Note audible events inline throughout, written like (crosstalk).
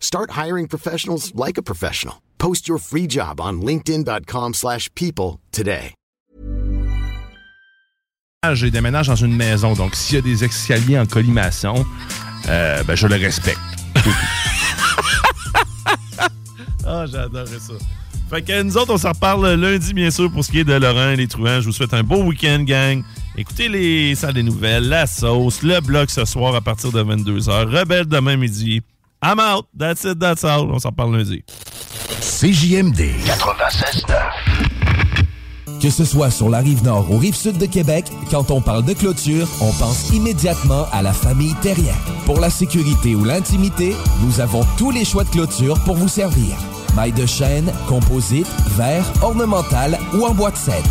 Start hiring professionals like a professional. Post your free job on linkedin.com/people slash people today. J'ai déménage dans une maison, donc s'il y a des escaliers en collimation, euh, ben je le respecte. (laughs) Ah, j'adorais ça. Fait que nous autres, on s'en reparle lundi, bien sûr, pour ce qui est de Laurent et les truands. Je vous souhaite un beau week-end, gang. Écoutez les salles des nouvelles, la sauce, le blog ce soir à partir de 22h, Rebelle demain midi. I'm out. That's it, that's all. On s'en parle lundi. CJMD 96.9. Que ce soit sur la rive nord ou rive sud de Québec, quand on parle de clôture, on pense immédiatement à la famille Terrien. Pour la sécurité ou l'intimité, nous avons tous les choix de clôture pour vous servir. Maille de chêne, composite, verre, ornemental ou en bois de cèdre.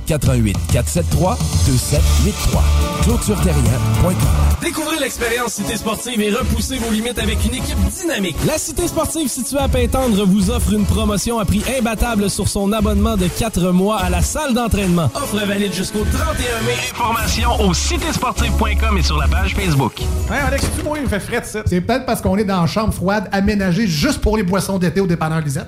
88 473 2783. ClôtureTerrien.com Découvrez l'expérience Cité Sportive et repoussez vos limites avec une équipe dynamique. La Cité Sportive située à Pintendre vous offre une promotion à prix imbattable sur son abonnement de 4 mois à la salle d'entraînement. Offre valide jusqu'au 31 mai. Informations au citésportive.com et sur la page Facebook. Ouais, Alex, tu moi, il me fait fret, ça. C'est peut-être parce qu'on est dans une chambre froide aménagée juste pour les boissons d'été au dépanneur Lisette.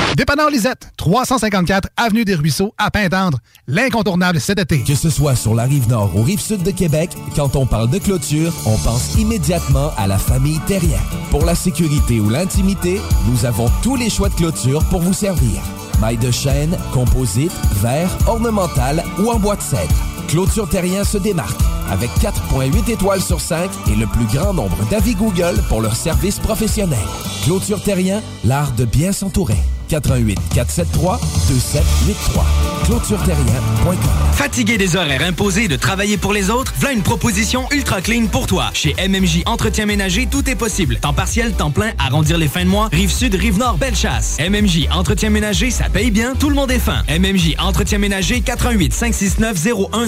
Dépanneur Lisette, 354 Avenue des Ruisseaux, à Pintendre. L'incontournable cet été. Que ce soit sur la rive nord ou rive sud de Québec, quand on parle de clôture, on pense immédiatement à la famille Terrien. Pour la sécurité ou l'intimité, nous avons tous les choix de clôture pour vous servir. Maille de chêne, composite, verre, ornemental ou en bois de cèdre. Clôture Terrien se démarque avec 4.8 étoiles sur 5 et le plus grand nombre d'avis Google pour leur service professionnel. Clôture Terrien, l'art de bien s'entourer. 88 473 2783. ClôtureTerrien.com. Fatigué des horaires imposés de travailler pour les autres, voilà une proposition ultra clean pour toi. Chez MMJ Entretien Ménager, tout est possible. Temps partiel, temps plein, arrondir les fins de mois, rive sud, rive nord, belle chasse. MMJ Entretien Ménager, ça paye bien, tout le monde est fin. MMJ Entretien Ménager, 88 569 01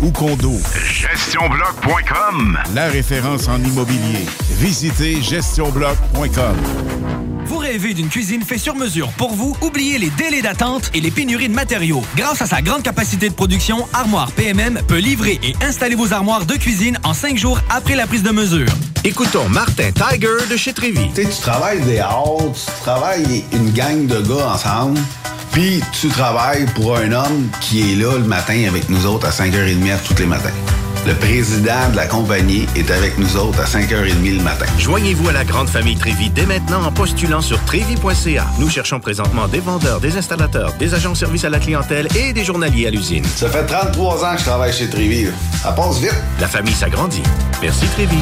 ou condos, GestionBloc.com. la référence en immobilier. Visitez gestionbloc.com. Vous rêvez d'une cuisine faite sur mesure pour vous? Oubliez les délais d'attente et les pénuries de matériaux. Grâce à sa grande capacité de production, Armoire PMM peut livrer et installer vos armoires de cuisine en cinq jours après la prise de mesure. Écoutons Martin Tiger de chez Trévy. Tu sais, tu travailles des heures, tu travailles une gang de gars ensemble, puis tu travailles pour un homme qui est là le matin avec nous autres à 5h30 tous les matins. Le président de la compagnie est avec nous autres à 5h30 le matin. Joignez-vous à la grande famille Trévi dès maintenant en postulant sur trévi.ca. Nous cherchons présentement des vendeurs, des installateurs, des agents de service à la clientèle et des journaliers à l'usine. Ça fait 33 ans que je travaille chez Trévi. Ça passe vite. La famille s'agrandit. Merci Trévi.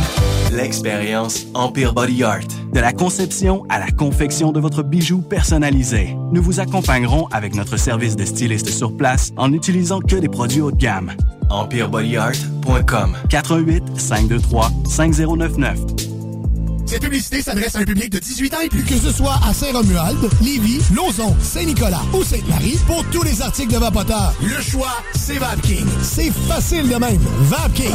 L'expérience Empire Body Art. De la conception à la confection de votre bijou personnalisé. Nous vous accompagnerons avec notre service de styliste sur place en n'utilisant que des produits haut de gamme. EmpireBodyArt.com 418 523 5099 Cette publicité s'adresse à un public de 18 ans et plus. Que ce soit à Saint-Romuald, Lévis, Lauson, Saint-Nicolas ou Sainte-Marie, pour tous les articles de Vapoteur, le choix, c'est VapKing. C'est facile de même. VapKing.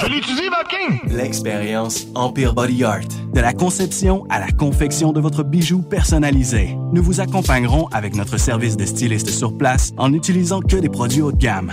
Je l'utilise, VapKing. L'expérience Empire Body Art. De la conception à la confection de votre bijou personnalisé. Nous vous accompagnerons avec notre service de styliste sur place en n'utilisant que des produits haut de gamme.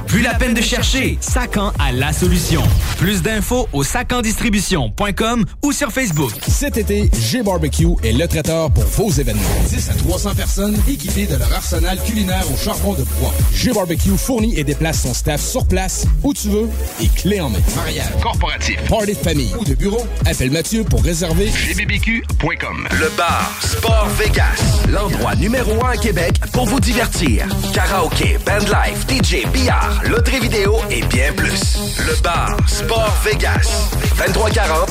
Plus la peine de chercher, Sacan a la solution. Plus d'infos au sacandistribution.com ou sur Facebook. Cet été, G-Barbecue est le traiteur pour vos événements. 10 à 300 personnes équipées de leur arsenal culinaire au charbon de bois. G-Barbecue fournit et déplace son staff sur place, où tu veux, et clé en main. Mariage, corporatif, party de famille ou de bureau, appelle Mathieu pour réserver gbbq.com. Le bar Sport Vegas, l'endroit numéro un à Québec pour vous divertir. Karaoke, bandlife, DJ, billard, loterie vidéo et bien plus. Le bar Sport Vegas, 2340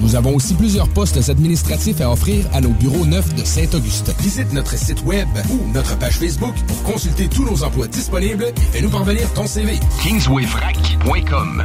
Nous avons aussi plusieurs postes administratifs à offrir à nos bureaux neufs de Saint-Augustin. Visite notre site web ou notre page Facebook pour consulter tous nos emplois disponibles et fais-nous parvenir ton CV. Kingswayfrac.com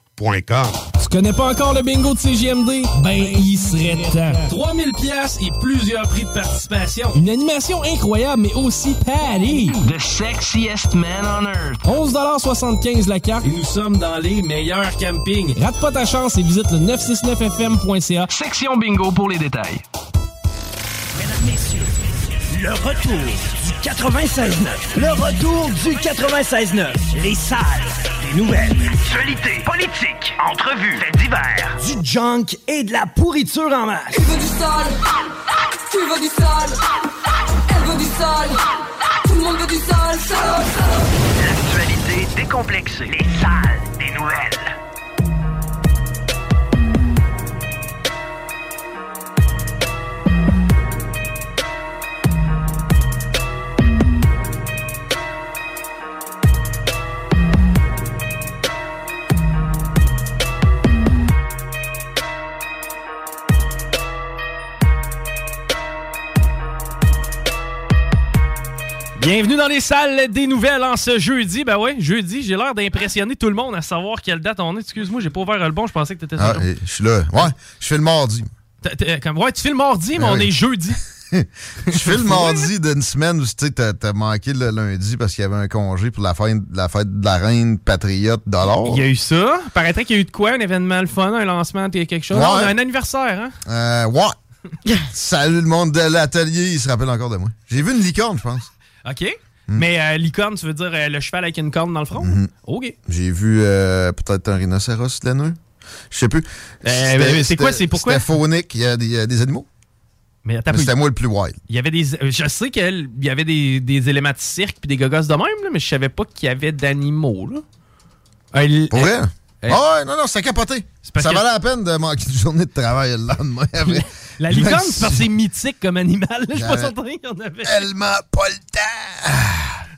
Tu connais pas encore le bingo de CGMD? Ben, il serait temps. 3000 pièces et plusieurs prix de participation. Une animation incroyable, mais aussi patty. The sexiest man on earth. 11,75 la carte et nous sommes dans les meilleurs campings. Rate pas ta chance et visite le 969fm.ca. Section bingo pour les détails. Mesdames, messieurs, le retour du 96.9. Le retour du 96.9. Les salles nouvelles. Actualité, politique, entrevues, faits divers. Du junk et de la pourriture en masse. Tu veux du sale Tu veux du sale Elle veut du sale Tout le monde veut du sale, sale, sale. L'actualité décomplexée. Les salles des nouvelles. Bienvenue dans les salles des nouvelles en ce jeudi. Ben ouais, jeudi, j'ai l'air d'impressionner tout le monde à savoir quelle date on est. Excuse-moi, j'ai pas ouvert le bon, je pensais que t'étais Ah, je suis là. Ouais, je fais le mardi. T'as- comme- Ouais, tu fais le mardi, mais Ben on oui. est jeudi. (laughs) Je fais le mardi d'une semaine où tu sais, t'as t'as manqué le lundi parce qu'il y avait un congé pour la fête, la fête de la reine patriote de l'or. Il y a eu ça. Paraîtrait qu'il y a eu de quoi, un événement le fun, un lancement, quelque chose. Ouais. On a un anniversaire, hein? Euh, ouais. (laughs) Salut le monde de l'atelier, il se rappelle encore de moi. J'ai vu une licorne, je pense. OK. Mais euh, licorne, tu veux dire euh, le cheval avec une corne dans le front? Mhm. OK. J'ai vu euh, peut-être un rhinocéros laineux. Je sais plus. Euh, c'est quoi, c'est pourquoi? C'était phonique, il y a des, il y a des animaux. Mais Mais c'était moi le plus wild. Il y avait des. Je sais qu'il y avait des, des éléments de cirque puis des gogos de même, là, mais je savais pas qu'il y avait d'animaux. là. Pour vrai? Euh, Ah ouais, non, non, c'était capoté. Ça que- valait la peine de manquer une journée de travail le lendemain. après. La licorne, c'est parce que c'est mythique comme animal. Je suis pas J'avais certain en avait. Tellement pas le temps.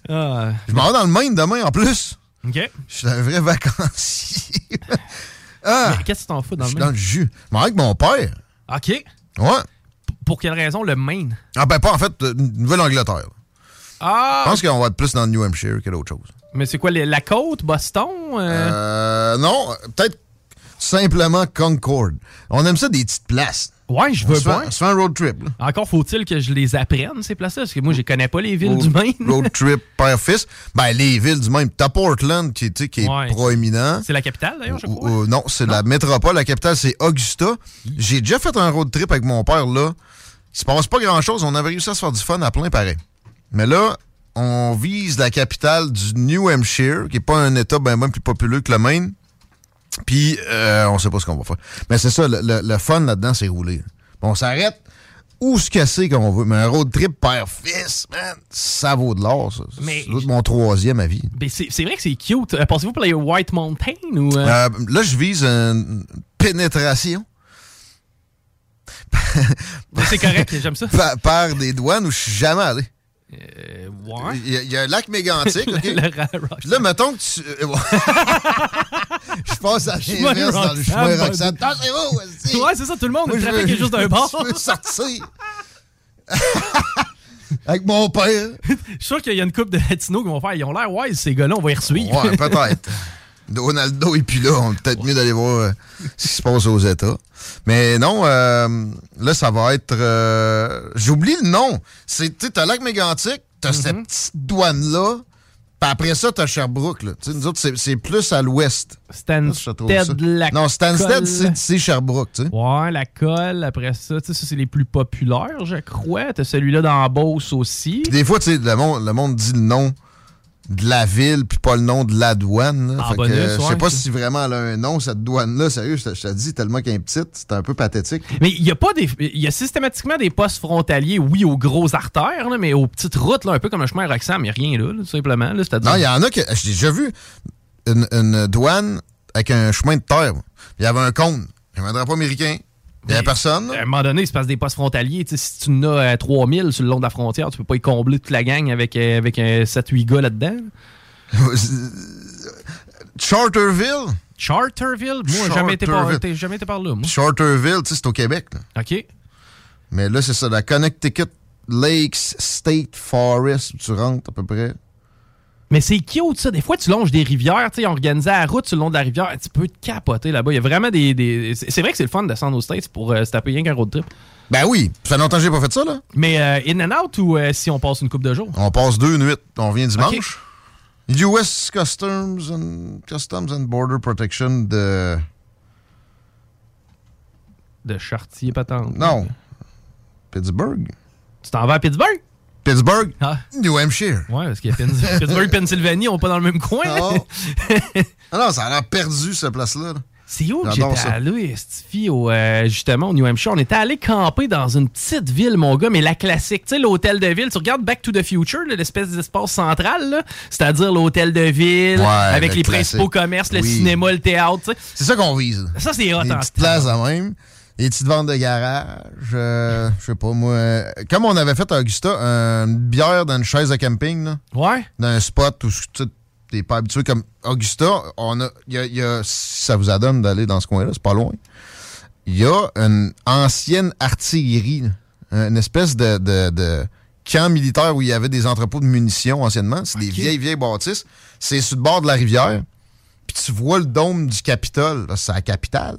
Ah, Je m'en vais dans le Maine demain en plus. OK. Je suis un vrai vacancier. (laughs) ah, qu'est-ce que tu t'en fous dans je le suis dans Maine? le jus. Je m'en vais avec mon père. OK. Ouais. Pour quelle raison le Maine? Ah ben pas en fait, euh, Nouvelle-Angleterre. Ah! Je pense qu'on va être plus dans le New Hampshire que d'autres choses. Mais c'est quoi, les- la côte, Boston? euh? Euh, non, peut-être simplement Concord. On aime ça des petites places. Ouais, je veux se fait un road trip. là. Encore faut-il que je les apprenne, ces places-là, parce que moi, je connais pas les villes du Maine. (laughs) Road trip père-fils. Ben, les villes du même. T'as Portland qui, qui est Ouais. proéminent. C'est la capitale, d'ailleurs, je crois. Non, c'est la métropole. La capitale, c'est Augusta. J'ai déjà fait un road trip avec mon père là. Il se passe pas grand-chose. On avait réussi à se faire du fun à plein pareil. Mais là, on vise la capitale du New Hampshire, qui est pas un État bien plus populeux que le Maine. Puis, euh, on sait pas ce qu'on va faire. Mais c'est ça, le, le- le fun là-dedans, c'est rouler. Bon, on s'arrête où se casser qu'on veut? Mais un road trip père-fils, man, ça vaut de l'or, ça. Mais- C'est mon troisième avis. Ben, c'est vrai que c'est cute. Euh, Pensez-vous pour les White Mountain ou. euh? Euh, là, je vise une pénétration. Mais (laughs) c'est correct, j'aime ça. (laughs) par, par des douanes où je suis jamais allé. Euh, ouais. Il y, a- il y a un lac mégantique. (laughs) OK? Le- le Ra- Roxanne. Puis là, mettons que tu. euh, ouais. (laughs) je passe à l'inverse dans le chemin. Roxane. Attendez-vous, esti. Ouais, c'est ça, tout le monde. Moi, je veux- est juste d'un (laughs) bord. Je veux sortir. Avec mon père. Je suis sûr qu'il y a une couple de latinos qui vont faire. Ils ont l'air wise, ces gars-là, on va y suivre. Ouais, peut-être. Donaldo et puis là, on peut-être mieux d'aller voir euh, ce qui se passe aux États. Mais non, euh, là, ça va être... euh, J'oublie le nom. C'est, tu t'as Lac Mégantic, t'as Mm-hmm. cette petite douane-là, puis après ça, t'as Sherbrooke. Là. Nous autres, c'est, plus à l'ouest. Stansted, la Non, Stansted, c'est, c'est Sherbrooke. Ouais, la colle, après ça. Ça, c'est les plus populaires, je crois. T'as celui-là dans Beauce aussi. Des fois, tu sais, le monde, le monde dit le nom de la ville, puis pas le nom de la douane. que, euh, je sais pas si vraiment elle a un nom, cette douane-là. Sérieux, je te, je te dis, tellement qu'elle est petite, c'est un peu pathétique. Mais il y a pas des. Il y a systématiquement des postes frontaliers, oui, aux grosses artères, là, mais aux petites routes, là, un peu comme le chemin Roxham, il n'y a rien là, là, tout simplement. Là, Non, il y en a que. J'ai déjà vu une, une douane avec un chemin de terre. Il y avait un cône. Il y avait un drapeau américain. Il n'y avait personne? À un moment donné, c'est parce que des postes frontaliers. Si tu en as euh, 3000 sur le long de la frontière, tu peux pas y combler toute la gang avec, euh, avec un 7-8 gars là-dedans. (laughs) Charterville? Charterville? Moi, j'ai jamais été par, jamais été par là. moi. Charterville, c'est au Québec. là. OK. Mais là, c'est ça, la Connecticut Lakes State Forest, où tu rentres à peu près. Mais c'est cute, ça. Des fois, tu longes des rivières. Tu sais, on organisait la route sur le long de la rivière. Tu peux te capoter là-bas. Il y a vraiment des. des- C'est vrai que c'est le fun de descendre aux States pour euh, se taper rien qu'un road trip. Ben oui, ça fait longtemps que j'ai pas fait ça, là. Mais euh, in and out ou euh, si on passe une coupe de jours? On passe deux nuits. On vient dimanche. US Customs and, Customs and Border Protection de. De Chartier patente. Non. Pittsburgh. Tu t'en vas à Pittsburgh? Pittsburgh, Ah. New Hampshire. Ouais, parce que (laughs) Pittsburgh, Pennsylvanie, on n'est pas dans le même coin. Non. hein? (laughs) Ah non, ça a l'air perdu, cette place-là. là. C'est où que j'étais allé, Stifi, au, euh, justement, au New Hampshire? On était allé camper dans une petite ville, mon gars, mais la classique. Tu sais, l'hôtel de ville. Tu regardes Back to the Future, l'espèce d'espace central, c'est-à-dire l'hôtel de ville, Ouais, avec le les classique. principaux commerces, le Oui. cinéma, le théâtre. C'est ça qu'on vise. Ça, c'est hot. Des en petites places de même. Des petites ventes de garage. euh, je sais pas, moi. euh, comme on avait fait à Augusta, une bière dans une chaise de camping, là, Ouais. dans un spot où tu t'es pas habitué comme Augusta, on a, il y a, il y a- si ça vous adonne d'aller dans ce coin-là, c'est pas loin. Il y a une ancienne artillerie, là, une espèce de, de- de camp militaire où il y avait des entrepôts de munitions anciennement. C'est des vieilles, vieilles bâtisses. C'est sur le bord de la rivière. Puis tu vois le dôme du Capitole. C'est la capitale.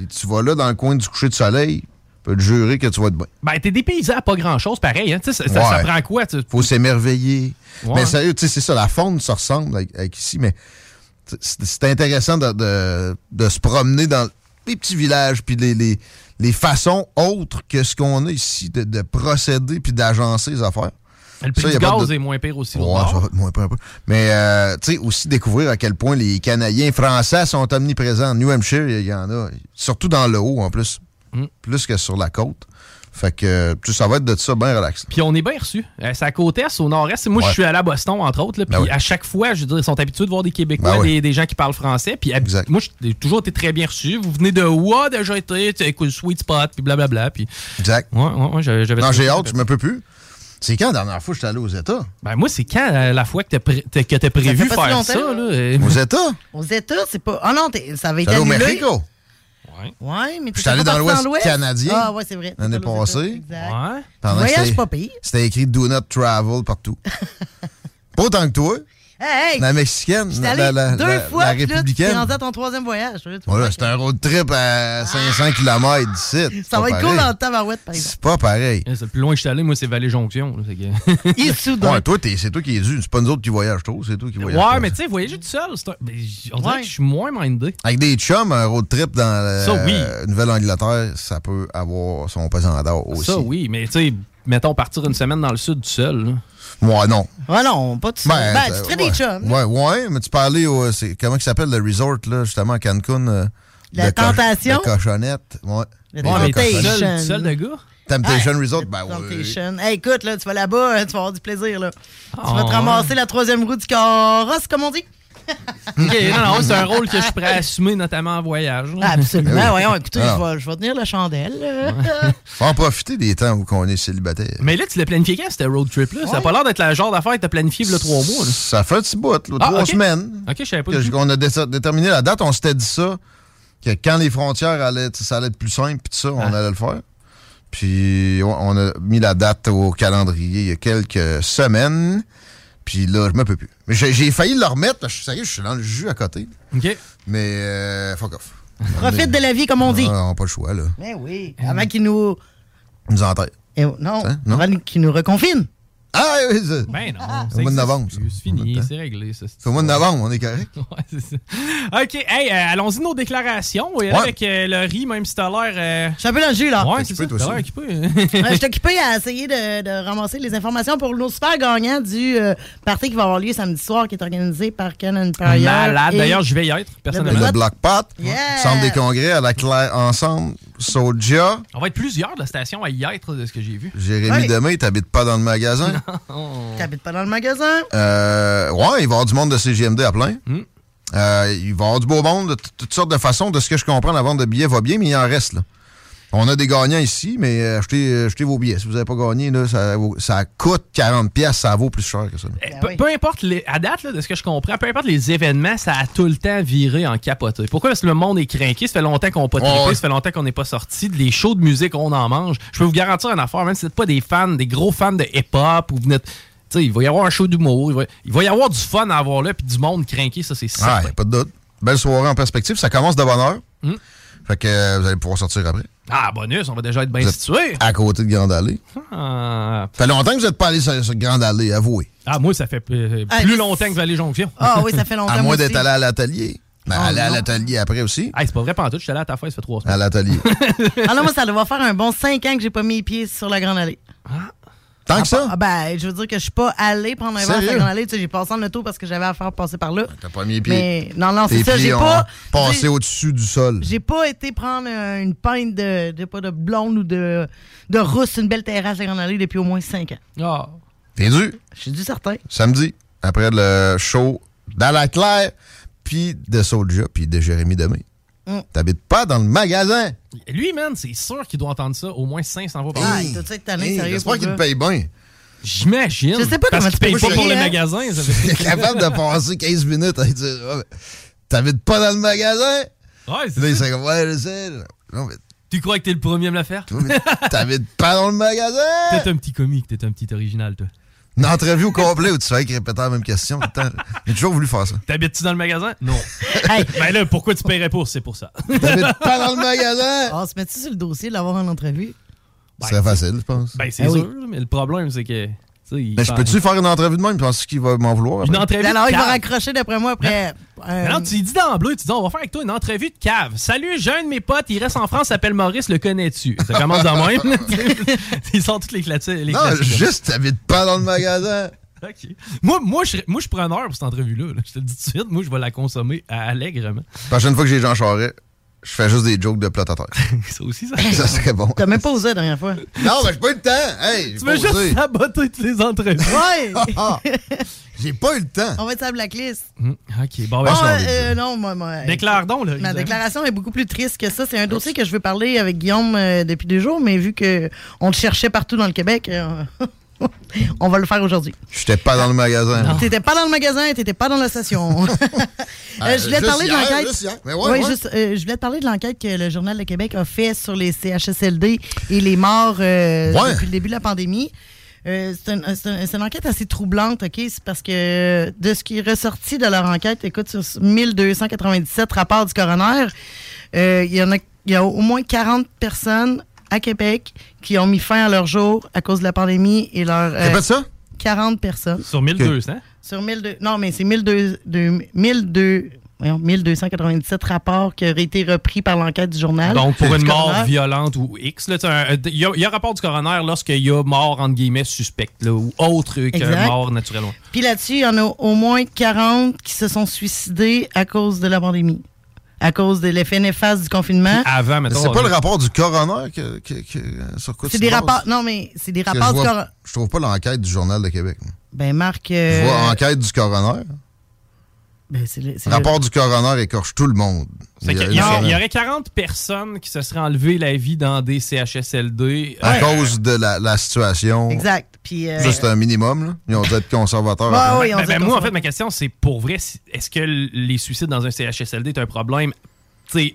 Et tu vas là dans le coin du coucher de soleil. Je peux te jurer que tu vas être bien. Ben, t'es dépaysé à pas grand-chose, pareil. Hein? Tu Ça, ça- ça Ouais. prend quoi? tu- faut s'émerveiller. Ouais. Mais sérieux, tu sais, c'est ça, la faune se ressemble avec, avec ici, mais c'est c'est intéressant de, de- de se promener dans les petits villages, puis les, les, les façons autres que ce qu'on a ici de, de procéder puis d'agencer les affaires. Le prix Ça, du de gaz est moins pire aussi. Ouais, ça va être moins pire un peu. Mais, euh, tu sais, aussi découvrir à quel point les Canadiens français sont omniprésents. En New Hampshire, il y en a. Surtout dans le haut, en plus. Mm. Plus que sur la côte. Fait que, ça va être de ça bien relax. Puis on est bien reçus. Euh, c'est à côte est, au nord-est. Moi, Ouais. je suis allé à Boston, entre autres. là, Puis Ben oui. à chaque fois, je veux dire, ils sont habitués de voir des Québécois, Ben oui. des, des gens qui parlent français. Puis moi, j'ai toujours été très bien reçu. Vous venez de où? Ah, déjà été, écoute, Sweet Spot, puis blablabla. Puis... Exact. Ouais, ouais, ouais, j'avais Non, j'ai hâte, je me peux plus. C'est quand la dernière fois que j'étais allé aux États? Ben moi, c'est quand euh, la fois que t'as que prévu fait pas si faire ça? là. Euh? Aux États? (laughs) Aux États, c'est pas. Ah non, t'es- ça avait été allé au. Mexico? Ouais, mais J'étais allé dans l'Ouest canadien Ah ouais, c'est vrai. l'année passée. Que Voyage pas pire. C'était écrit Do not travel partout. (laughs) pas autant que toi. Hey, hey, La mexicaine, la, allé la- deux la- fois, la là, tu rendu à ton troisième voyage. Voilà, c'était un road trip à 500 km d'ici. Ça va être cool en tabarouette, par exemple. C'est pas pareil. Eh, C'est le plus loin que je suis allé, moi, c'est Vallée-Jonction. Issoudun. (laughs) Ouais, toi, c'est toi qui es dû. C'est pas nous autres qui voyagent trop, c'est toi qui voyages. Ouais, trop. mais tu sais, voyager tout seul, c'est un- ben, on dirait que je suis moins mindé. Avec des chums, un road trip dans la oui. Nouvelle-Angleterre, ça peut avoir son pesant d'or aussi. Ça, oui, mais tu sais, mettons partir une semaine dans le sud tout seul. Moi, non. Ouais, non, pas tout seul. Ben, Ben, tu euh, ferais des ouais. chums. Ouais, ouais, mais tu parlais au. c'est- comment il s'appelle le resort, là, justement, à Cancun? euh, La de Tentation? De cochonnette. Ouais. Le Ouais, Ouais, Temptation. seul, seul de gars? Temptation Resort, ben oui. Temptation. Hey, écoute, là, tu vas là-bas, hein, tu vas avoir du plaisir. Là. tu vas te Ah, ramasser la troisième roue du carrosse, comme on dit. (laughs) Ok, non, non, c'est un rôle que je suis prêt à assumer, notamment en voyage. là. Absolument. Voyons, écoutez, Ah. je vais, je vais tenir la chandelle. là. Faut en profiter des temps où on est célibataire. Mais là, tu l'as planifié quand, ce road trip-là? Ça n'a pas l'air d'être le genre d'affaire que tu as planifié il y a trois mois. là. Ça fait un petit bout, là, Ah, trois semaines. Ok, je savais pas. que on a dé- déterminé la date, on s'était dit ça, que quand les frontières allaient, ça allait être plus simple, puis tout ça, on Ah. allait le faire. Puis ouais, on a mis la date au calendrier il y a quelques semaines. Puis là, je me peux plus. Mais j'ai failli le remettre, parce que je suis sérieux, je suis dans le jus à côté. OK. Mais euh, fuck off. Profite de la vie, comme on dit. Ah, on n'a pas le choix, là. Mais oui, avant qu'il nous. Ils nous enterrent. Eh, non, Hein? Non? avant qu'il nous reconfine. Ah oui, c'est Ben non. au ça mois de novembre. C'est fini, c'est réglé. ça. C'est au mois de novembre, on est correct. (laughs) Ouais, c'est ça. OK, hey, euh, allons-y nos déclarations. Ouais. Avec euh, le riz, même si t'as l'air. euh, Je suis un peu dans le jus, là. Ouais, c'est ça. toi T'as aussi. l'air occupé. Ouais, je suis occupé à essayer de, de ramasser les informations pour nos super gagnants du euh, party qui va avoir lieu samedi soir, qui est organisé par Ken Empire. Malade. et- D'ailleurs, je vais y être, personnellement. Le Block Pot, Yeah! Centre des congrès à la Claire ensemble, Soja, On va être plusieurs de la station à y être, de ce que j'ai vu. Jérémy Ouais. Demey, t'habites pas dans le magasin? (laughs) T'habites pas dans le magasin? Euh, ouais, il va y avoir du monde de CGMD à plein. Mm. Euh, il va y avoir du beau monde de toutes sortes de façons. De ce que je comprends, la vente de billets va bien, mais il en reste. Là. On a des gagnants ici, mais euh, achetez, euh, achetez vos billets. Si vous n'avez pas gagné, là, ça, coûte 40$, pièces, ça vaut plus cher que ça. Eh, peu, peu importe, les, à date, là, de ce que je comprends, peu importe les événements, ça a tout le temps viré en capoté. Pourquoi? Parce que le monde est craqué. Ça fait longtemps qu'on n'a pas trippé, ouais. ça fait longtemps qu'on n'est pas sorti. Les shows de musique, on en mange. Je peux vous garantir une affaire, même si vous n'êtes pas des fans, des gros fans de hip-hop, ou vous n'êtes. Tu sais, il va y avoir un show d'humour, il va, il va y avoir du fun à avoir là, puis du monde craqué, ça c'est Ah, certain. y a pas de doute. Belle soirée en perspective. Ça commence de bonne heure. Mm. Fait que euh, vous allez pouvoir sortir après. Ah, bonus, on va déjà être bien situé. À côté de Grande Allée. Ah. Ça fait longtemps que vous n'êtes pas allé sur, sur Grande Allée, avouez. Ah, moi, ça fait euh, Ah, plus longtemps que Vallée Jonction. Ah oui, ça fait longtemps. À moi moins d'être allé à l'atelier. Ben, Oh, aller à l'atelier après aussi. Hey, c'est pas vrai, tout. Je suis allé à ta fête, ça fait trois semaines. À l'atelier. Ah non, moi, ça doit faire un bon 5 ans que j'ai pas mis les pieds sur la Grande Allée. Tant que ça? Ah ben, je veux dire que je suis pas allé prendre un verre sur la? Grande Allée. Tu sais, j'ai passé en auto parce que j'avais à faire passer par là. T'as pas mis les pieds. Mais non, non, c'est ça. J'ai pas. passé au-dessus du sol. J'ai pas été prendre une pinte de, de, pas de blonde ou de, de rousse, une belle terrasse à la Grande Allée depuis au moins 5 ans. Ah. T'es dû? Je suis du certain. Samedi, après le show dans la Claire, puis de Soulja, puis de Jérémy Demé. Mm. T'habites pas dans le magasin. Lui, man, c'est sûr qu'il doit entendre ça au moins 500 fois par jour. Hey, sérieux. J'espère qu'il le te paye bien. J'imagine. Je sais pas Parce comment tu paye peux pas pour le magasin. Ça fait... T'es capable de passer 15 minutes à dire Ah, T'habites pas dans le magasin? Ouais, c'est ça. comme Ouais, je sais. Non, mais Tu crois que t'es le premier à me la faire? t'habites pas dans le magasin? T'es un petit comique, t'es un petit original, toi. Une entrevue au complet où tu fais répéter la même question. J'ai toujours voulu faire ça. T'habites-tu dans le magasin? Non. (laughs) Hey. ben là, pourquoi tu paierais pour? C'est pour ça. T'habites pas dans le magasin? (laughs) On se met-tu sur le dossier de l'avoir en entrevue? Ce serait facile, je pense. Ben, c'est Ah oui. sûr, mais le problème, c'est que Mais Ben, je peux-tu faire une entrevue de même? Penses-tu qu'il va m'en vouloir? Une entrevue Alors, de il va raccrocher d'après moi après. euh, Non, tu lui dis d'emblée, tu dis on va faire avec toi une entrevue de cave. Salut, j'ai un de mes potes, il reste en France, s'appelle Maurice, le connais-tu? Ça commence dans même. (laughs) Ils sont toutes les classiques. Les Non, juste, t'habites pas dans le magasin. OK. Moi, moi, je, moi, je suis preneur pour cette entrevue-là. là. Je te le dis tout de suite. Moi, je vais la consommer allègrement. La prochaine fois que j'ai Jean Charest, je fais juste des jokes de plot à terre. (laughs) ça aussi, ça. ça serait bon. T'as même pas osé la dernière fois. Non, mais j'ai pas eu le temps. Hey, Tu veux osé. juste saboter toutes les entrevues. (laughs) Ouais! (laughs) J'ai pas eu le temps. On va être sur la blacklist. Hum, OK, bon, Bon, ben, je euh, euh, non, moi, moi. Déclare donc, là. Ma déclaration est beaucoup plus triste que ça. C'est un dossier que je veux parler avec Guillaume euh, depuis deux jours, mais vu que on le cherchait partout dans le Québec, euh, on va le faire aujourd'hui. J'étais pas dans le magasin. T'étais pas dans le magasin, t'étais pas dans la station. (laughs) Euh, Ah, je voulais te juste parler de l'enquête. ouais, Oui, ouais. juste, euh, je voulais te parler de l'enquête que le Journal de Québec a fait sur les CHSLD et les morts euh, Ouais. depuis le début de la pandémie. Euh, c'est un- c'est un- c'est une enquête assez troublante, OK? C'est parce que de ce qui est ressorti de leur enquête, écoute, sur 1297 rapports du coroner, euh, il y en a, il y a au moins 40 personnes à Québec qui ont mis fin à leur jour à cause de la pandémie et leur... euh, ça? 40 personnes. Sur 1200? Sur 1200. Non, mais c'est 1200 de- 1200 voyons, 1297 rapports qui auraient été repris par l'enquête du journal. Donc, pour Du une mort coroner. violente ou X, il y, y a un rapport du coroner lorsqu'il y a mort, entre guillemets, suspecte, là, ou autre Exact. mort naturellement. Puis là-dessus, il y en a au moins 40 qui se sont suicidés à cause de la pandémie. À cause de l'effet néfaste du confinement. Avant, Mais mettons. c'est pas le rapport du coroner que, que- que- sur quoi C'est tu des rapports. Non, mais c'est des rapports je, du coroner. je trouve pas l'enquête du Journal de Québec. Ben, Marc. Je euh, vois enquête du coroner. ben, c'est le- rapport le- du coroner écorche tout le monde. Il y aurait- semaine. il y aurait 40 personnes qui se seraient enlevées la vie dans des CHSLD. À Euh, cause de la, la situation. Exact. Puis. euh, Juste un minimum. Là. Ils ont dû être conservateurs. À Ben, ben, moi, en fait, ma question, c'est pour vrai, est-ce que les suicides dans un CHSLD est un problème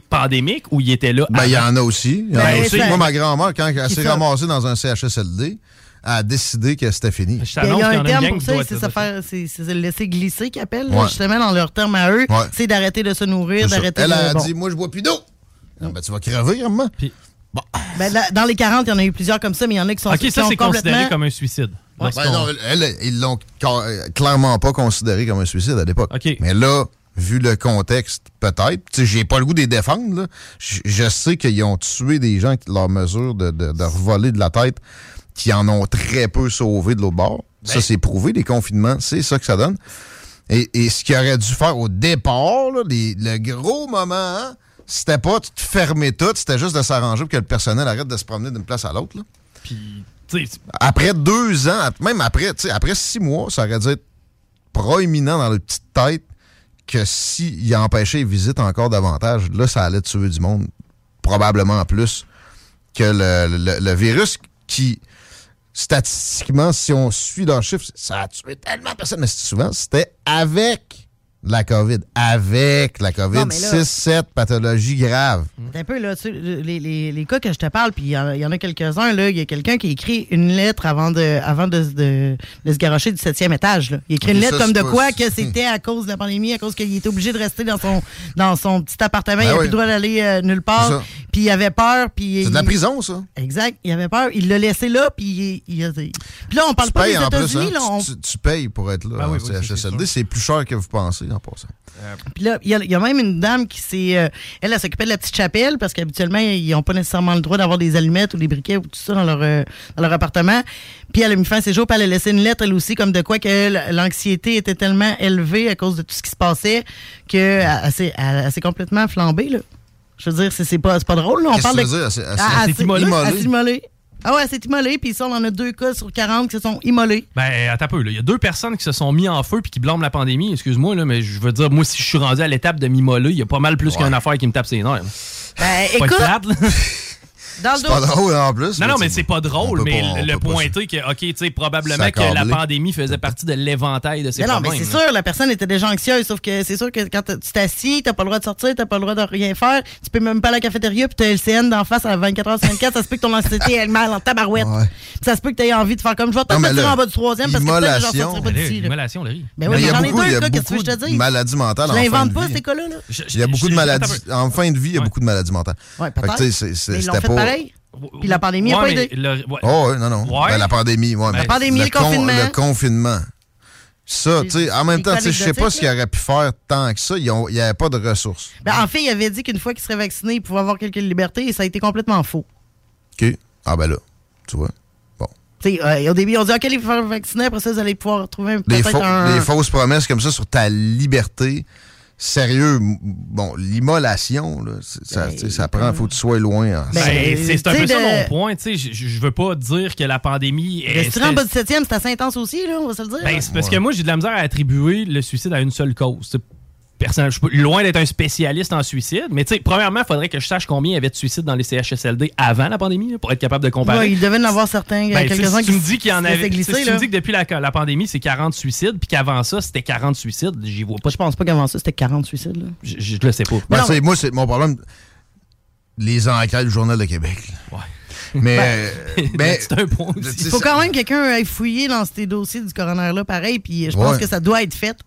pandémique ou il était là? Ben, il y en a aussi. Il y en a Ben, aussi. ça- Moi, ma grand-mère, quand elle s'est ramassée dans un CHSLD, a décidé que c'était fini. Je Il y a- un terme pour ça, c'est être ça faire- c'est c'est le laisser glisser qu'ils appellent, Ouais. justement, dans leur terme à eux. Ouais. C'est d'arrêter de se nourrir, d'arrêter Elle de. a bon. dit Moi, je bois plus d'eau. Ben, tu vas crever, maman. Ben, là, dans les 40, il y en a eu plusieurs comme ça, mais il y en a qui sont Ok, qui ça, c'est considéré complètement- comme un suicide. Ben Lorsqu'on- non, elle, ils l'ont clairement pas considéré comme un suicide à l'époque. OK. Mais là, vu le contexte, peut-être. Tu sais, j'ai pas le goût de les défendre. là. Je, je sais qu'ils ont tué des gens qui leur mesure de, de, de revoler de la tête, qui en ont très peu sauvé de l'autre bord. Ça, c'est prouvé, les confinements, c'est ça que ça donne. Et, et ce qu'il aurait dû faire au départ, là, les- le gros moment, hein, c'était pas de fermer tout, c'était juste de s'arranger pour que le personnel arrête de se promener d'une place à l'autre. Puis, Après deux ans, même après, après six mois, ça aurait dû être proéminent dans leur petite tête que s'il empêchait les visites encore davantage, là, ça allait tuer du monde, probablement plus que le, le- le virus qui, statistiquement, si on suit leurs chiffres, ça a tué tellement de personnes, mais souvent, c'était avec la COVID. Avec la COVID. Non, mais là- 6-7 pathologies graves. Un peu, là, tu les, les, les cas que je te parle, puis il y, en a- il y en a quelques-uns, là. Il y a quelqu'un qui a écrit une lettre avant de, avant de, de, de se garocher du septième étage, là. Il écrit une lettre comme de quoi que c'était à cause de la pandémie, à cause qu'il était obligé de rester dans son, dans son petit appartement. il Ben n'avait oui. plus le droit d'aller euh, nulle part. Puis il avait peur, puis... C'est de la il- prison, ça. Exact. Il avait peur. Il l'a laissé là, puis il, il a... Puis là, on parle tu pas des payes. États-Unis, hein. on- Tu, tu payes pour être là oui, en oui, ça, c'est CHSLD. C'est plus cher que vous pensez en passant. Puis là, il y, a- il y a même une dame qui s'est. euh, elle, elle s'occupait de la petite chapelle parce qu'habituellement, ils n'ont pas nécessairement le droit d'avoir des allumettes ou des briquets ou tout ça dans leur, euh, dans leur appartement. Puis elle a mis fin à ses jours, puis elle a laissé une lettre, elle aussi, comme de quoi que l'anxiété était tellement élevée à cause de tout ce qui se passait qu'elle elle, s'est- elle- elle s'est complètement flambée. Là. Je veux dire, c'est pas, c'est pas drôle. Là. On parle que de. tu veux dire? Elle s'est- elle s'est- Ah, elle s'est immolée? Ah ouais, elle s'est immolée, puis ça, on en a deux cas sur 40 qui se sont immolés. Ben, attends un peu. là. Il y a deux personnes qui se sont mis en feu puis qui blâment la pandémie. Excuse-moi, là, mais je veux dire, moi, si je suis rendu à l'étape de m'immoler, il y a pas mal plus qu'une affaire qui me tape ses nerfs. là. Ben, écoute, plate. (laughs) dans le C'est pas drôle en plus. Non, non, mais c'est pas drôle, mais pas- le pointer que, OK, tu sais, probablement que la pandémie faisait partie de l'éventail de ces Mais non, mais problèmes. c'est là. sûr, la personne était déjà anxieuse, sauf que c'est sûr que quand tu t'assis, t'as pas le droit de sortir, t'as pas le droit de rien faire, tu peux même pas aller à la cafétéria, puis t'as LCN d'en face à 24 h sur 24, ça se peut que ton anxiété elle mal en tabarouette. Ouais. Ça se peut que t'aies envie de faire comme je vais te mettre là, en bas du troisième parce que peut-être j'en sortirai pas là, d'ici. là. Immolation, Larry. Ben Mais oui, il y mais a j'en ai deux, là, qu'est-ce que je te dis? maladies mentales Je en fin l'invente de pas, vie. ces cas-là. là. Il y a beaucoup de maladies. En fin de vie, il y a beaucoup de maladies mentales. Ouais, peut-être. Pareil? Puis la pandémie a Ouais, pas aidé? le- ouais. Oh, oui, non, non. Ouais. Ben, la pandémie, ouais, Ben, mais La pandémie, le confinement. Le confinement. Ça, tu sais, en même temps, je sais pas ce qu'ils auraient pu faire tant que ça. Il n'y avait pas de ressources. Ben, en fait, il avait dit qu'une fois qu'il serait vacciné, il pouvait avoir quelques libertés et ça a été complètement faux. OK. Ah, ben là, tu vois. Tu sais, euh, au début, ils ont dit OK, les faire vacciner, après ça, vous allez pouvoir trouver Des, faux- un. des fausses promesses comme ça sur ta liberté. Sérieux, bon, l'immolation, là, c'est- ça, sais, ça prend, faut que tu sois loin. hein. Ben, c'est c'est un peu sais, ça de- mon point. tu sais, Je je veux pas dire que la pandémie est. Restaurant en bas du 7e, c'est assez intense aussi, là, on va se le dire. Ben, c'est parce que moi, j'ai de la misère à attribuer le suicide à une seule cause. Personnellement, je suis loin d'être un spécialiste en suicide, mais tu sais, premièrement, il faudrait que je sache combien il y avait de suicides dans les CHSLD avant la pandémie, là, pour être capable de comparer. Ouais, il devait en avoir certains, Ben, quelques-uns si tu qui me dis qu'il y en avait. laissaient tu si me dis que depuis la, la pandémie, c'est 40 suicides, puis qu'avant ça, c'était 40 suicides, j'y vois pas. Je pense pas qu'avant ça, c'était 40 suicides. là. Je, je le sais pas. Ben, tu sais, moi, c'est mon problème. Les enquêtes du Journal de Québec. là. Mais. euh, (laughs) ben, c'est un point aussi. Il faut quand même que quelqu'un aille fouiller dans ces dossiers du coroner-là, pareil, puis je pense Ouais. que ça doit être fait.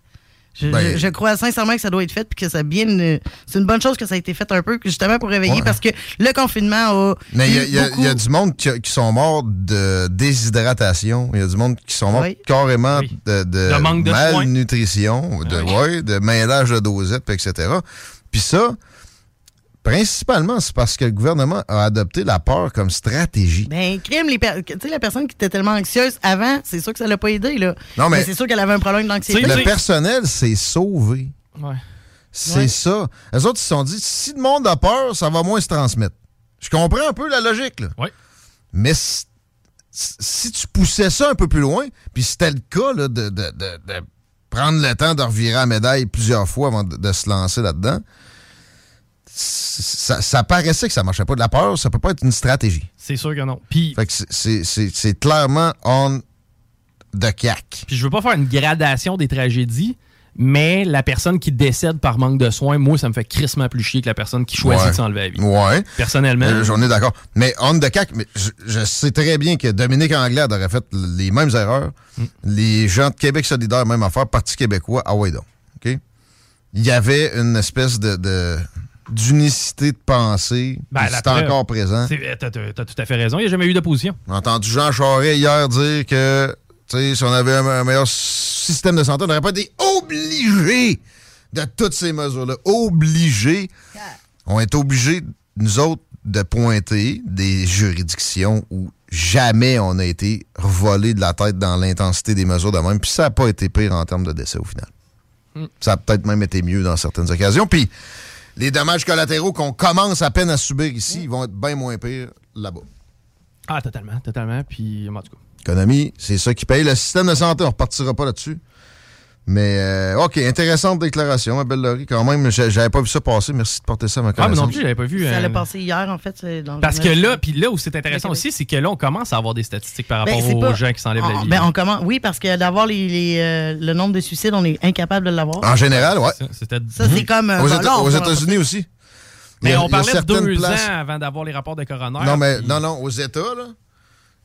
Je, Ben- je- je crois sincèrement que ça doit être fait, puis que ça bien. euh, C'est une bonne chose que ça a été fait un peu, justement pour réveiller, Ouais. parce que le confinement a. Mais il y a- y, y du monde qui, qui sont morts de déshydratation. Il y a du monde qui sont morts Oui. carrément de, de De manque de soins. malnutrition, de, ouais, de mêlage de dosettes, puis etc. Puis ça, principalement, c'est parce que le gouvernement a adopté la peur comme stratégie. Ben, crime, les per- tu sais, la personne qui était tellement anxieuse avant, c'est sûr que ça l'a pas aidé, là. Non, mais- c'est sûr qu'elle avait un problème d'anxiété. Le personnel s'est sauvé. Ouais. C'est Ouais. ça. Les autres, ils se sont dit, si le monde a peur, ça va moins se transmettre. Je comprends un peu la logique, là. Ouais. Mais si, si tu poussais ça un peu plus loin, puis c'était le cas là, de, de- de- de prendre le temps de revirer la médaille plusieurs fois avant de, de se lancer là-dedans, ça, ça paraissait que ça marchait pas. De la peur, ça peut pas être une stratégie. C'est sûr que non. Puis, Fait que c'est- clairement on the cac. puis je veux pas faire une gradation des tragédies, mais la personne qui décède par manque de soins, moi, ça me fait crissement plus chier que la personne qui choisit Ouais. de s'enlever la vie. Ouais. Personnellement. Euh, J'en ai d'accord. Mais on the cac, mais je, je sais très bien que Dominique Anglade aurait fait les mêmes erreurs. Mm. Les gens de Québec solidaire, même affaire, Parti québécois, ah ouais donc. OK? Il y avait une espèce de... de- d'unicité de pensée, Ben, c'est encore présent. T'as t'as tout à fait raison. Il n'y a jamais eu d'opposition. J'ai entendu Jean Charest hier dire que si on avait un, un meilleur système de santé, on n'aurait pas été obligé de toutes ces mesures-là. Obligés. On est obligés, nous autres, de pointer des juridictions où jamais on a été revolé de la tête dans l'intensité des mesures de même. Puis ça n'a pas été pire en termes de décès au final. Mm. Ça a peut-être même été mieux dans certaines occasions. Puis les dommages collatéraux qu'on commence à peine à subir ici, ils vont être bien moins pires là-bas. Ah, totalement, totalement. Puis, en tout cas. Économie, c'est ça qui paye. Le système de santé, on repartira pas là-dessus. Mais, euh, OK, intéressante déclaration, ma belle Laurie. Quand même, j'a- j'avais pas vu ça passer. Merci de porter ça à ma Ah, mais connaissance. non plus, j'avais pas vu. Ça euh, allait passer hier, en fait. dans Parce que là, puis là où c'est intéressant aussi, c'est que là, on commence à avoir des statistiques par Ben, rapport aux pas- gens qui s'enlèvent la on- vie. ben, on commence, oui, parce que d'avoir les, les, euh, le nombre de suicides, on est incapable de l'avoir. En général, ouais. Ça, c'est comme. euh, Aux, ben, États-Unis aussi. Mais a- on parlait de deux places- ans avant d'avoir les rapports de coroner. Non, mais puis- non, non, aux États, là,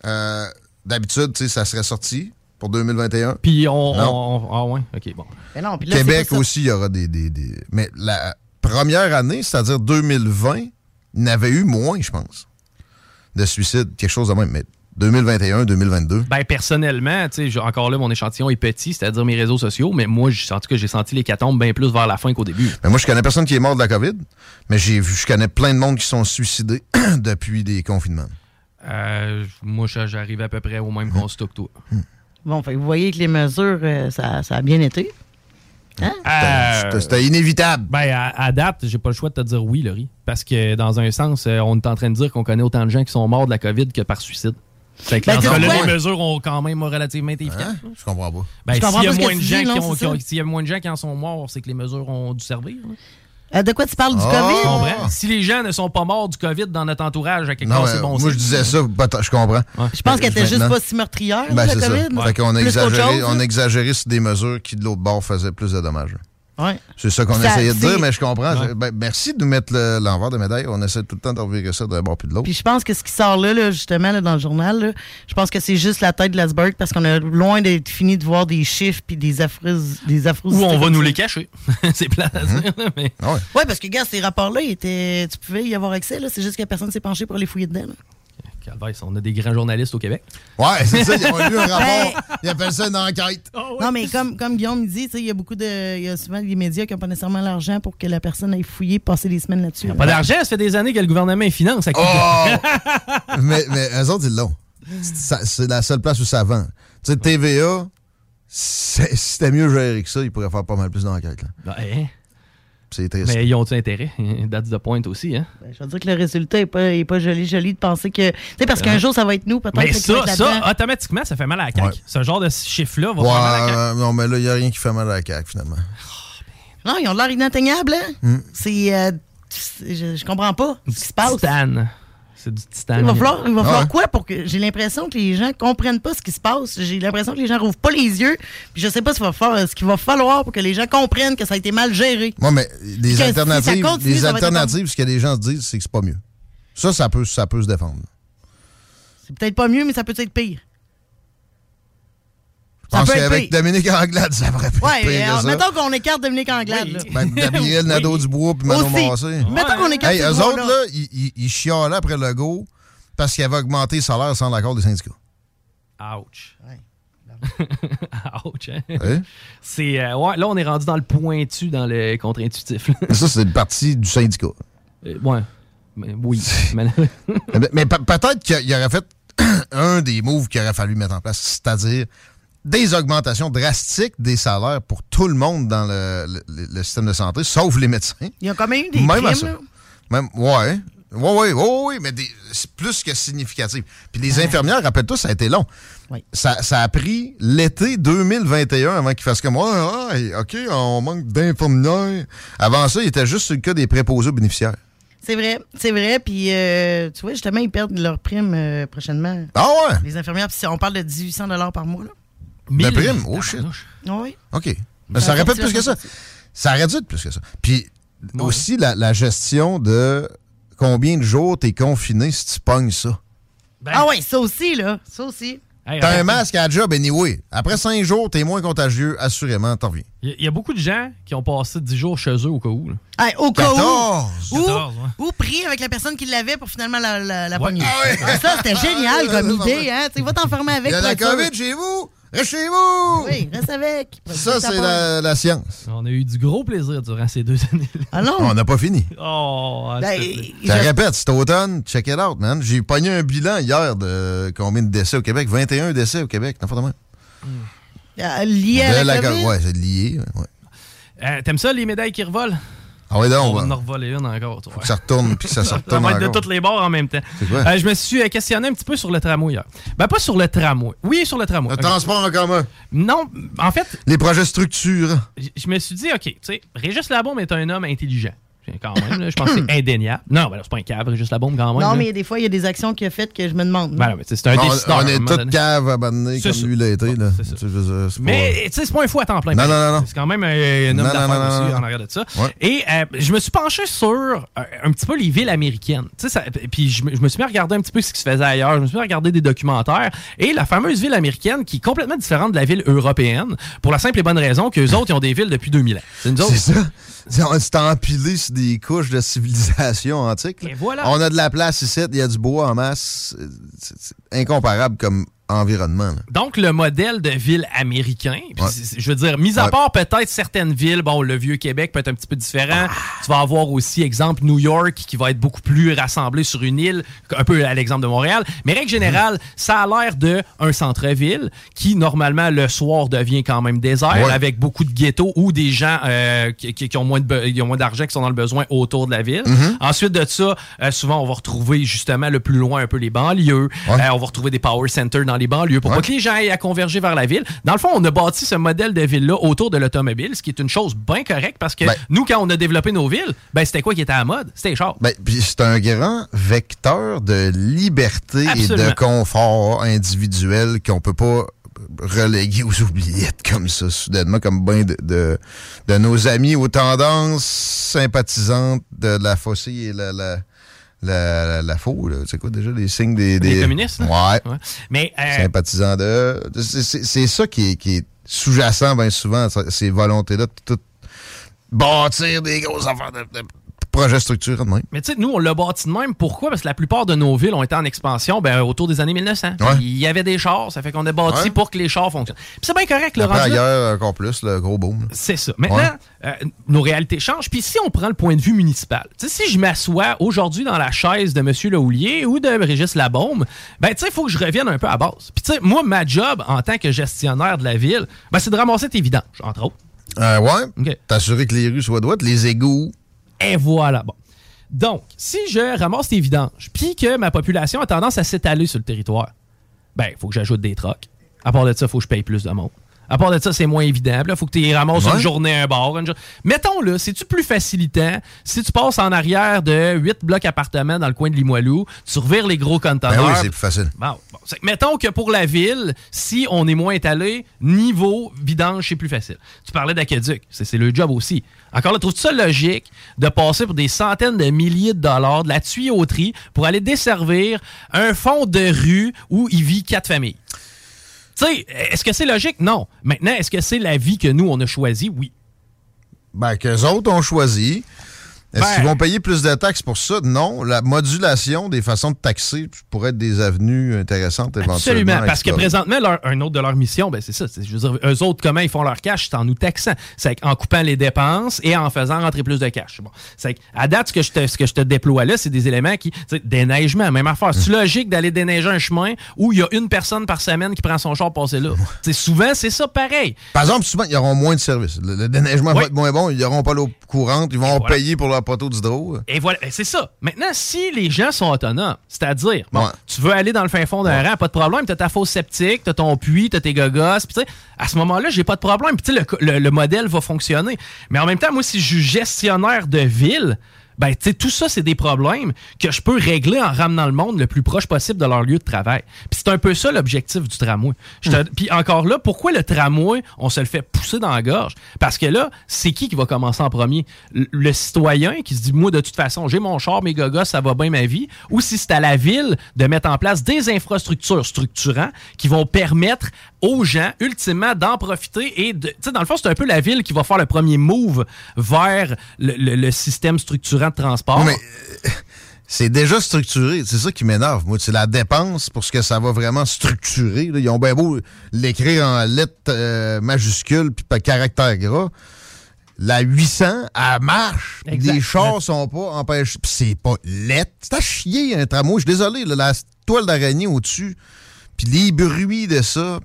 euh, d'habitude, tu sais, ça serait sorti pour 2021. Puis on, Non. on- Ah ouais, ok, bon. Mais non, puis là, c'est Québec pas ça. aussi, il y aura des, des- des- Mais la première année, c'est-à-dire 2020, il y en avait eu moins, je pense, de suicides, quelque chose de même. Mais 2021, 2022. Ben, personnellement, tu sais, j'ai- encore là, mon échantillon est petit, c'est-à-dire mes réseaux sociaux, mais moi, j- en tout cas, j'ai senti l'hécatombe bien plus vers la fin qu'au début. Mais moi, je connais personne qui est mort de la COVID, mais j'ai vu, je connais plein de monde qui sont suicidés (clears throat) depuis des confinements. Euh, moi, j'arrive à peu près au même constat que toi. Bon, fait que vous voyez que les mesures, euh, ça, ça a bien été. Hein? Euh, C'était inévitable. Ben, à, à date, j'ai pas le choix de te dire oui, Laurie. Parce que, dans un sens, euh, on est en train de dire qu'on connaît autant de gens qui sont morts de la COVID que par suicide. Fait que Ben, dans tu ce cas-là, vois- les mesures ont quand même relativement été efficaces. Hein? Je comprends pas. Ben, s'il y, a moins de gens qui non, ont- c'est qui ont- ça? s'il y a moins de gens qui en sont morts, c'est que les mesures ont dû servir. hein. Euh, de quoi tu parles du Ah! COVID? Tu comprends? Si les gens ne sont pas morts du COVID dans notre entourage, à quelque part, c'est bon moi, je disais ça, je comprends. Je pense qu'elle était juste pas si meurtrière, Ben, ça. COVID. Fait qu'on a exagéré, chose, on hein? a exagéré sur des mesures qui, de l'autre bord, faisaient plus de dommages. Ouais. C'est ça qu'on essayait de dire, mais je comprends. Ouais. Ben, merci de nous mettre le- l'envers de médaille. On essaie tout le temps de revirer ça d'un bord puis de l'autre. Puis je pense que ce qui sort là, là, justement, là, dans le journal, là, je pense que c'est juste la tête de l'iceberg parce qu'on a loin d'être fini de voir des chiffres puis des affreuses, des affreuses. Ou on va nous les cacher. (laughs) c'est plat à dire, là, mais... Ah ouais. Ouais, parce que, gars, ces rapports-là, étaient... tu pouvais y avoir accès, là. C'est juste que personne s'est penché pour les fouiller dedans, là. Calvaire, on a des grands journalistes au Québec. Ouais, c'est ça, ils ont lu un rapport. Ben- Ils appellent ça une enquête. Non, mais comme, comme Guillaume dit, tu sais, il y a beaucoup de. Il y a souvent des médias qui n'ont pas nécessairement l'argent pour que la personne aille fouiller, passer des semaines là-dessus. Pas d'argent, ça fait des années que le gouvernement finance. à Oh! (laughs) mais, mais eux autres, ils l'ont. C'est la seule place où ça vend. Tu sais, TVA, si c'était mieux géré que ça, ils pourraient faire pas mal plus d'enquêtes. là. C'est triste. Mais ils ont-tu intérêt? (laughs) That's the point aussi, hein? Ben, je veux dire que le résultat n'est pas, est pas joli, joli de penser que. Tu sais, parce qu'un Ouais. jour, ça va être nous, peut-être. Mais ça, ça, automatiquement, ça fait mal à la CAQ. Ouais. Ce genre de chiffre-là va Ouais, faire mal à la CAQ. non, mais là, il n'y a rien qui fait mal à la CAQ, finalement. Non, ils ont l'air inatteignables, hein? Hmm. C'est. euh, c'est- je, je comprends pas ce qui se passe. C'est du titane. Il va falloir, il va Ah falloir ouais. quoi pour que. J'ai l'impression que les gens comprennent pas ce qui se passe. J'ai l'impression que les gens rouvrent pas les yeux. Puis je sais pas ce qu'il va, faire- ce qu'il va falloir pour que les gens comprennent que ça a été mal géré. Moi, mais les que si ça alternatives, continue, les alternatives, ce que les gens se disent, c'est que c'est pas mieux. Ça, ça peut, ça peut se défendre. C'est peut-être pas mieux, mais ça peut être pire. Pense peut être qu'avec. Dominique Anglade, ça pourrait pas Ouais, être pire euh, ça. mettons qu'on écarte Dominique Anglade. là. Ben, (laughs) Gabriel Nadeau-Dubois puis Manon. Massé. Mettons qu'on écarte Hey, ces eux autres, là, ils, ils, ils chialaient après le go parce qu'ils avaient augmenté le salaire sans l'accord des syndicats. Ouch. (laughs) Ouch, hein? Ouais. C'est, euh, ouais, là, on est rendu dans le pointu, dans le contre-intuitif. ça, c'est le parti du syndicat. Euh, ouais. Mais oui. (laughs) Mais- mais mais pe- peut-être qu'il aurait fait (clears throat) un des moves qu'il aurait fallu mettre en place, c'est-à-dire des augmentations drastiques des salaires pour tout le monde dans le, le- le système de santé, sauf les médecins. Il y a quand même eu des Même à primes, ça. là. Même, ouais. Ouais, ouais, ouais, ouais, mais c'est plus que significatif. Puis les infirmières, rappelle-toi, ça a été long. Ça, ça a pris l'été 2021 avant qu'ils fassent comme Ouais, ouais, OK, on manque d'infirmières. Avant ça, il était juste sur le cas des préposés aux bénéficiaires. C'est vrai, c'est vrai. Puis, euh, tu vois, justement, ils perdent leur prime euh, prochainement. Ah ouais? Les infirmières, puis on parle de 1800 par mois. Là. La prime? Oh shit. Oui. OK. Mais ça aurait pas plus que ça. Ça aurait dû être plus que ça. Puis aussi la, la gestion de combien de jours t'es confiné si tu pognes ça? ah oui, ça aussi, là. Ça aussi. T'as un masque à la job anyway. Après cinq jours, t'es moins contagieux, assurément, t'en reviens. Il y, a- il y a beaucoup de gens qui ont passé 10 jours chez eux au cas où. là. Hey, au cas 14. où. Ou, 14, ouais. ou pris avec la personne qui l'avait pour finalement la, la, la Ouais. pogner. Ah ouais. Ça, c'était génial Ah, comme idée. Hein? Tu sais, va t'enfermer avec. Il y a la être. COVID chez vous? Reste chez vous! Oui, reste avec. Ça, c'est la, la science. On a eu du gros plaisir durant ces deux années. Ah non? On n'a pas fini. Oh, Ben, Je te répète, cet automne, check it out, man. J'ai pogné un bilan hier de combien de décès au Québec? 21 décès au Québec, n'importe quoi. Euh, lié à De la, la COVID? co- Ouais, c'est lié. ouais. Euh, T'aimes ça, les médailles qui revolent? Ah ouais, donc, On va en revoler une encore. toi. Faut que ça retourne, puis que ça (laughs) se Ça retourne va être de tous les bords en même temps. Euh, je me suis euh, questionné un petit peu sur le tramway hier. Ben, pas sur le tramway. Oui, sur le tramway. Le transport en commun. Non, en fait, Les projets structurants. je me suis dit, OK, tu sais, Régis Labombe est un homme intelligent. Quand même, là, je pense que c'est (clears throat) indéniable. Non, ben là, c'est pas un cave, Régis Labombe, quand même. Non, là. mais des fois, il y a des actions qu'il a faites que je me demande. Ben c'est un On- décideur. On, à un est donné. caves abandonnées C'est comme ça. lui l'a été. Là. Pas- Mais tu sais, c'est pas un fou à temps plein. Non, non, non, non. C'est quand même un, un homme d'affaires aussi non. en arrière de ça. Ouais. Et euh, je me suis penché sur euh, un petit peu les villes américaines. Tu sais, ça- puis je, me- je me suis mis à regarder un petit peu ce qui se faisait ailleurs. Je me suis mis à regarder des documentaires. Et la fameuse ville américaine qui est complètement différente de la ville européenne pour la simple et bonne raison qu'eux autres, ils ont des villes depuis 2000 ans. C'est nous autres. C'est ça. C'est- empilé sur des couches de civilisation antique. là. Et voilà. On a de la place ici, il y a du bois en masse. C'est incomparable comme environnement. là. Donc, le modèle de ville américain, Ouais. je veux dire, mis à Ouais. part peut-être certaines villes, bon, le vieux Québec peut être un petit peu différent. Tu vas avoir aussi, exemple, New York, qui va être beaucoup plus rassemblé sur une île, un peu à l'exemple de Montréal. Mais règle générale, ça a l'air de un centre-ville qui, normalement, le soir devient quand même désert, Ouais. avec beaucoup de ghettos ou des gens euh, qui, ont moins d'argent, qui sont dans le besoin autour de la ville. Mhm. Ensuite de ça, euh, souvent, on va retrouver justement le plus loin un peu les banlieues. Euh, on va retrouver des power centers dans les banlieues pour Ouais. pas que les gens aient à converger vers la ville. Dans le fond, on a bâti ce modèle de ville-là autour de l'automobile, ce qui est une chose bien correcte parce que Ben- nous, quand on a développé nos villes, ben, c'était quoi qui était à la mode? C'était les chars. Ben, c'est un grand vecteur de liberté et de confort individuel qu'on peut pas reléguer aux oubliettes comme ça, soudainement, comme bien de, de, de nos amis aux tendances sympathisantes de la faucille et la, la, la, la, la faux, là. C'est quoi déjà les signes des... Les des- communistes, là? Ouais. Ouais. Mais euh, Sympathisants de... c'est- C'est c'est ça qui est, qui est sous-jacent bien souvent, ces volontés-là de tout bâtir des grosses affaires de, de projet structuré de même. Mais tu sais, nous, on l'a bâti de même. Pourquoi? Parce que la plupart de nos villes ont été en expansion ben, autour des années 1900. Ouais. Il y avait des chars, ça fait qu'on a bâti Ouais. pour que les chars fonctionnent. Puis c'est bien correct, le Après, rendu ailleurs, encore plus, le gros boom. C'est ça. Maintenant, Ouais. euh, nos réalités changent. Puis si on prend le point de vue municipal, tu sais, si je m'assois aujourd'hui dans la chaise de M. Lehoulier ou de Régis Labaume, ben tu sais, il faut que je revienne un peu à base. Puis tu sais, moi, ma job en tant que gestionnaire de la ville, ben, c'est de ramasser tes vidanges, entre autres. Euh, ouais. T'assurer que les rues soient droites, les égouts. Et voilà. Bon. Donc, si je ramasse tes vidanges, puis que ma population a tendance à s'étaler sur le territoire, ben, il faut que j'ajoute des trocs. À part de ça, il faut que je paye plus de monde. À part de ça, c'est moins évident. Il faut que tu ramasses Ouais. une journée à un bar. une jour- Mettons, là, c'est-tu plus facilitant si tu passes en arrière de 8 blocs appartements dans le coin de Limoilou, tu revires les gros conteneurs? Ben oui, c'est plus facile. Bon, bon. Mettons que pour la ville, si on est moins étalé, niveau vidange, c'est plus facile. Tu parlais d'aqueduc, c'est c'est le job aussi. Encore là, trouves-tu ça logique de passer pour des centaines de milliers de dollars de la tuyauterie pour aller desservir un fond de rue où il vit quatre familles? Est-ce que c'est logique? Non. Maintenant, est-ce que c'est la vie que nous, on a choisie? Oui. Ben, qu'eux autres ont choisi. Est-ce Ben- qu'ils vont payer plus de taxes pour ça? Non. La modulation des façons de taxer pourrait être des avenues intéressantes éventuellement. Absolument. Parce que présentement, leur, un autre de leur mission, ben c'est ça. Je veux dire, eux autres, comment ils font leur cash? C'est en nous taxant. C'est en coupant les dépenses et en faisant rentrer plus de cash. Bon. C'est à date, ce que je te, ce que je te déploie là, c'est des éléments qui. Déneigement, même affaire. C'est logique d'aller déneiger un chemin où il y a une personne par semaine qui prend son char pour passer là. Souvent, c'est ça pareil. Par exemple, souvent, ils auront moins de services. Le, le déneigement va être moins bon, ils n'auront pas l'eau courante, ils vont voilà. payer pour leur poteau d'hydro. Et voilà, Ben, c'est ça. Maintenant, si les gens sont autonomes, c'est-à-dire, bon, Ouais. tu veux aller dans le fin fond d'un rang, pas de problème, t'as ta fosse septique, t'as ton puits, t'as tes gogos, puis tu sais, à ce moment-là, j'ai pas de problème, puis tu sais, le, le- le modèle va fonctionner. Mais en même temps, moi, si je suis gestionnaire de ville, ben, tu sais, tout ça, c'est des problèmes que je peux régler en ramenant le monde le plus proche possible de leur lieu de travail. Puis c'est un peu ça l'objectif du tramway. Te- Puis encore là, pourquoi le tramway, on se le fait pousser dans la gorge? Parce que là, c'est qui qui va commencer en premier? Le, le citoyen qui se dit, moi, de toute façon, j'ai mon char, mes gogos, ça va bien ma vie? Ou si c'est à la ville de mettre en place des infrastructures structurantes qui vont permettre aux gens, ultimement, d'en profiter et de. Tu sais, dans le fond, c'est un peu la ville qui va faire le premier move vers le, le- le système structurant de transport. Non, mais euh, c'est déjà structuré. C'est ça qui m'énerve, moi. C'est la dépense pour ce que ça va vraiment structurer. là. Ils ont bien beau l'écrire en lettres euh, majuscules puis par caractère gras. La 800, elle marche. Exact. Les chars sont pas empêchés. Puis c'est pas lettre. C'est à chier, un tramway. Je suis désolé, là, la toile d'araignée au-dessus. Puis les bruits de ça.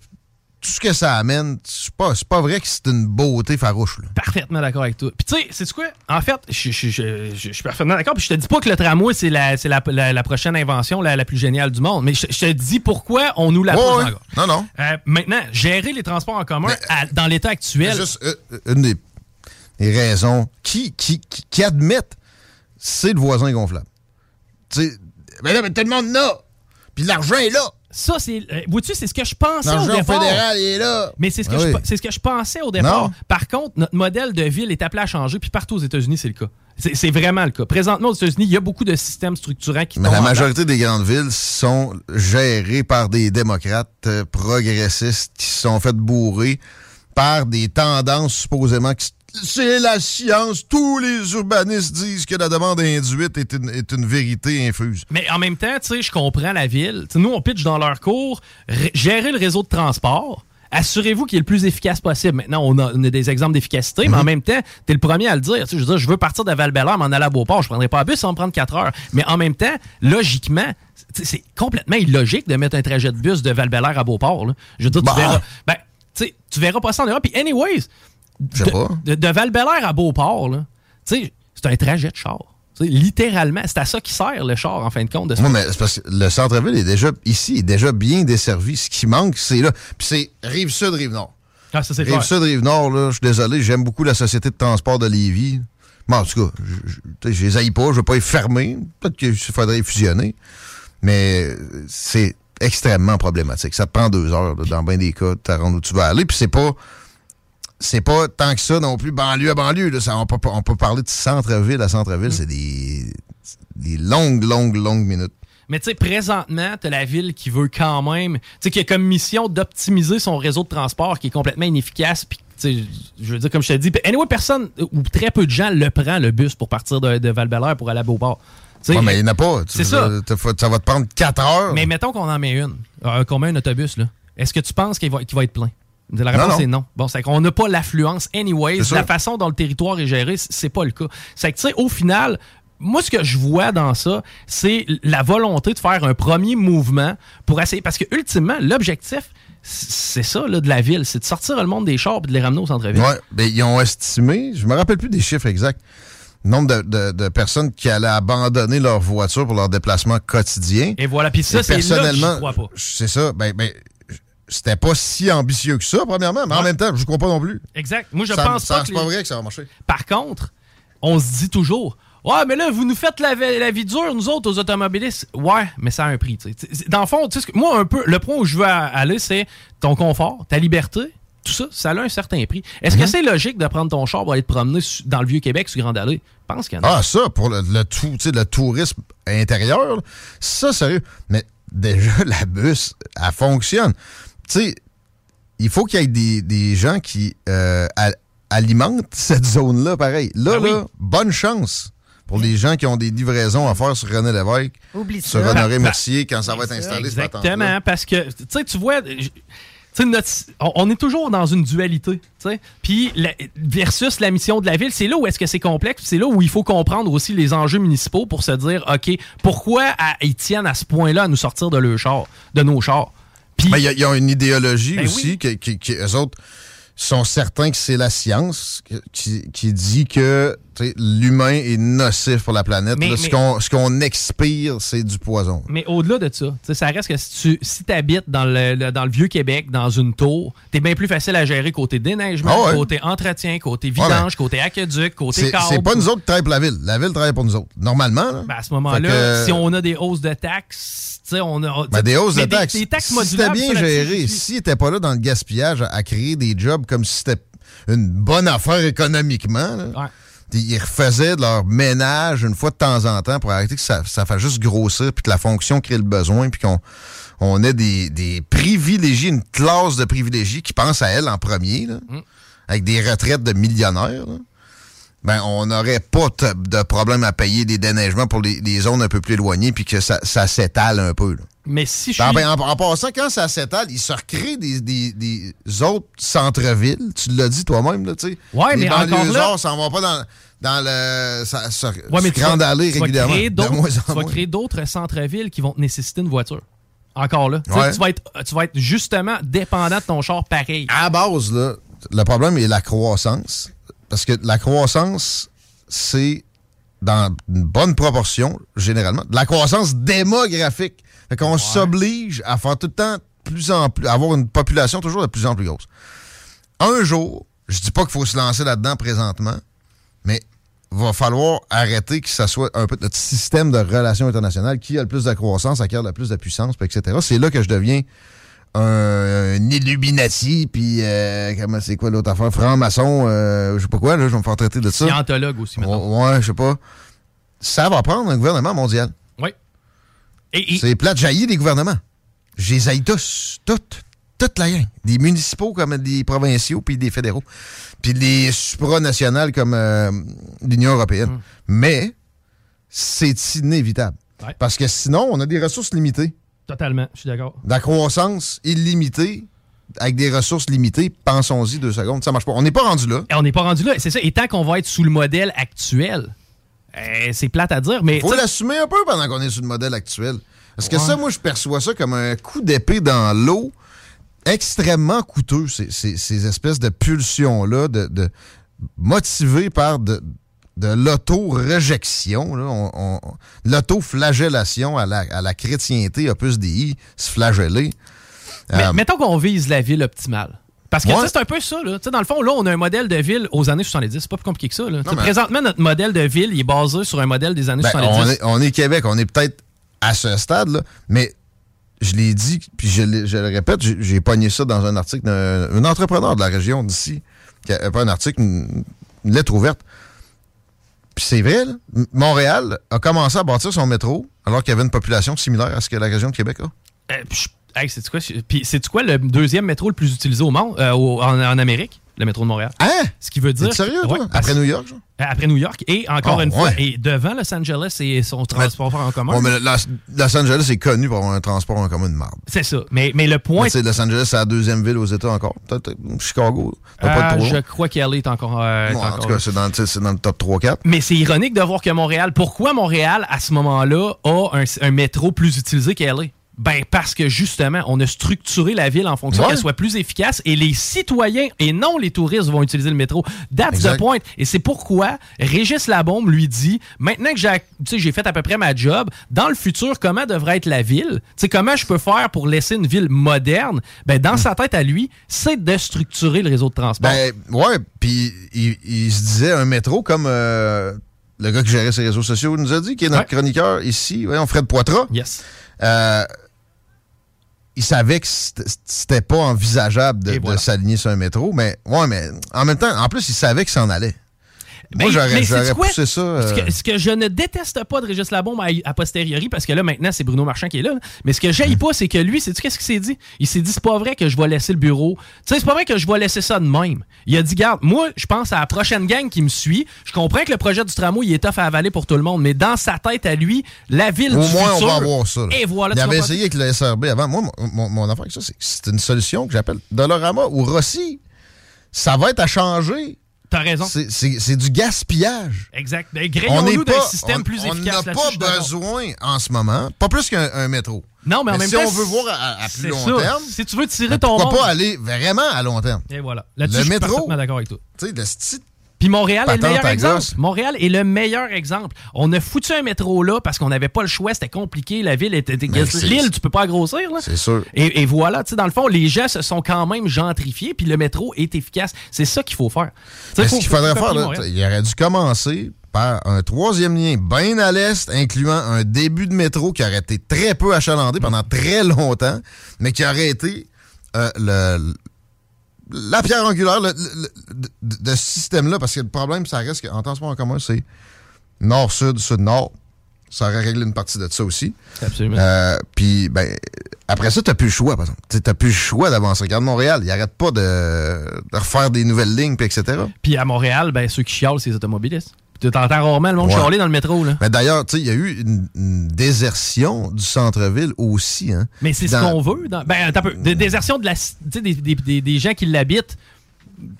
Tout ce que ça amène, c'est pas, pas vrai que c'est une beauté farouche. Là. Parfaitement d'accord avec toi. Puis tu sais, c'est quoi? En fait, je, je- je- je- je suis parfaitement d'accord. Puis je te dis pas que le tramway, c'est la, la, la- la prochaine invention la, la plus géniale du monde. Mais je, te dis pourquoi on nous la Ouais, pose ouais. Non, non. Euh, maintenant, gérer les transports en commun à- dans l'état actuel. Juste euh, une des, des raisons qui, qui, qui, qui admettent, c'est le voisin gonflable. Tu sais, mais là, mais tout le monde là. Puis l'argent est là. Ça, c'est. euh, Vois-tu, c'est ce que je pensais au départ. fédéral il est là. Mais c'est ce, que Ah oui. c'est ce que je pensais au départ. Non. Par contre, notre modèle de ville est appelé à changer, puis partout aux États-Unis, c'est le cas. C'est vraiment le cas. Présentement, aux États-Unis, il y a beaucoup de systèmes structurants qui Mais la majorité des grandes villes sont gérées par des démocrates euh, progressistes qui se sont fait bourrer par des tendances supposément qui c'est la science. Tous les urbanistes disent que la demande induite est une, est une vérité infuse. Mais en même temps, tu sais, je comprends la ville. Nous, on pitch dans leur cours, gérer le réseau de transport. Assurez-vous qu'il est le plus efficace possible. Maintenant, on a, on a des exemples d'efficacité, mais en même temps, tu es le premier à le dire. Je veux dire, je veux partir de val m'en aller à Beauport. Je prendrai pas un bus, ça va me prendre 4 heures. Mais en même temps, logiquement, c'est complètement illogique de mettre un trajet de bus de val à Beauport. là. Je veux dire, tu Bah. verras. Ben, tu verras pas ça en Europe. Puis, anyways, Je sais pas. de, de val à Beauport, là, tu sais, c'est un trajet de char. Littéralement, c'est à ça qui sert le char, en fin de compte. De Non, mais c'est parce que le centre-ville est déjà ici, est déjà bien desservi. Ce qui manque, c'est là. Puis c'est rive sud, rive nord. Ah, ça, c'est Rive clair. sud, rive nord, là, je suis désolé, j'aime beaucoup la société de transport de Lévis. Bon, en tout cas, je, les haïs pas, je veux pas les fermer. Peut-être qu'il faudrait fusionner. Mais euh, c'est extrêmement problématique. Ça te prend deux heures, là, dans bien des cas, de où tu vas aller. Puis c'est pas. C'est pas tant que ça non plus, banlieue à banlieue. Là, Ça, on, peut, on peut parler de centre-ville à centre-ville. C'est des, des longues, longues, longues minutes. Mais tu sais, présentement, tu la ville qui veut quand même, tu sais, qui a comme mission d'optimiser son réseau de transport qui est complètement inefficace puis tu sais, je veux dire, comme je te dis, anyway, personne ou très peu de gens le prend, le bus, pour partir de, de val pour aller à Beauport. Ouais, mais il n'y en a pas. C'est ça. Ça va te prendre 4 heures. Mais mettons qu'on en met une, euh, qu'on met un autobus, là. Est-ce que tu penses qu'il va, qu'il va être plein? La réponse Non, non. est non. Bon, c'est qu'on n'a pas l'affluence anyways. C'est La façon dont le territoire est géré, c'est pas le cas. C'est que, tu sais, au final, moi, ce que je vois dans ça, c'est la volonté de faire un premier mouvement pour essayer. Parce que, ultimement, l'objectif, c'est ça, là, de la ville, c'est de sortir le monde des chars et de les ramener au centre-ville. Ouais, ben, ils ont estimé, je me rappelle plus des chiffres exacts, le nombre de, de- de personnes qui allaient abandonner leur voiture pour leur déplacement quotidien. Et voilà, puis ça, c'est là que personnellement, crois pas. C'est ça. Ben, ben, c'était pas si ambitieux que ça, premièrement, mais en même temps, je crois pas non plus. Exact. Moi, je Ça- pense ça- pas que C'est les- pas vrai que ça va marcher. Par contre, on se dit toujours Ouais, mais là, vous nous faites la, vie- la vie dure, nous autres, aux automobilistes. Ouais, mais ça a un prix. Dans le fond, tu sais, ce que- moi, un peu, le point où je veux aller, c'est ton confort, ta liberté. Tout ça, ça a un certain prix. Est-ce Mhm. que c'est logique de prendre ton char pour aller te promener dans le Vieux-Québec, sur Grande Allée? Je pense qu'il y en a. Ah, ça, pour le, le tout, le tourisme intérieur, ça, sérieux. Mais déjà, (laughs) la bus, elle fonctionne. Tu sais, il faut qu'il y ait des, des gens qui euh, alimentent (laughs) cette zone-là, pareil. Là, Ben là, bonne chance pour les gens qui ont des livraisons à faire sur René Lévesque, Oublie sur ça. Honoré (laughs) Ben, Mercier, quand ça va être installé, patente-là. Exactement, parce que, tu sais, tu vois, notre- on, on est toujours dans une dualité. Puis, la- versus la mission de la ville, c'est là où est-ce que c'est complexe, puis c'est là où il faut comprendre aussi les enjeux municipaux pour se dire, OK, pourquoi à- ils tiennent à ce point-là à nous sortir de, leur char, de nos chars? Mais il y a- il y, a une idéologie Ben aussi, qui, qui, qui- eux autres sont certains que c'est la science qui, qui dit que l'humain est nocif pour la planète. Mais- Là, mais- Ce qu'on ce qu'on expire, c'est du poison. Mais au-delà de ça, ça reste que si tu si habites dans le, le- dans le Vieux-Québec, dans une tour, t'es bien plus facile à gérer côté déneigement, Ah ouais. côté entretien, côté vidange, côté aqueduc, côté câble. c'est pas nous autres qui travaillent pour la ville. La ville travaille pour nous autres. Normalement. Là. Ben, à ce moment-là, que- si on a des hausses de taxes, tu sais, on a. Ben, des hausses de mais des- taxes. Des, taxes si c'était bien géré, s'il n'était pas là dans le gaspillage à, à créer des jobs comme si c'était une bonne affaire économiquement, là, ils refaisaient de leur ménage une fois de temps en temps pour arrêter que ça, ça fasse juste grossir puis que la fonction crée le besoin puis qu'on on ait des, des privilégiés, une classe de privilégiés qui pensent à elle en premier, là, Mm. avec des retraites de millionnaires. là. Ben, on n'aurait pas de problème à payer des déneigements pour les, les zones un peu plus éloignées puis que ça, ça s'étale un peu. là. Mais si je En, suis. ben, en- en passant, quand ça s'étale, il se recrée des, des- des autres centres-villes. Tu l'as dit toi-même, là, tu sais. Ouais, mais encore là- banlieusards s'en vont pas dans, dans le. Ça, ça, Ouais, mais sur tu vas- Allée tu vas régulièrement. créer Tu vas créer d'autres centres-villes qui vont te nécessiter une voiture. Encore là. Tu sais, Ouais. Tu, vas être, tu vas être justement dépendant de ton char pareil. À la base, là, le problème est la croissance. Parce que la croissance, c'est dans une bonne proportion, généralement, de la croissance démographique. Fait qu'on s'oblige à faire tout le temps plus en plus, à avoir une population toujours de plus en plus grosse. Un jour, je dis pas qu'il faut se lancer là-dedans présentement, mais va falloir arrêter que ça soit un peu notre système de relations internationales qui a le plus de croissance, acquiert le plus de puissance, puis etc. C'est là que je deviens un, un Illuminati, puis euh, comment c'est quoi l'autre affaire? Franc-maçon, euh, je sais pas quoi, là, je vais me faire traiter de ça. Scientologue aussi, maintenant. Ouais, je sais pas. Ça va prendre un gouvernement mondial. Oui. Et, et- C'est plate, jaillit des gouvernements. Je les tous, toutes, toute la gang. Des municipaux comme des provinciaux, puis des fédéraux. Puis des supranationales comme euh, l'Union européenne. Hum. Mais c'est inévitable. Ouais. Parce que sinon, on a des ressources limitées. Totalement, je suis d'accord. La croissance illimitée avec des ressources limitées, pensons-y deux secondes, ça marche pas. On n'est pas rendu là. Et on n'est pas rendu là. C'est ça. Et tant qu'on va être sous le modèle actuel, euh, c'est plate à dire, mais. faut l'assumer un peu pendant qu'on est sur le modèle actuel. Parce que Ouais. ça, moi, je perçois ça comme un coup d'épée dans l'eau extrêmement coûteux, ces, ces- ces espèces de pulsions-là, de, de- motivées par de, de l'auto-rejection, là. On- on- l'auto-flagellation à la, à la chrétienté, opus dei, se flageller. Mais Euh, mettons qu'on vise la ville optimale. Parce que Ouais. c'est un peu ça. Là. Dans le fond, là, on a un modèle de ville aux années 70. C'est pas plus compliqué que ça. Là. Mais- Présentement, notre modèle de ville il est basé sur un modèle des années Ben, 70. on, est, on est Québec, on est peut-être à ce stade, là, mais je l'ai dit, puis je, je le répète, j'ai pogné ça dans un article d'un un entrepreneur de la région d'ici, qui a- pas un article, une, une lettre ouverte. Puis c'est vrai, Montréal a commencé à bâtir son métro alors qu'il y avait une population similaire à ce que la région de Québec a. Euh, hey, c'est quoi, c'est quoi le deuxième métro le plus utilisé au monde, euh, en Amérique? Le métro de Montréal. Hein? Ce qui veut dire. Sérieux, toi? Ouais, Après New York, genre? Euh, Après New York. Et encore Ah, une fois, ouais. et devant Los Angeles et son transport en commun. Ouais, mais Los, Los Angeles est connu pour avoir un transport en commun de marde. C'est ça. Mais, mais le point. Sais, Los Angeles, c'est la deuxième ville aux États encore. Chicago. T'as pas Ah, de trop je crois qu'elle est encore. euh, est en encore tout cas, c'est dans, c'est dans le top 3-4. Mais c'est ironique de voir que Montréal, pourquoi Montréal, à ce moment-là, a un, un métro plus utilisé qu'LA? Ben, parce que justement, on a structuré la ville en fonction Ouais. qu'elle soit plus efficace et les citoyens et non les touristes vont utiliser le métro. That's Exact. the point. Et c'est pourquoi Régis Labombe lui dit maintenant que j'ai fait à peu près ma job, dans le futur, comment devrait être la ville? Sais, comment je peux faire pour laisser une ville moderne? Ben, dans sa tête à lui, c'est de structurer le réseau de transport. Ben, ouais, puis il, il se disait un métro comme euh, le gars qui gérait ses réseaux sociaux nous a dit, qui est notre chroniqueur ici, ouais, on Fred Poitras. Yes. Euh, il savait que c'était pas envisageable de, Et voilà. de s'aligner sur un métro, mais ouais, mais en même temps, en plus, il savait qu'il s'en allait. Moi, Ben, j'aurais mais j'aurais poussé ça. euh, Ce, que, ce que je ne déteste pas de Régis Labombe à, a posteriori, parce que là, maintenant, c'est Bruno Marchand qui est là, là. mais ce que j'aille pas, c'est que lui, sais-tu qu'est-ce qu'il s'est dit? Il s'est dit, c'est pas vrai que je vais laisser le bureau. Tu sais, c'est pas vrai que je vais laisser ça de même. Il a dit, garde, moi, je pense à la prochaine gang qui me suit. Je comprends que le projet du tramway, il est tough à avaler pour tout le monde, mais dans sa tête à lui, la ville Au du moins, futur... on va avoir ça. là. Et voilà, Il avait essayé avec le SRB avant. Moi, mon, mon, mon affaire avec ça, c'est que c'est une solution que j'appelle Dolorama ou Rossi. Ça va être à changer. T'as raison. C'est- C'est c'est du gaspillage. Exact. Ben, On Grayons-nous d'un pas- système on- plus on efficace. n'a Là-dessus, je pas besoin en ce moment, pas plus qu'un un métro. Non, mais en même si temps, on veut voir à, à plus long ça. terme, Si tu veux tirer ben, ton pourquoi monde- pas aller vraiment à long terme? Et voilà. Là-dessus, Le je suis métro, d'accord avec toi. Tu sais, le style Puis Montréal est le meilleur exemple. Montréal est le meilleur exemple. On a foutu un métro là parce qu'on n'avait pas le choix, c'était compliqué, la ville était Ben, l'île, tu peux pas grossir là. C'est sûr. Et, et voilà, tu sais dans le fond, les gens se sont quand même gentrifiés puis le métro est efficace. C'est ça qu'il faut faire. Mais faut- ce qu'il faudrait faire, là, il aurait dû commencer par un troisième lien bien à l'est, incluant un début de métro qui aurait été très peu achalandé pendant très longtemps, mais qui aurait été euh, le, la pierre angulaire le- le- le- de, ce système-là. Parce que le problème, ça reste qu'en transport en commun, c'est nord-sud, sud-nord. Ça aurait réglé une partie de ça aussi. Absolument. Euh, Puis, ben, après ça, t'as plus le choix, par exemple. Tu t'as plus le choix d'avancer. Regarde Montréal, il arrête pas de, de refaire des nouvelles lignes, puis etc. Puis à Montréal, ben ceux qui chialent, c'est les automobilistes. Tu t'entends rarement le monde Ouais. chialer dans le métro là. Mais d'ailleurs, tu sais, il y a eu une, une désertion du centre-ville aussi. Hein, Mais c'est ce qu'on veut. Dans, ben, un peu. De- désertion de la, des, des, des, des gens qui l'habitent,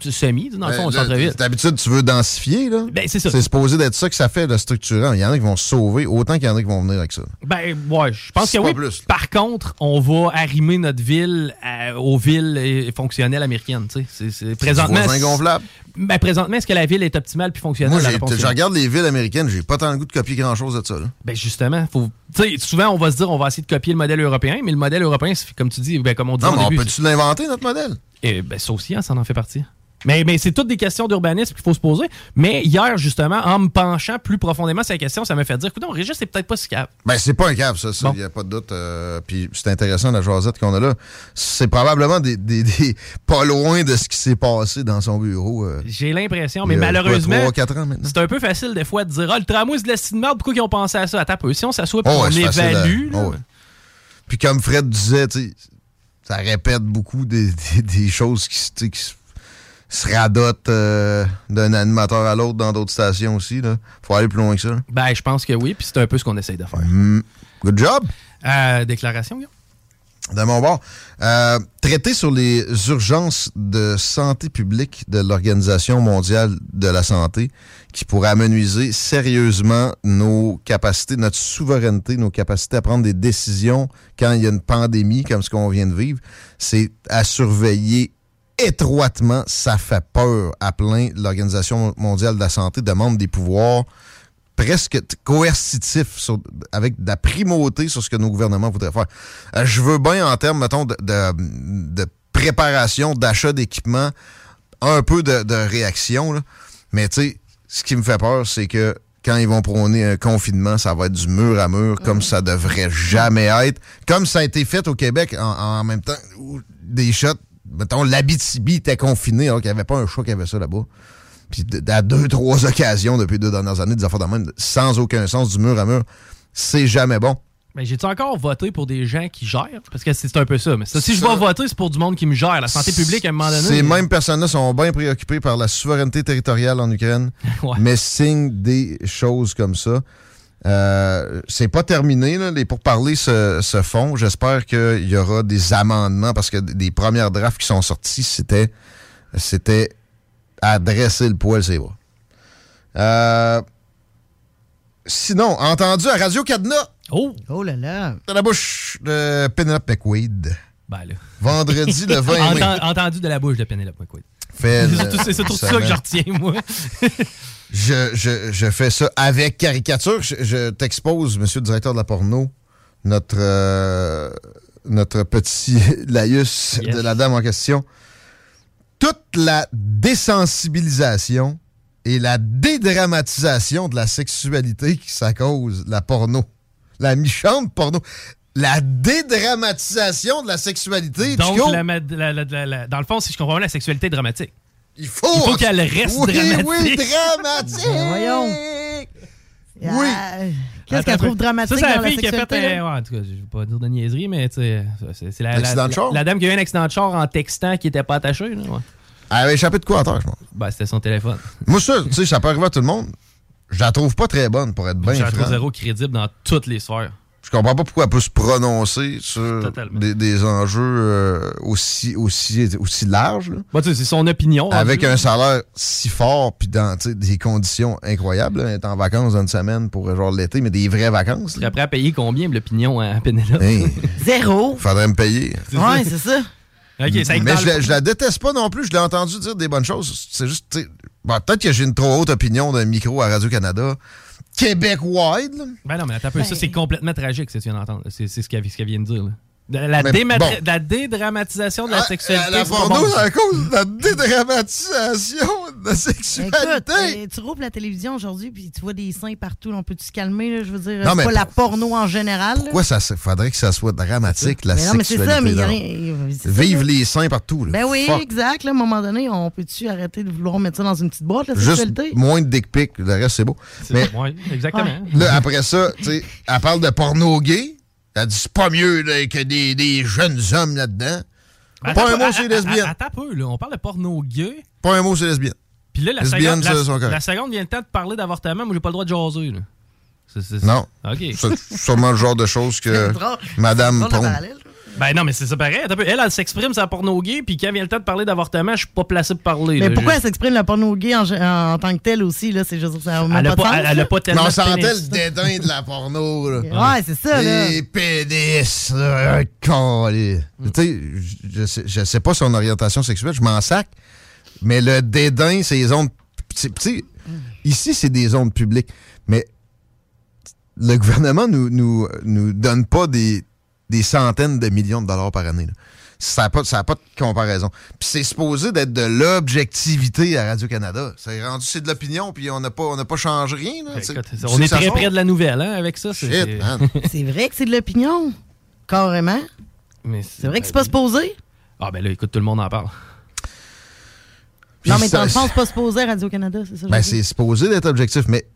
c'est semi, dans le fond, au Ben, centre-ville. D'habitude, tu veux densifier, là. Ben, c'est ça. C'est supposé d'être ça que ça fait, le structurant. Il y en a qui vont se sauver autant qu'il y en a qui vont venir avec ça. Ben, ouais, je pense que C'est oui. plus, Par contre, on va arrimer notre ville à- aux villes euh, fonctionnelles américaines. tu sais. C'est- c'est- présentement, voisins gonflables. Ben, présentement, est-ce que la ville est optimale puis fonctionnelle? Moi, je regarde les villes américaines, j'ai pas tant le goût de copier grand-chose de ça. Là. Ben, justement, faut. Souvent, on va se dire, on va essayer de copier le modèle européen, mais le modèle européen, c'est comme tu dis, ben, comme on dit Non, au mais on peut-tu l'inventer, notre modèle? Eh ben, ça aussi, hein, ça en fait partie. Mais, mais c'est toutes des questions d'urbanisme qu'il faut se poser. Mais hier, justement, en me penchant plus profondément sur la question, ça m'a fait dire, écoute, Régis, c'est peut-être pas si capable. Ben, c'est pas un câble, ça, il n'y a pas de doute. euh, Puis c'est intéressant, la jasette qu'on a là. C'est probablement des, des- des- pas loin de ce qui s'est passé dans son bureau. euh, J'ai l'impression, mais malheureusement. C'est un peu facile des fois de dire Ah, le tramway, c'est de la de merde, pourquoi ils ont pensé à ça? Attends peu. Si on s'assoit Oh, on ouais, à- évalue. oh, ouais. Puis comme Fred disait, ça répète beaucoup des, des- des choses qui, qui se- se radotent euh, d'un animateur à l'autre dans d'autres stations aussi. Là. Faut aller plus loin que ça. là. Ben, je pense que oui, puis c'est un peu ce qu'on essaye de faire. Mm. Good job! Euh, déclaration, Guillaume? De mon bord. Euh, traiter sur les urgences de santé publique de l'Organisation mondiale de la santé qui pourrait amenuiser sérieusement nos capacités, notre souveraineté, nos capacités à prendre des décisions quand il y a une pandémie comme ce qu'on vient de vivre, c'est à surveiller étroitement. Ça fait peur à plein. L'Organisation mondiale de la santé demande des pouvoirs presque t- coercitif sur- avec de la primauté sur ce que nos gouvernements voudraient faire. Euh, je veux bien en termes, mettons, de, de- de préparation, d'achat d'équipement, un peu de, de réaction, là. mais tu sais, ce qui me fait peur, c'est que quand ils vont prôner un confinement, ça va être du mur à mur, comme ça devrait jamais être. Comme ça a été fait au Québec en, en même temps, où des shots, mettons, l'Abitibi était confiné, alors qu'il n'y avait pas un chat qui avait ça là-bas. Puis à deux, trois (laughs) occasions depuis deux dernières années, des affaires de même, sans aucun sens, du mur à mur, c'est jamais bon. Mais j'ai-tu encore voté pour des gens qui gèrent? Parce que c'est un peu ça. Mais ça, si je vais voter, c'est pour du monde qui me gère. La santé publique, à un moment donné. Ces mêmes personnes-là sont bien préoccupées par la souveraineté territoriale en Ukraine, (laughs) mais signent des choses comme ça. Euh, c'est pas terminé, là. les pourparlers se, se font. J'espère qu'il y aura des amendements parce que des premières drafts qui sont sortis, c'était c'était à dresser le poil, c'est vrai. Euh, sinon, entendu à Radio Cadena. Oh! Oh là là! Dans la bouche de Penelope McQuaid. Ben là. Vendredi le 20 mai. Enten- Entendu de la bouche de Penelope McQuaid. C'est surtout ça que je retiens, moi. (laughs) Je, je, je fais ça avec caricature. Je, je t'expose, monsieur le directeur de la porno, notre, euh, notre petit (laughs) laïus Yes. de la dame en question. Toute la désensibilisation et la dédramatisation de la sexualité qui ça cause la porno. La méchante porno. La dédramatisation de la sexualité, Donc, la- la- la- dans le fond, si je comprends bien, la sexualité est dramatique. Il faut, Il faut qu'elle reste oui, dramatique. Oui, dramatique. Ben, voyons. Oui. Ah, Qu'est-ce qu'elle trouve dramatique Ça, c'est dans la la fille qui a fait. euh, ouais, en tout cas, je vais pas dire de niaiserie, mais c'est la, la, la- la dame qui a eu un accident de char en textant qui était pas attaché. Là, ouais. Elle avait échappé de quoi à terre, je pense? Ben, c'était son téléphone. Moi, ça, tu sais, ça peut arriver à tout le monde. Je la trouve pas très bonne, pour être bien Je la trouve franc. zéro crédible dans toutes les sphères. Je comprends pas pourquoi elle peut se prononcer sur des, des enjeux euh, aussi, aussi, aussi larges. Bah, c'est son opinion. Avec un salaire si fort, puis dans des conditions incroyables. là. Est en vacances dans une semaine pour euh, genre l'été, mais des vraies vacances. Tu serais prêt à payer combien l'opinion à Penelope? (laughs) Zéro. Faudrait me payer. Ouais, c'est ça. Ok, ça mais je, la- je la déteste pas non plus. Je l'ai entendu dire des bonnes choses. C'est juste, bon, peut-être que j'ai une trop haute opinion d'un micro à Radio-Canada. Québec-wide, là. Ben non, mais attends un peu, ça Ben- c'est complètement tragique, ce que tu viens d'entendre. C'est c'est ce qu'elle ce qu'elle vient de dire. là. De La, Mais bon. la dédramatisation de la Ah, sexualité. La porno, bon, c'est ça. à cause de la dédramatisation de la Écoute, sexualité. euh, tu rouvres la télévision aujourd'hui puis tu vois des seins partout. On peut-tu se calmer? Là, je veux dire, Non, mais pas la porno en général. là. Pourquoi ça se- faudrait que ça soit dramatique, la Mais non, mais c'est sexualité? ça, mais il y a non? rien- c'est ça, Vive là. les seins partout. là. Ben oui, Fuck. exact. Là, à un moment donné, on peut-tu arrêter de vouloir mettre ça dans une petite boîte, la Juste sexualité? moins de dick pic, le reste c'est beau. Mais Ouais, exactement. là, après ça, tu sais, elle parle de porno gay. Elle dit c'est pas mieux là, que des, des jeunes hommes là-dedans. Pas un mot sur les lesbiennes. Attends un peu, là. On parle de porno gay. Pas un mot sur les lesbiennes. Puis là, la seconde, ça, la, la seconde vient le temps de parler d'avortement. Moi, j'ai pas le droit de jaser. Là. Non. C'est sûrement le genre de choses que. (laughs) Madame C'est Ben non, mais c'est ça pareil. Peu. Elle, elle s'exprime sur la porno gay, puis quand vient le temps de parler d'avortement, je suis pas placé pour parler. Mais là. pourquoi Je- elle s'exprime la porno gay en, en- en tant que telle aussi? Là, c'est juste, ça a Elle a pas, pas- sens, elle- elle a pas tellement Mais on sentait le dédain de la porno. Là. Ouais, c'est ça, là. Les pénis, là, un câlin. Tu sais, je, je sais, je sais pas son orientation sexuelle, je m'en sac, mais le dédain, c'est les zones. Tu sais, ici, c'est des zones publiques, mais le gouvernement nous, nous, nous donne pas des, des centaines de millions de dollars par année. là. Ça n'a pas, ça a pas de comparaison. Puis c'est supposé d'être de l'objectivité à Radio-Canada. C'est rendu, c'est de l'opinion, puis on n'a pas, on n'a pas changé rien. là. Écoute, c'est on est très sort. près de la nouvelle, hein, avec ça. (laughs) c'est- vrai que c'est de l'opinion. Carrément. Mais C'est vrai que c'est pas supposé. Ah, ben là, écoute, tout le monde en parle. Puis non, mais dans le fond, c'est pas supposé à Radio-Canada, c'est ça? Ben, c'est supposé d'être objectif, mais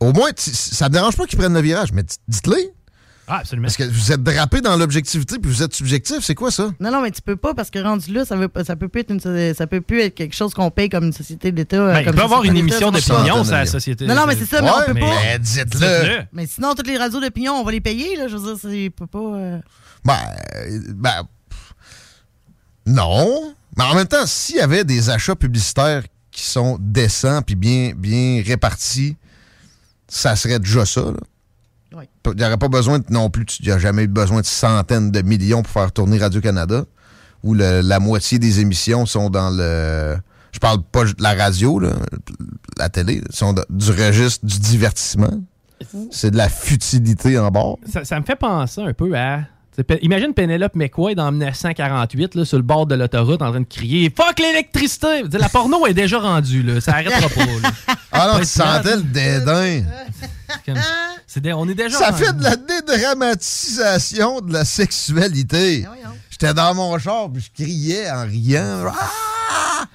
au moins, ça ne dérange pas qu'ils prennent le virage, mais dites-le. Ah, absolument. Parce que vous êtes drapé dans l'objectivité puis vous êtes subjectif, c'est quoi ça? Non, non, mais tu peux pas parce que rendu là, ça, veut, pas- ça peut plus être une, ça peut plus être quelque chose qu'on paye comme une société d'État. Ben, euh, il peut avoir une émission ça d'opinion sur la société. Non, non, mais c'est ça, mais on peut mais pas. dites-le. Dites-le. Mais sinon, toutes les radios d'opinion, on va les payer, là. Je veux dire, c'est peut pas. euh, Ben, ben, non. Mais en même temps, s'il y avait des achats publicitaires qui sont décents puis bien, bien répartis, ça serait déjà ça. là. Il n'y aurait pas besoin de, non plus, il n'y a jamais eu besoin de centaines de millions pour faire tourner Radio-Canada, où le- la moitié des émissions sont dans le. Je parle pas de la radio, là, la télé, sont de- du registre du divertissement. C'est de la futilité en bord. Ça, ça me fait penser un peu à. tu Imagine Penelope McQuaid en 1948, là, sur le bord de l'autoroute, en train de crier Fuck l'électricité! La porno est déjà rendue, là. ça arrêtera pas. là. Ah non, tu sentais le dédain. Comme- (laughs) c'est des- on est déjà Ça fait de la dédramatisation de la sexualité. J'étais dans mon char puis je criais en riant. Ah!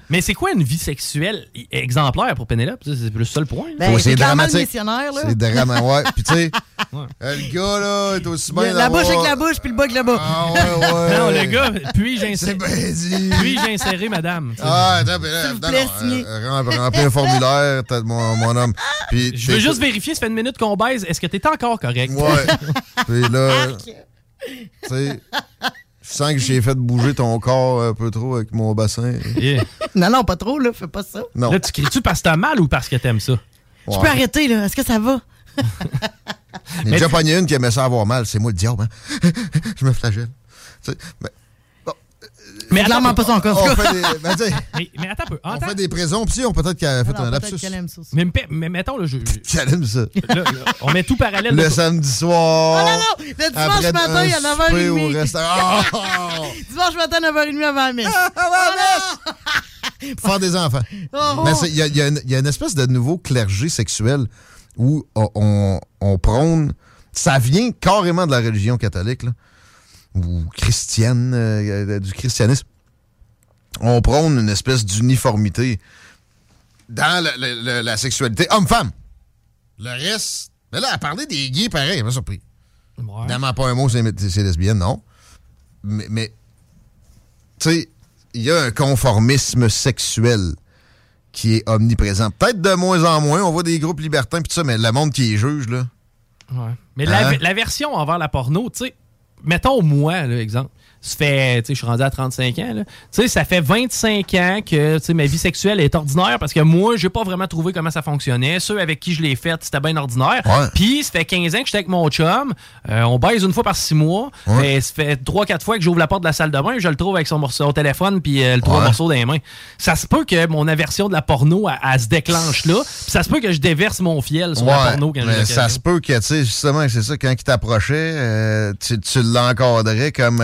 Mais c'est quoi une vie sexuelle exemplaire pour Pénélope? C'est plus ça le point. là. Ben, Ouais, c'est dramatique. missionnaire, là. C'est dramatique. Ouais. Puis tu sais, (laughs) euh, le gars, là, est aussi bien La bouche avec la bouche, puis le bas avec le bas. Ah, ouais, ouais. (laughs) Non, le gars, puis-je C'est insérer, puis-je insérer madame? Ah, attends, non, euh, rem- remplis un formulaire, t'as mon, mon homme. Puis, Je veux juste vérifier, ça fait une minute qu'on baise. Est-ce que t'es encore correct? Ouais. (laughs) Puis là, tu sais, je sens que j'ai fait bouger ton corps un peu trop avec mon bassin. Yeah. Non, non, pas trop, là. Fais pas ça. Non. Là, tu cries-tu parce que t'as mal ou parce que t'aimes ça? Tu peux arrêter, là. Est-ce que ça va? J'ai déjà pogné une qui aimait ça avoir mal. C'est moi le diable, hein? (laughs) je me flagelle. Tu sais, mais Mais clairement pas son corps. on fait des, ben, (laughs) Mais, mais attends un peu. on fait des présomptions. Peut-être qu'elle a fait Alors, un lapsus. ça aussi. mais, mais mettons, là, je, je- (laughs) Qu'elle aime ça. là, on met tout parallèle. Le samedi soir. Oh non, non! Le dimanche matin, il y a souper au 9h30. restaurant. Oh! (laughs) Dimanche matin, 9h30 avant la messe. Faire des enfants. Oh. Mais c'est- il y a, il y a une- il y a une espèce de nouveau clergé sexuel où on, on- on prône. Ça vient carrément de la religion catholique, là, ou chrétienne, euh, du christianisme. On prône une espèce d'uniformité dans la sexualité homme-femme. Le reste. Mais là, à parler des gays, pareil, pas surpris. Ouais. Évidemment, pas un mot, c'est lesbienne, non. Mais, mais tu sais, il y a un conformisme sexuel qui est omniprésent. Peut-être de moins en moins, on voit des groupes libertins, pis tout ça, mais le monde qui est juge, là. Ouais. Mais la, Hein? la version envers la porno, tu sais, mettons moi, là, exemple. Ça fait, tu sais, je suis rendu à 35 ans, là. Tu sais, ça fait 25 ans que, tu sais, ma vie sexuelle est ordinaire parce que moi, j'ai pas vraiment trouvé comment ça fonctionnait. Ceux avec qui je l'ai fait, c'était bien ordinaire. Ouais. Puis, ça fait 15 ans que j'étais avec mon chum. Euh, on baise une fois par six mois. Ouais. Mais ça fait 3-4 fois que j'ouvre la porte de la salle de bain, je le trouve avec son, morceau, son téléphone puis euh, le trois morceaux dans les mains. Ça se peut que mon aversion de la porno, elle, elle se déclenche là. Puis ça se peut que je déverse mon fiel sur la porno quand mais ça se peut que, tu sais, justement, c'est ça, quand il t'approchait, euh, tu, tu l'encadrais comme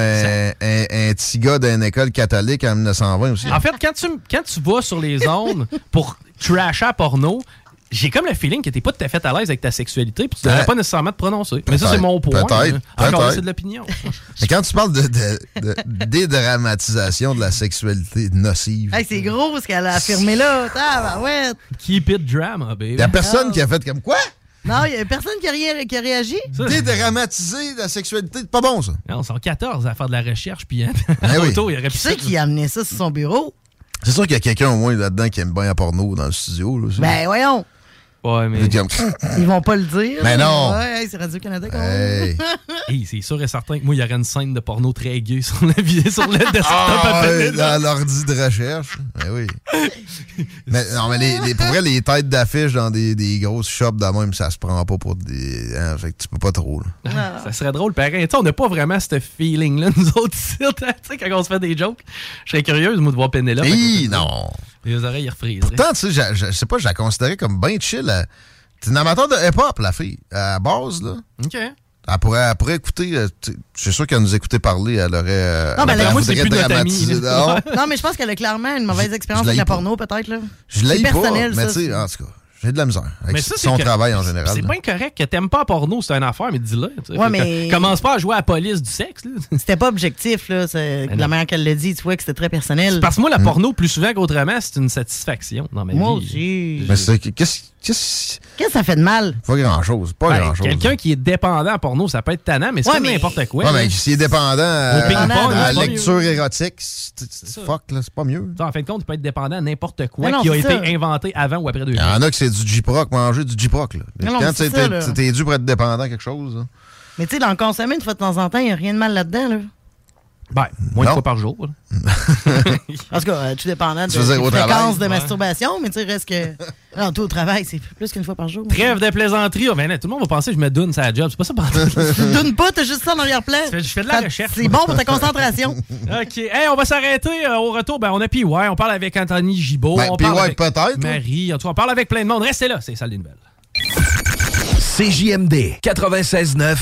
un, un- un petit gars d'une école catholique en 1920 aussi. En fait, quand tu, quand tu vas sur les zones (laughs) pour trasher à porno, j'ai comme le feeling que t'es pas tout à fait à l'aise avec ta sexualité puis tu devrais pas nécessairement te prononcer. Mais ça, c'est mon point. peut-être, hein. Encore là, peut-être. c'est de l'opinion. (laughs) Mais quand tu parles de, de- de (laughs) dédramatisation de la sexualité nocive, Hey, c'est gros ce qu'elle a affirmé là. ouais. Keep it drama, baby. il y a personne qui a fait comme quoi? Non, il y a personne qui a, rien, qui a réagi. Dédramatiser la sexualité, c'est pas bon, ça. Non, ils sont 14 à faire de la recherche, puis hein, (laughs) Ben oui. auto, il aurait pu Qui c'est qui a amené ça sur son bureau? C'est sûr qu'il y a quelqu'un au moins là-dedans qui aime bien la porno dans le studio. Là. Ben, voyons. Ouais, mais. Ils vont pas le dire. Mais non. Ouais, hey, c'est Radio-Canada quand Hey. (laughs) Hey, c'est sûr et certain que moi, il y aurait une scène de porno très gay sur le, (laughs) sur le desktop Ah, à ouais, dans l'ordi de recherche. Ben oui. (laughs) mais, non, mais les, les- pour vrai, les têtes d'affiche dans des, des grosses shops de même, ça se prend pas pour des. hein, fait que tu peux pas trop. là. Ça serait drôle, pareil. Tu sais, on n'a pas vraiment ce feeling-là, nous autres ici. Tu sais, quand on se fait des jokes, je serais curieuse, moi, de voir Pénélope. Hi, non. Les oreilles, ils refriseraient. Pourtant, tu sais, je- je je sais pas, je la considérais comme bien chill. T'es une amateur de hip-hop, la fille. À la base, là. OK. Elle pourrait, elle pourrait écouter. euh, tu Je suis sûr qu'elle nous écoutait parler. Elle aurait. euh, Non, mais elle là, moi, voudrait c'est plus notre dramatiser. amie, là. Non, Non, mais je pense qu'elle a clairement une mauvaise expérience je avec la pas. porno, peut-être. là. Je l'ai C'est pas, personnel, mais ça, tu sais, en tout cas, j'ai de la misère. Avec Mais ça, c'est son travail en général. C'est là. bien correct que t'aimes pas porno, c'est une affaire, mais dis-le. Ouais, mais- Commence pas à jouer à la police du sexe. là. (laughs) C'était pas objectif, là. C'est la manière qu'elle l'a dit, tu vois que c'était très personnel. Parce que moi, la porno, plus souvent qu'autrement, c'est une satisfaction dans ma Moi vie. aussi. Mais c'est. Qu'est-ce. Qu'est-ce. Que ça fait de mal? Pas grand-chose. Pas Ben, grand-chose. Quelqu'un qui est dépendant à porno, ça peut être tannant, mais c'est Ouais, comme mais- n'importe quoi. Ouais, mais s'il est dépendant à, Au ping-pong, à la c'est pas lecture mieux. érotique, c'est fuck, là, c'est pas mieux. Ça, En fin de compte, tu peux être dépendant à n'importe quoi non, qui a été ça. inventé avant ou après deux Il y en a que c'est du J-Proc, manger du J-Proc. Quand t'es dû pour être dépendant à quelque chose. là. Mais tu sais, dans le consommer une fois de temps en temps, il n'y a rien de mal là-dedans, là. Ben, moins de fois par jour. (laughs) En tout cas, euh, tout dépendant de la fréquence travail? de Ouais. masturbation, mais tu sais, reste que. (laughs) Non, tout au travail, c'est plus qu'une fois par jour. Trêve de plaisanterie. Oh, ben, là, tout le monde va penser que je me donne ça à la job. C'est pas ça. (laughs) Tu donnes pas, t'as juste ça en arrière-plan. Je fais- je fais de la recherche. C'est bon pour ta concentration. OK. Hey, on va s'arrêter. euh, au retour, ben, on a PY. On parle avec Anthony Gibault. Ben, on PY parle avec peut-être. Marie. En tout cas, on parle avec plein de monde. Restez là. C'est ça, les nouvelles. CJMD 96.9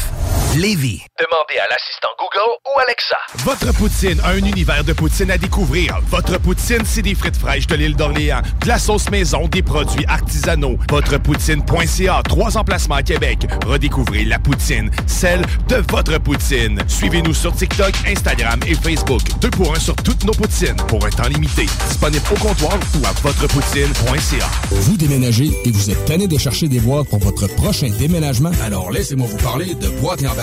Lévis. Demandez à l'assistant Google ou Alexa. Votre poutine, un univers de poutine à découvrir. Votre poutine, c'est des frites fraîches de l'île d'Orléans, de la sauce maison, des produits artisanaux. Votrepoutine.ca, trois emplacements à Québec. Redécouvrez la poutine, celle de votre poutine. Suivez-nous sur TikTok, Instagram et Facebook. Deux pour un sur toutes nos poutines, pour un temps limité. Disponible au comptoir ou à votrepoutine.ca. Vous déménagez et vous êtes tanné de chercher des boîtes pour votre prochain déménagement? Alors laissez-moi vous parler de Boîte et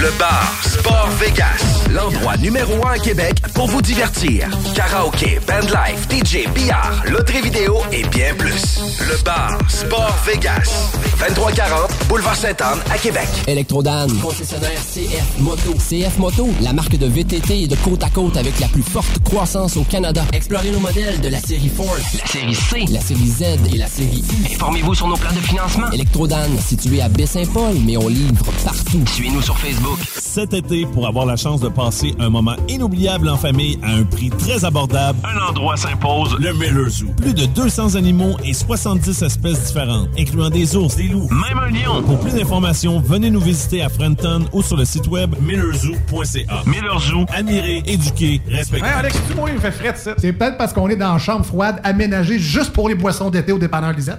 Le bar Sport Vegas, l'endroit numéro un à Québec pour vous divertir. Karaoke, bandlife, DJ, billard, loterie vidéo et bien plus. Le bar Sport Vegas, 2340 Boulevard Sainte-Anne à Québec. Electrodan, concessionnaire CF Moto. CF Moto, la marque de VTT et de côte à côte avec la plus forte croissance au Canada. Explorez nos modèles de la série Force, La série C. la série Z et la série U. Informez-vous sur nos plans de financement. Electrodan, situé à Baie-Saint-Paul, mais on livre partout. Suivez-nous sur Facebook. Cet été, pour avoir la chance de passer un moment inoubliable en famille à un prix très abordable, Un endroit s'impose. le Miller Zoo. Plus de 200 animaux et 70 espèces différentes, incluant des ours, des loups. Même un lion. Pour plus d'informations, venez nous visiter à Frenton ou sur le site web millerzoo.ca. Miller Zoo. Admirer, éduquer, respecter. Hey Alex, tu moi, il me fait fret, ça. C'est peut-être parce qu'on est dans une chambre froide aménagée juste pour les boissons d'été au dépanneur Lisette.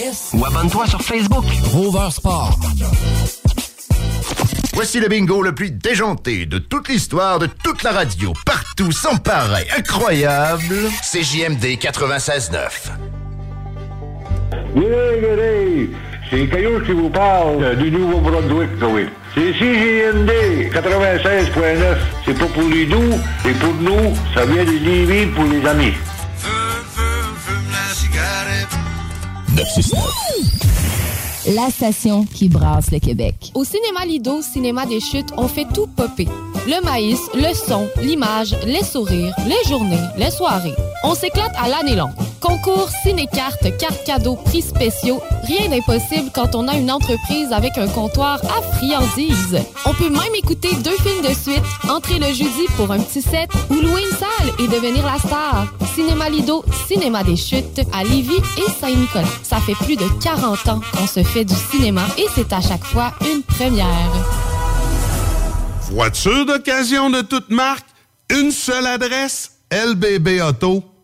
S. Ou abonne-toi sur Facebook. Rover Sport. Voici le bingo le plus déjanté de toute l'histoire de toute la radio. Partout, sans pareil, incroyable. CJMD 96.9. Good day, good day. C'est Caillou qui vous parle euh, du Nouveau-Brunswick, oui. C'est CJMD 96.9. C'est pas pour les doux, c'est pour nous. Ça vient de Lévis pour les amis. 969. La station qui brasse le Québec. Au cinéma Lido, cinéma des chutes, on fait tout popper. Le maïs, le son, l'image, les sourires, les journées, les soirées. On s'éclate à l'année longue. Concours, ciné-cartes, cartes cadeaux, prix spéciaux, rien d'impossible quand on a une entreprise avec un comptoir à friandises. On peut même écouter deux films de suite, entrer le jeudi pour un petit set ou louer une salle et devenir la star. Cinéma Lido, cinéma des chutes à Lévis et Saint-Nicolas. Ça fait plus de 40 ans qu'on se du cinéma et c'est à chaque fois une première. Voiture d'occasion de toute marque? Une seule adresse,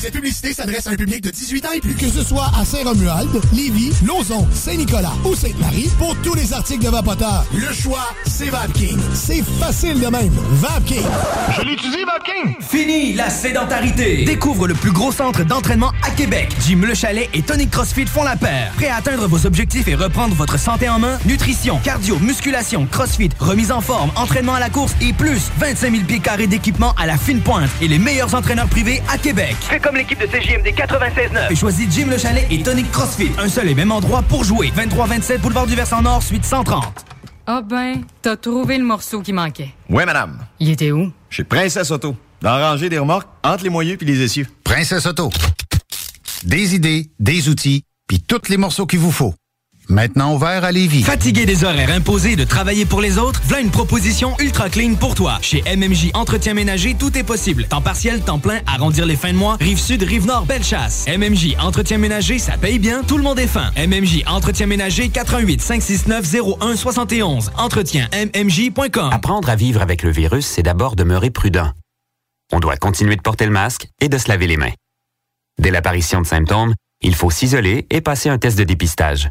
Cette publicité s'adresse à un public de 18 ans et plus. Que ce soit à Saint-Romuald, Lévis, Lauson, Saint-Nicolas ou Sainte-Marie, pour tous les articles de Vapoteur, le choix, c'est VapKing. C'est facile de même. VapKing. Je l'utilise, Vapking! Fini la sédentarité! Découvre le plus gros centre d'entraînement à Québec. Jim Le Chalet et Tonic CrossFit font la paire. Prêt à atteindre vos objectifs et reprendre votre santé en main? Nutrition, cardio, musculation, CrossFit, remise en forme, entraînement à la course et plus 25 000 pieds carrés d'équipement à la fine pointe et les meilleurs entraîneurs privés à Québec. Fais comme l'équipe de CJMD 96.9. Et choisis Jim Le Chalet et Tonic CrossFit. Un seul et même endroit pour jouer. 23-27 Boulevard du Versant Nord, suite 130. Ah ben, t'as trouvé le morceau qui manquait. Oui, madame. Il était où? Chez Princesse Auto. Dans la rangée des remorques, entre les moyeux puis les essieux. Princesse Auto. Des idées, des outils, puis tous les morceaux qu'il vous faut. Maintenant ouvert à Lévis. Fatigué des horaires imposés de travailler pour les autres, voilà une proposition ultra clean pour toi. Chez MMJ Entretien Ménager, tout est possible. Temps partiel, temps plein, arrondir les fins de mois, rive sud, rive nord, belle chasse. MMJ Entretien Ménager, ça paye bien, tout le monde est fin. MMJ Entretien Ménager, 88 569 01 71. Entretien MMJ.com. Apprendre à vivre avec le virus, c'est d'abord demeurer prudent. On doit continuer de porter le masque et de se laver les mains. Dès l'apparition de symptômes, il faut s'isoler et passer un test de dépistage.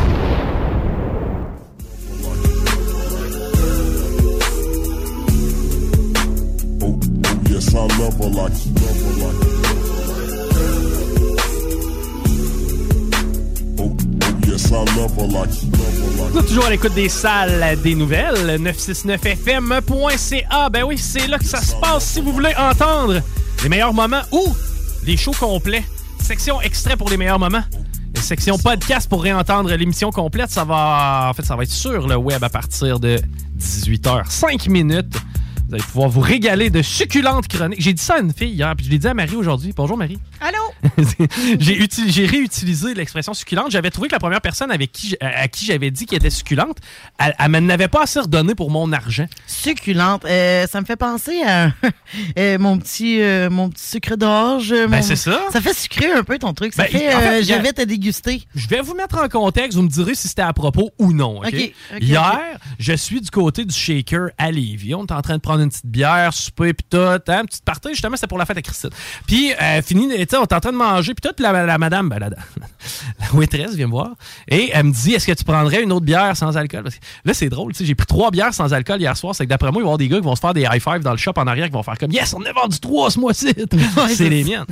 Yes, I love her like love her like Oh, oh, yes, I love her like love her like Vous êtes toujours à l'écoute des salles des nouvelles, 969fm.ca. Ben oui, c'est là que ça se passe si vous voulez entendre les meilleurs moments ou les shows complets. Section extrait pour les meilleurs moments. Section podcast pour réentendre l'émission complète, ça va en fait ça va être sur le web à partir de 18h 5 minutes. Vous allez pouvoir vous régaler de succulentes chroniques. J'ai dit ça à une fille hier, puis je l'ai dit à Marie aujourd'hui. Bonjour Marie. Allô? (laughs) j'ai uti- j'ai réutilisé l'expression succulente. J'avais trouvé que la première personne avec qui, à à qui j'avais dit qu'elle était succulente, elle, elle m'en avait pas assez redonné pour mon argent. Succulente. Euh, ça me fait penser à (laughs) euh, mon petit euh, mon petit sucre d'orge. Ben, mon- c'est ça. Ça fait sucré un peu ton truc. Ça Ben, fait, en fait, j'invite à déguster. Je vais vous mettre en contexte, vous me direz si c'était à propos ou non. OK? Hier, je suis du côté du shaker à Lévis. On est en train de prendre une petite bière, souper, puis tout. Hein, petite partie, justement, c'était pour la fête à Christine. Puis, euh, fini, tu sais, on est en train de manger, puis tout, puis la, la madame, ben, la, (laughs) la waitress vient me voir, et elle me dit Est-ce que tu prendrais une autre bière sans alcool? Parce que Là, c'est drôle, tu sais, j'ai pris trois bières sans alcool hier soir. C'est que d'après moi, il va y avoir des gars qui vont se faire des high five dans le shop en arrière qui vont faire comme Yes, on a vendu trois ce mois-ci. (laughs) (laughs) c'est les miennes.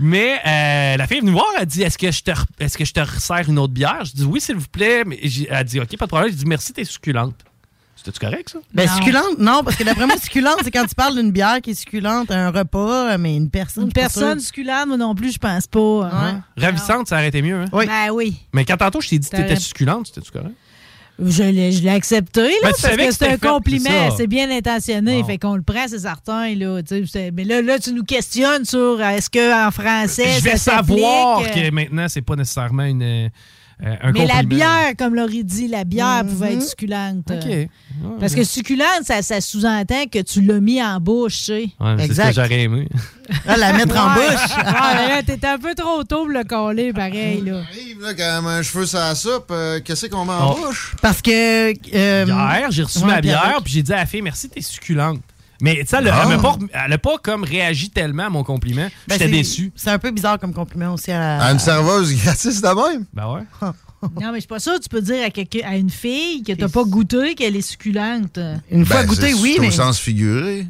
Mais euh, la fille est venue voir, elle dit Est-ce que je te est-ce que je te resserre une autre bière? Je dis Oui, s'il vous plaît. Mais elle dit OK, pas de problème. Je dis Merci, t'es succulente. C'était-tu correct, ça? Ben, succulente, non, parce que d'après moi, succulente, c'est quand tu parles d'une bière qui est succulente, un repas, mais une personne. Une personne succulente, moi non plus, je pense pas. hein. Ravissante, ça aurait été mieux. Hein? Ben oui. Mais quand tantôt, je t'ai dit que t'étais succulente, c'était-tu correct? Je l'ai, je l'ai accepté, là, Ben, parce que que c'est un fait, compliment, c'est bien intentionné, fait qu'on le prend, c'est certain, là, mais là, là, tu nous questionnes sur euh, est-ce qu'en français, Je vais ça savoir s'applique, euh, que maintenant, c'est pas nécessairement une, euh, un Mais la bière, comme Laurie dit, la bière pouvait Mhm. être succulente. Parce que succulente, ça, ça sous-entend que tu l'as mis en bouche, tu sais. Ouais, mais c'est ce que j'aurais aimé. (laughs) La mettre en bouche. (laughs) Ah, là, t'étais un peu trop tôt pour le coller, pareil, là. arrive, là, quand un cheveu sur la soupe, euh, qu'est-ce qu'on met en Oh. bouche? Parce que. euh, Hier, j'ai reçu ouais, ma bière, puis j'ai dit à la fille, merci, t'es succulente. Mais tu sais, elle, Ah. elle m'a pas, elle a pas comme réagi tellement à mon compliment. Ben, J'étais c'est- déçu. C'est un peu bizarre comme compliment aussi à, À une serveuse gratis de même? Ben ouais. (laughs) Non, mais je suis pas sûre que tu peux dire à, quelqu'un- à une fille que t'as pas goûté qu'elle est succulente. Une Ben, c'est- c'est au sens figuré.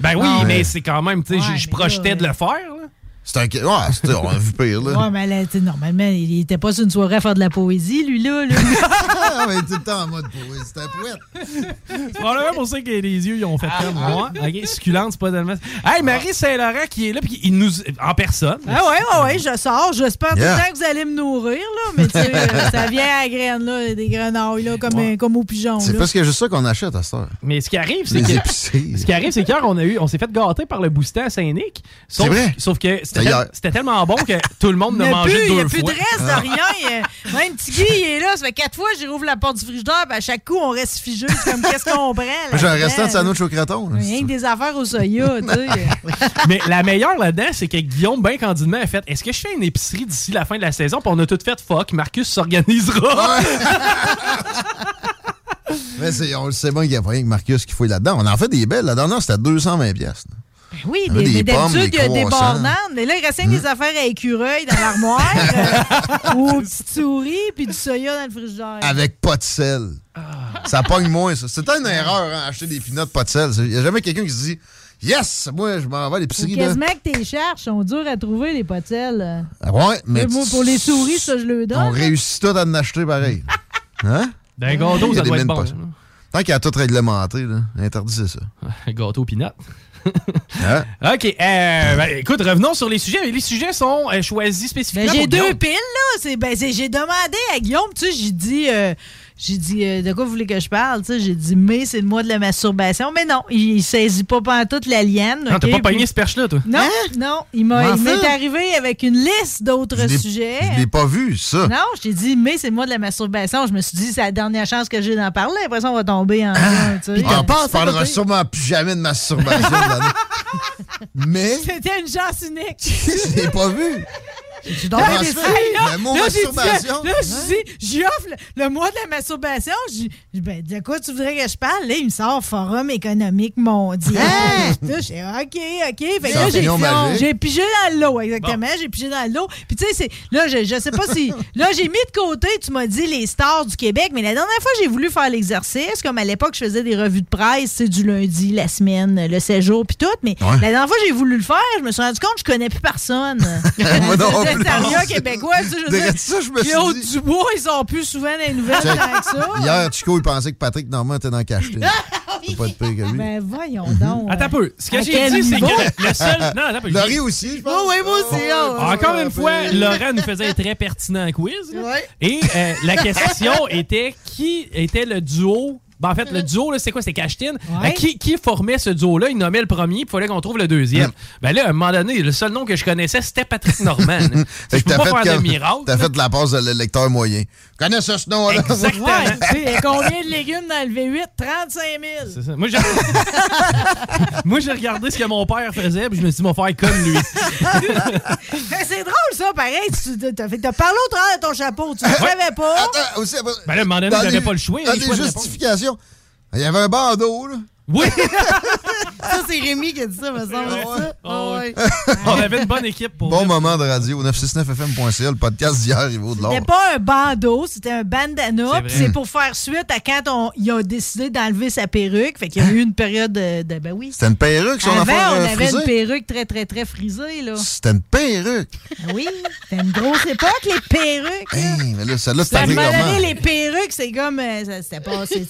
Ben oui, Ah, mais c'est quand même, tu sais, je- je projetais de le faire. là. C'est un. Ouais, c'était- on a vu pire, là. Ouais, mais là, tu sais, normalement, il était pas sur une soirée à faire de la poésie, lui, là. là. (laughs) Ah, mais tout le temps en mode poète. C'était un poète. C'est probablement pour ça que les yeux, ils ont fait comme moi. OK, succulente, c'est pas tellement. Hey, Marie Saint-Laurent qui est là, puis il nous. En personne. Ah ouais, ouais, ouais, je sors. J'espère Yeah. tout le temps que vous allez me nourrir, là. Mais tu sais, euh, ça vient à la graine, là, des grenouilles, là, comme, euh, comme aux pigeons. C'est parce qu'il y a juste ça qu'on achète à cette heure. Mais ce qui arrive, c'est que. Ce qui arrive, c'est qu'hier, on a eu, on s'est fait gâter par le boostant à Saint-Nic. Sauf, C'est vrai? Sauf que c'était C'était tellement bon que tout le monde n'y a mangé plus, il y a deux plus fois. de reste de rien. Euh, Même petit Guy, il est là. Ça fait quatre fois que j'y rouvre la porte du frigidaire. puis à chaque coup, on reste figé. C'est comme, qu'est-ce qu'on prend? J'ai un restant de sandwich au craton. Rien que des affaires au soya, tu sais. (laughs) Mais la meilleure là-dedans, c'est que Guillaume, bien candidement, a fait Est-ce que je fais une épicerie d'ici la fin de la saison? Puis on a tout fait fuck, Marcus s'organisera. (laughs) Mais c'est- on le sait bien qu'il n'y a pas rien que Marcus qui fouille là-dedans. On en fait des belles. La dernière, c'était 220 pièces. Oui, des, des d'habitude, des il y a des bornanes. Mais là, il restait des affaires à écureuil dans l'armoire. (laughs) euh, ou aux petites souris, puis du soya dans le frigidaire. Avec pas de sel. Ça pogne moins, ça. C'est une erreur, hein, acheter des pinottes pas de sel. Il n'y a jamais quelqu'un qui se dit Yes, moi, je m'en vais à l'épicerie. là. Quasiment que tes cherches sont durs à trouver, les potels. Ah Ouais, mais. moi, pour les souris, ça, je le donne. On réussit tout à en acheter pareil. (laughs) Hein? D'un gâteau, y a ça des doit être bon. pas- Tant qu'il y a tout réglementé, là, interdisez ça. (laughs) gâteau pinot. Hein? OK. euh, ben, écoute, revenons sur les sujets. Les sujets sont euh, choisis spécifiquement. Ben, j'ai deux Guillaume. piles, là. C'est, ben, c'est- j'ai demandé à Guillaume, tu sais, j'ai dit, euh, j'ai dit, euh, de quoi vous voulez que je parle? J'ai dit, mai, c'est le mois de la masturbation. Mais non, il, il saisit pas toute la liane. Non, t'as ok? pas pogné Puis- ce perche-là, toi? Non, non. Il, m'a, Comment il m'est arrivé avec une liste d'autres sujets. Je l'ai pas vu, ça. Non, je t'ai dit, mai, c'est le mois de la masturbation. Je me suis dit, c'est la dernière chance que j'ai d'en parler. Après ça, on va tomber en. tu. Ah, parleras sûrement plus jamais de masturbation. (laughs) Mais C'était une chance unique. (laughs) je l'ai pas vu. J'ai des des filles. Le mot masturbation. Là, je dis, j'y offre le, le mois de la masturbation. Je dis, ben, de quoi tu voudrais que je parle? Là, il me sort Forum économique mondial. Là, je dis, OK, OK. Fait là, j'ai, j'ai pigé dans le lot, exactement. J'ai pigé dans le lot. Puis, tu sais, c'est, là, je, je sais pas si. Là, j'ai mis de côté, tu m'as dit, les stars du Québec. Mais la dernière fois, j'ai voulu faire l'exercice. Comme à l'époque, je faisais des revues de presse, c'est du lundi, la semaine, le séjour, puis tout. Mais Ouais. la dernière fois, j'ai voulu le faire. Je me suis rendu compte que je connais plus personne. (laughs) Moi non (laughs) plus. Secrétariat québécois, tu sais, je veux Derrière dire, ça, je me suis Claude dit- Dubois, ils sont plus souvent les nouvelles que ça. Hier, Chico, il pensait que Patrick Normand était dans le cache C'est pas de pire que lui. Ben voyons donc. Attends un peu. Ce que j'ai dit, c'est que le seul. Non, attends un peu. Laurie aussi, je pense. Oh, oui, moi aussi. oh. Encore une fois, Laurent nous faisait un très pertinent quiz. Et euh, la question était qui était le duo Ben, en fait, le duo, là, c'est quoi? C'est Cashtin? Ouais. Euh, qui, qui formait ce duo-là? Il nommait le premier, puis il fallait qu'on trouve le deuxième. Ben là, à un moment donné, le seul nom que je connaissais, c'était Patrick Norman. (laughs) Je peux t'as pas fait, faire de miracle. t'as fait la passe de le lecteur moyen. Connais ce nom-là? Exactement. Ouais, combien de légumes dans le V8? 35 000. C'est ça. Moi, j'ai... (laughs) Moi, j'ai regardé ce que mon père faisait, puis je me suis dit, m'en faire comme lui. (laughs) C'est drôle, ça, pareil. Tu t'as t'as parlé au travers de ton chapeau. Tu ne savais pas. Attends, aussi, Ben là, à un moment donné, j'avais pas le choix. Dans les les il y avait un bandeau, là. Oui! (laughs) Ça, c'est Rémi qui a dit ça, me semble. ça. Ah ouais. On avait une bonne équipe pour Bon moment de radio, 969fm.ca, le podcast d'hier, il vaut de l'or. C'était pas un bandeau, c'était un bandana. C'est pour faire suite à quand on, il a décidé d'enlever sa perruque. Fait qu'il y a eu une période de. de- ben oui. C'était une perruque, son Avant, affaire on euh, avait frisée? une perruque très, très, très frisée, là. C'était une perruque. Ben Oui, c'était une grosse époque, les perruques. là. Hey, mais là, celle-là, c'était À un moment régulièrement. donné, les perruques, c'est comme. euh, ça-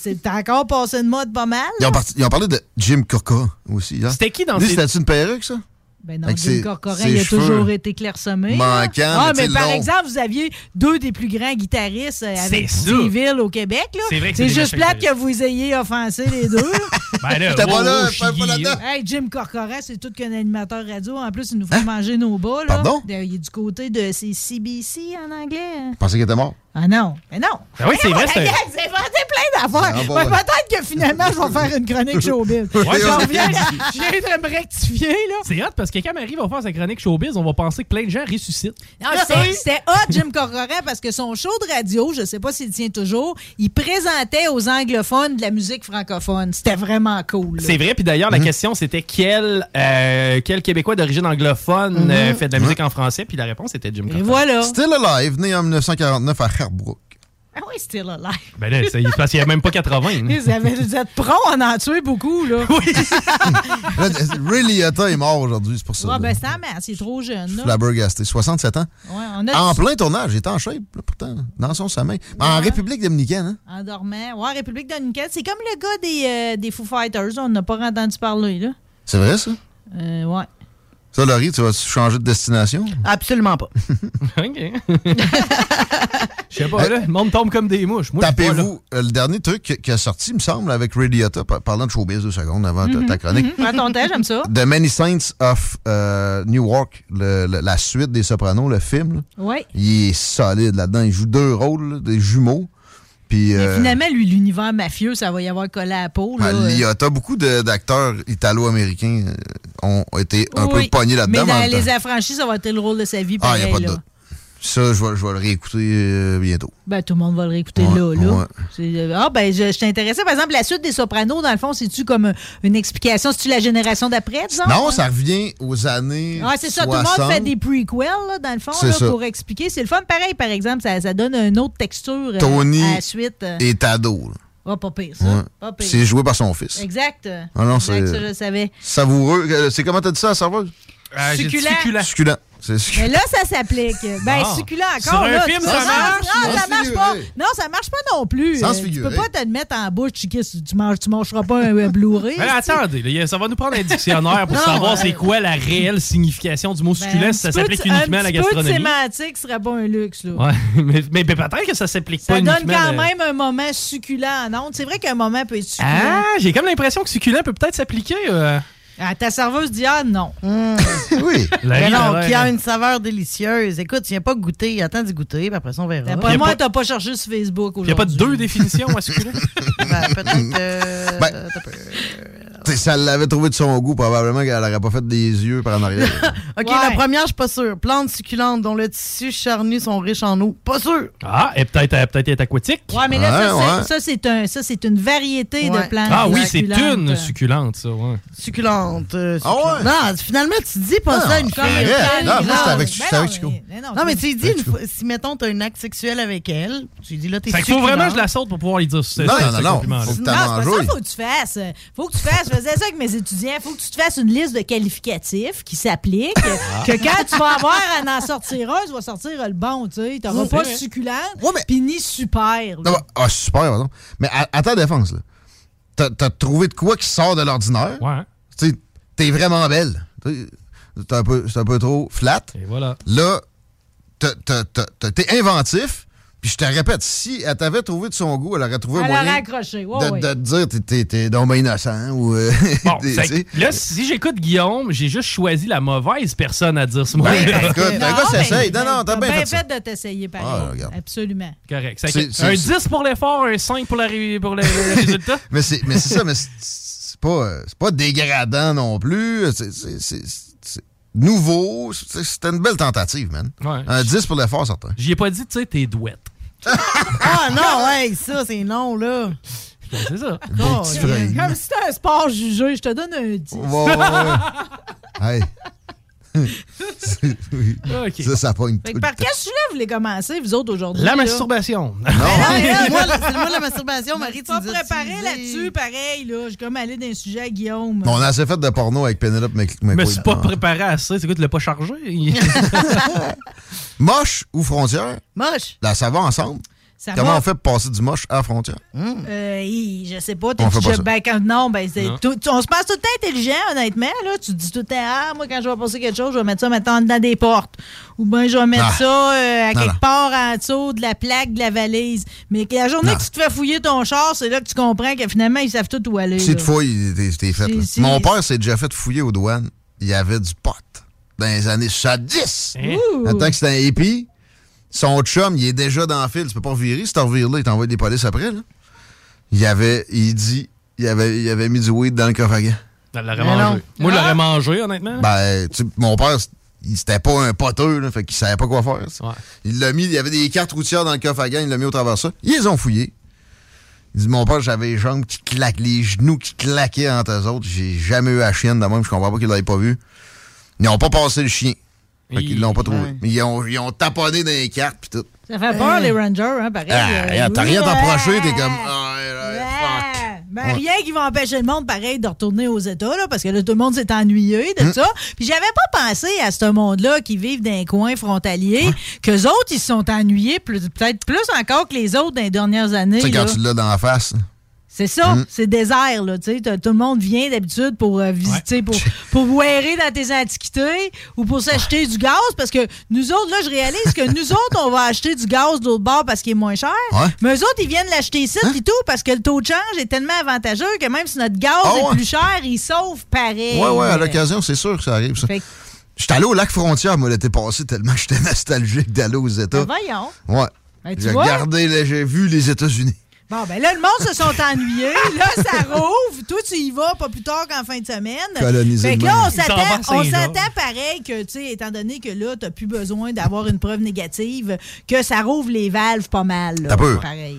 C'était encore passé de mode pas mal. Ils ont, parti- ils ont parlé de Jim Corcoran aussi. Hein? C'était qui dans Lui, ces- c'était une perruque, ça? Ben non, Jim ses- Corcoran, ses il a cheveux toujours été clairsemé. là. manquants, Ah, mais par exemple, vous aviez deux des plus grands guitaristes euh, avec. Steville au Québec. là. C'est vrai que c'est C'est des juste plate que vous ayez offensé les deux. (laughs) Ben là, J'étais pas là, pas là. hey, Jim Corcoran, c'est tout qu'un animateur radio. En plus, il nous fait manger nos bas. Là. Hein? Pardon? Il est du côté de c'est CBC en anglais. hein. Je pensais qu'il était mort. Ah non, mais non. Ben oui, c'est vrai, (laughs) plein d'affaires. Ah, bon, Ouais, ouais. Peut-être que finalement, je vais faire une chronique showbiz. Ouais, je reviens, (laughs) je viens de me rectifier. là. C'est hot parce que quand Marie va faire sa chronique showbiz, on va penser que plein de gens ressuscitent. Non, c'était- hot, Jim Corcoran, parce que son show de radio, je sais pas s'il tient toujours, il présentait aux anglophones de la musique francophone. C'était vraiment cool. C'est vrai, puis d'ailleurs, Mhm. la question c'était quel, euh, quel Québécois d'origine anglophone Mhm. euh, fait de la musique en français, puis la réponse était Jim Et Corcoran. voilà. Still Alive, né en 1949 à Sherbrooke. Ah oui, still alive. Ben là, c'est parce qu'il n'y a même pas 80. là. Vous, avez, vous êtes prompt à en tuer beaucoup, là. (laughs) Là, Ray Liotta est mort aujourd'hui, c'est pour ça. Ouais, ben c'est un masse, il est trop jeune, là. Flabbergasté, 67 ans. Ouais, on a En plein tournage, il était en shape, là, pourtant, dans son sommeil. En République dominicaine, hein? En dormant. Ouais, République Dominicaine. C'est comme le gars des, euh, des Foo Fighters. On n'a pas entendu parler, là. C'est vrai, ça? Euh, ouais. Ça, Laurie, tu vas changer de destination? Absolument pas. (laughs) OK. Je sais pas, là, le monde tombe comme des mouches. Moi. Tapez-vous euh, le dernier truc qui- a sorti, il me semble, avec Ray Liotta, par- parlant de showbiz deux secondes avant ta- ta chronique. Mhm. Prends ton temps, j'aime ça. The Many Saints of euh, Newark, le- le- la suite des Sopranos, le film, Ouais. il est solide là-dedans. Il joue deux rôles, là, des jumeaux. Puis, euh, finalement, lui, l'univers mafieux, ça va y avoir collé à la peau. Là. ben, Liotta, beaucoup de- d'acteurs italo-américains euh, ont été un Oui, peu pognés là-dedans. Mais dans Les Affranchis, ça va être le rôle de sa vie. Ah, il Pareil, n'y a pas de là. doute. Ça, je vais, je vais le réécouter euh, bientôt. Ben, tout le monde va le réécouter Ouais, là. là. ouais. Euh, Ah, ben, je, je t'intéressais. Par exemple, la suite des Sopranos, dans le fond, c'est-tu comme euh, une explication? C'est-tu la génération d'après, disons? Non, ça revient aux années. Ah, c'est ça, tout le monde 60. fait des prequels, là, dans le fond, là, ça. pour expliquer. C'est le fun pareil, par exemple, ça, ça donne une autre texture euh, Tony à la suite. euh. est ado. là. Ah, pas pire, ça. Ouais. Pas pire. C'est joué par son fils. Exact. Ah non, c'est- ça, je le savais. Savoureux. C'est comment t'as dit ça, la serveuse? Euh, succulent. Succulent. Mais là, ça s'applique. Ben, Ah. succulent encore. Sur un là, film, ça non, marche. Non, ça marche pas. Non, ça marche pas non plus. Sans se Euh, tu peux pas te le mettre en bouche, tu, tu, manges, tu mangeras pas un, un Blu-ray. Mais attendez, là, ça va nous prendre un dictionnaire pour Non, savoir ouais. c'est quoi la réelle signification du mot Ben, succulent un si ça s'applique uniquement à la Un petit peu de gastronomie. sémantique serait pas un luxe. Là. Ouais, (laughs) mais, mais- mais peut-être que ça s'applique pas Ça donne uniquement. quand même un moment succulent en ondes. C'est vrai qu'un moment peut être succulent. Ah, j'ai comme l'impression que succulent peut peut-être s'appliquer. euh, À ta serveuse d'hier, non. oui. (laughs) La Mais non, qui a une saveur délicieuse. Écoute, tu viens pas goûter, attends d'y goûter, puis après ça, on verra. D'après y a moi, pas- t'as pas cherché sur Facebook Il n'y a pas de aujourd'hui. deux définitions à succulent? (laughs) Ben, peut-être. euh, Ben, T'sais, Si elle l'avait trouvé de son goût, probablement qu'elle n'aurait pas fait des yeux par en arrière. (laughs) OK, Ouais. la première, je suis pas sûre. Plantes succulentes dont le tissu charnu sont riches en eau. Pas sûr. Ah, et peut-être peut-être être aquatique. Ouais, mais là, ça, Ouais, c'est- ouais. ça, c'est un, ça, c'est une variété Ouais. de plantes. Ah oui, c'est une succulente, ça, ouais. Succulente. euh, Ah ouais? succulente. Non, finalement, tu dis pas Ah, ça une fille. Non, moi, c'était avec- Chico. mais- mais non, Non, mais tu- dis, une fois- si mettons, t'as un acte sexuel avec elle, tu lui dis là, t'es Fait qu'il faut vraiment que je la saute pour pouvoir lui dire ce Non, non, non, ça, faut que tu fasses. Faut que tu fasses. Je faisais ça avec mes étudiants. Faut que tu te fasses une liste de qualificatifs qui s'appliquent. Ah. que quand tu vas avoir à en sortir un, tu vas sortir le bon, tu sais. T'auras Ouais, pas succulent, Ouais, mais- puis ni super. bah, ah, super, pardon. Mais à, à ta défense, là, t'as, t'as trouvé de quoi qui sort de l'ordinaire? Ouais. Tu sais, t'es vraiment belle. Tu sais, C'est un, peu, un peu trop flat. Et voilà. Là, t'es inventif, Puis je te répète, si elle t'avait trouvé de son goût, elle aurait trouvé un Elle moyen aurait accroché. Ouais, de, ouais. de te dire t'es- t'es t'es donc bien innocent ou euh, (laughs) Bon, fait là, si j'écoute Guillaume, j'ai juste choisi la mauvaise personne à dire ce mot. Ben, écoute, un gars s'essaye. Non, non, t'as bien fait ça. de t'essayer, pareil. Ah, regarde. Absolument. Correct. C'est C'est- un c'est- 10 pour l'effort, un 5 pour, la pour le, le (laughs) résultat. Mais c'est mais c'est ça, mais c'est- pas, euh, c'est pas dégradant non plus. C'est- nouveau. C'était une belle tentative, man. Ouais. Un 10 pour l'effort, certain. J'y ai pas dit, tu sais, t'es douette. (laughs) Ah non, ouais, ça, c'est non, là. Ben, c'est ça. Oh. Comme si c'était un sport jugé, je te donne un 10. Ouais, ouais, ouais. (laughs) Hey. C'est- oui. Ok. Ça, ça pogne Fait tout que par le quel sujet vous voulez commencer, vous autres, aujourd'hui? La là? masturbation. Mais là, moi, c'est moi la masturbation, (laughs) Marie, tu pas préparé là-dessus, pareil. Là. J'ai comme allé d'un sujet à Guillaume. Bon, on a assez fait de porno avec Penelope McQuaid. suis pas Ah. préparé à ça. C'est quoi, tu l'as pas chargé? (laughs) (laughs) Moche ou frontière? Moche. Là, ça va ensemble? Ça Comment va? on fait pour passer du moche à la frontière? Euh, hi, je sais pas. On t'es- fait pas je- ça. ben, quand- non, ben, c'est Non. tout- tu- on se passe tout le temps intelligent, honnêtement. Là. Tu te dis tout le temps, ah, moi, quand je vais passer quelque chose, je vais mettre ça maintenant dans des portes. Ou bien, je vais mettre Ah. ça euh, à Non, quelque non. part en dessous de la plaque de la valise. Mais la journée Non. que tu te fais fouiller ton char, c'est là que tu comprends que finalement, ils savent tout où aller. Si te fouilles, t'es fait. Si- Mon père s'est déjà fait fouiller aux douanes. Il y avait du pot dans les années 70. Ouh. Attends que c'était un hippie. Son chum, il est déjà dans le fil. Tu peux pas revirer. Si tu revires là, il t'envoie des polices après. Là. Il avait, il dit, il avait, il avait mis du weed dans le coffre à gants. Elle l'aurait mangé. Moi, je Ah! l'aurais mangé, honnêtement. Ben, tu sais, mon père, il- c'était pas un poteux, là, fait qu'il savait pas quoi faire. Ouais. Il l'a mis, il y avait des cartes routières dans le coffre à gants, il l'a mis au travers de ça. Ils les ont fouillés. Il dit, mon père, j'avais les jambes qui claquent, les genoux qui claquaient entre eux autres. J'ai jamais eu la chienne de même, je comprends pas qu'ils l'avaient pas vu. Ils n'ont pas passé le chien. Fait qu'ils l'ont pas trouvé. Ouais. Mais ils ont, ils ont taponné dans les cartes pis tout. Ça fait peur, les Rangers, hein, pareil. Ah, euh, t'as oui. rien t'approcher, t'es Ouais. comme. Ouais, ouais, fuck. Ben, Ouais. Rien qui va empêcher le monde, pareil, de retourner aux États, là, parce que là, tout le monde s'est ennuyé Hum. de ça. Puis j'avais pas pensé à ce monde-là qui vivent dans un coin frontalier, qu'eux autres, ils se sont ennuyés, peut-être plus encore que les autres dans les dernières années. Tu sais, quand tu l'as dans la face. C'est ça, Mm. c'est désert, là, tu sais. T'as- Tout le monde vient d'habitude pour euh, visiter, pour, (laughs) pour boirer dans tes antiquités ou pour s'acheter du gaz, parce que nous autres, là, je réalise que nous autres, on va acheter du gaz de l'autre bord parce qu'il est moins cher, Ouais. mais eux autres, ils viennent l'acheter ici et tout parce que le taux de change est tellement avantageux que même si notre gaz Ah est plus cher, ils sauvent pareil. Ouais, ouais, à l'occasion, c'est sûr que ça arrive, ça. Fait que- J'étais allé au lac frontière, moi, l'été passé, tellement j'étais (laughs) nostalgique d'aller aux États. Ben, voyons. Ouais. Ben, J'ai regardé, j'ai vu les États-Unis. Bon, ben là, le monde se sont ennuyés. Là, ça rouvre. Toi, tu y vas pas plus tard qu'en fin de semaine. Coloniser Fait que là, on s'attend, pareil que, tu sais, étant donné que là, t'as plus besoin d'avoir une preuve négative, que ça rouvre les valves pas mal. là. Peu. Pareil.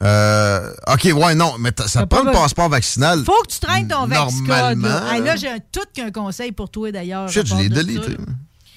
là. Euh, OK, ouais, non, mais ça te prend pas le passeport vaccinal. Faut que tu traînes ton. Normalement. Là, Hey, là j'ai un- tout qu'un conseil pour toi, d'ailleurs. Shit, je l'ai délité.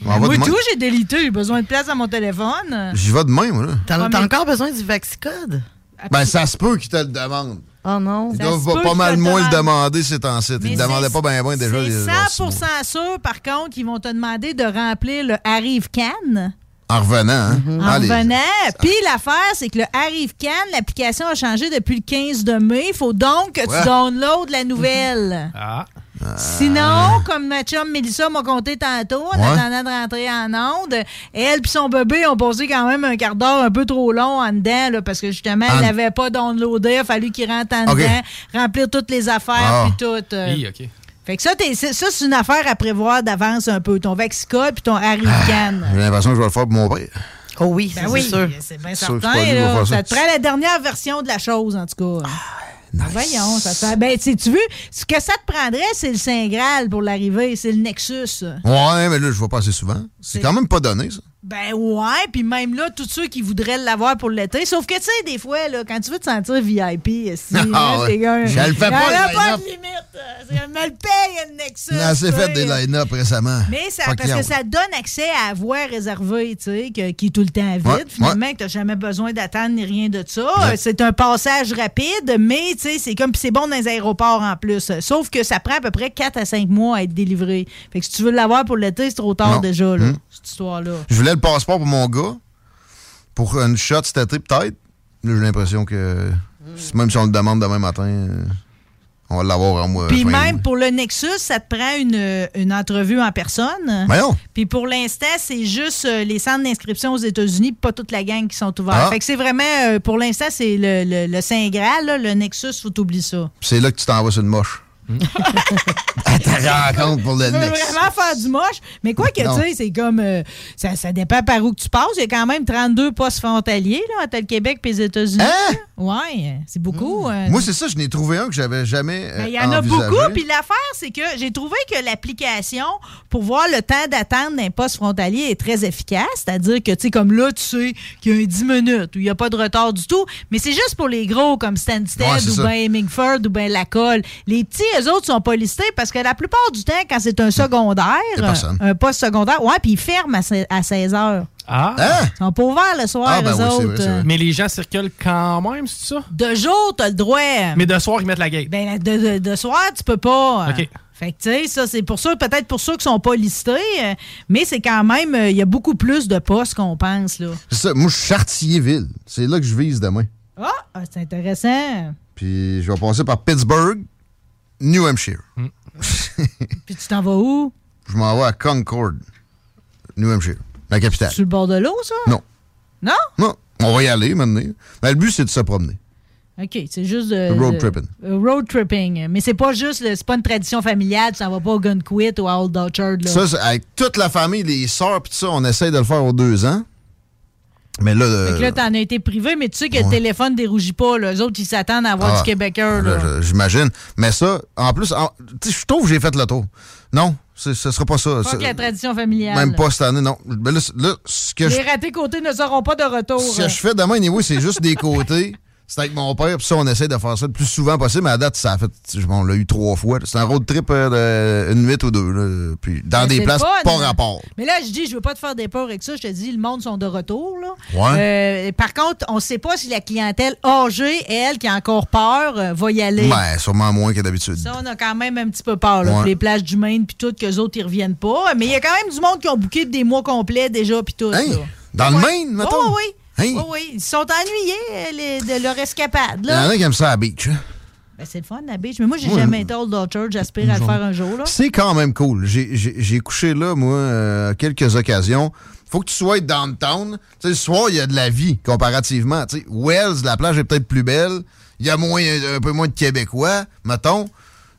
Moi, demain. tout, j'ai délité. J'ai besoin de place à mon téléphone. J'y vais demain, moi. T'as encore besoin du Vaxicode? Ben, ça se peut qu'ils te le demandent. Oh non. Ils Ça doivent se pas, peut pas mal moins le demander ces temps-ci. Ils ne demandaient c'est- pas bien, bien déjà. C'est les- leurs 100% sûr, par contre, qu'ils vont te demander de remplir le Arrive Can. En revenant, hein? En Allez. revenant. Puis l'affaire, c'est que le Arrive Can, l'application a changé depuis le 15 de mai. Il faut donc que Ouais. tu downloades la nouvelle. Ah. Sinon, comme ma chum Mélissa m'a compté tantôt, en Ouais. attendant de rentrer en onde, elle et son bébé ont passé quand même un quart d'heure un peu trop long en dedans, là, parce que justement, elle n'avait pas downloadé. Il a fallu qu'il rentre en dedans, remplir toutes les affaires, Ah. puis tout. euh. Hi, OK. Fait que ça, ça, c'est une affaire à prévoir d'avance un peu. Ton Vaxicode puis ton Arrican. J'ai l'impression que je vais le faire pour mon père. Oh oui, Ben c'est oui, sûr. c'est bien Sûr certain. là. ça. Ça te prend la dernière version de la chose, en tout cas. Voyons, ça fait- Ben, tu veux, ce que ça te prendrait, c'est le Saint Graal pour l'arrivée, c'est le Nexus. Ouais, mais là, je vais pas assez souvent. C'est C'est- quand même pas donné, ça. Ben ouais, puis même là, tous ceux qui voudraient l'avoir pour l'été. Sauf que, tu sais, des fois, là, quand tu veux te sentir VIP, si, Ah là, ouais. Je le fais pas, a pas de limite. C'est comme, me le paye, le Nexus. On tu fait des line-up récemment. Mais ça, parce que ça donne accès à avoir réservé, tu sais, qui est tout le temps vide, Ouais, finalement, que tu n'as jamais besoin d'attendre ni rien de ça. C'est un passage rapide, mais tu sais, c'est comme puis c'est bon dans les aéroports en plus. Sauf que ça prend à peu près 4 à 5 mois à être délivré. Fait que si tu veux l'avoir pour l'été, c'est trop tard Non. déjà, là, Hmm. cette histoire-là. Je voulais le passeport pour mon gars. Pour une shot cet été, peut-être. Là, j'ai l'impression que même si on le demande demain matin, euh, On va l'avoir en mois. Puis même pour le Nexus, ça te prend une, une entrevue en personne. Puis pour l'instant, c'est juste euh, les centres d'inscription aux États-Unis, pas toute la gang qui sont ouverts. Ah. Fait que c'est vraiment, euh, pour l'instant, c'est le, le, le Saint Graal, là, le Nexus, faut t'oublier ça. C'est là que tu t'en vas sur une moche. À ta rencontre pour le vraiment faire du moche? Mais quoi que, tu sais, c'est comme. euh, ça, ça dépend par où que tu passes. Il y a quand même 32 postes frontaliers, là, entre le Québec et les États-Unis. Hein? Ouais, c'est beaucoup. euh, Moi, c'est ça, je n'ai trouvé un que j'avais jamais. euh, Ben, Il y en a beaucoup. Puis l'affaire, c'est que j'ai trouvé que l'application pour voir le temps d'attente d'un poste frontalier est très efficace. C'est-à-dire que, tu sais, comme là, tu sais qu'il y a un 10 minutes où il n'y a pas de retard du tout. Mais c'est juste pour les gros comme Stansted Ouais, ou bien Hemingford ou bien Lacolle. Les petits, eux autres, sont pas listés parce que la plupart du temps, quand c'est un secondaire, un poste secondaire, ouais, puis ils ferment à 16 heures. Ah! Ils sont pas ouverts le soir, Ah, ben eux oui, c'est autres. vrai. Mais les gens circulent quand même, c'est ça? De jour, t'as le droit. Mais de soir, ils mettent la gate. Ben, de, de- de soir, tu peux pas. OK. Fait que, tu sais, ça, c'est pour ça, peut-être pour ceux qui sont pas listés, euh, mais c'est quand même, euh, il y a beaucoup plus de postes qu'on pense, là. C'est ça. Moi, je suis Chartierville. C'est là que je vise demain. Ah, ah, c'est intéressant. Puis je vais passer par Pittsburgh, New Hampshire. (laughs) Puis tu t'en vas où? Je m'en vais à Concord, New Hampshire, la capitale. Sur le bord de l'eau, ça? Non. Non? Non. On va y aller maintenant. Mais le but, c'est de se promener. OK, c'est juste de... Road tripping. road tripping. Mais c'est pas juste, c'est pas une tradition familiale, tu s'en vas pas au Gun Quit ou à Old Orchard, là. Ça, c'est- avec toute la famille, les sœurs, puis tout ça, on essaye de le faire aux deux ans. Mais là, Fait que là, euh, t'en as été privé, mais tu sais que le téléphone dérougit pas, là. Eux autres, ils s'attendent à avoir ah, du Québécois, là. là, je- J'imagine. Mais ça, en plus, je trouve que j'ai fait le tour. Non, ce sera pas ça. Pas C'est- que la tradition familiale. Même pas cette année, non. Mais là, c- là, ce que je Les ratés côtés ne seront pas de retour. Ce que je fais demain, anyway, c'est juste des (laughs) côtés. C'est avec mon père, puis ça, on essaie de faire ça le plus souvent possible. Mais à date, ça a fait. On l'a eu trois fois. C'est un road trip euh, une nuit ou deux. là, puis dans Mais des places fun. pas rapport. Mais là, je dis, je veux pas te faire des peurs avec ça. Je te dis, le monde sont de retour. Là. Ouais. Euh, par contre, on sait pas si la clientèle âgée, elle, qui a encore peur, euh, va y aller. Ben, sûrement moins que d'habitude. Ça, on a quand même un petit peu peur. Là, Ouais. les plages du Maine, puis tout, qu'eux autres, ils reviennent pas. Mais il y a quand même du monde qui ont booké des mois complets déjà, puis tout. Hein? Dans le. Maine, mettons? Oh, oui, Hein? oui, oui. Ils sont ennuyés euh, les- de leur escapade. Il y en Là. a qui aiment ça à la beach. hein? Ben, c'est le fun, la beach. Mais moi, j'ai Ouais. jamais été Old Orchard. J'aspire à le faire un jour. Là. C'est quand même cool. J'ai- couché là, moi, euh, à quelques occasions. Faut que tu sois downtown. Tu sais, le soir, il y a de la vie comparativement. Wells, la plage est peut-être plus belle. Il y a moins, un peu moins de Québécois, mettons.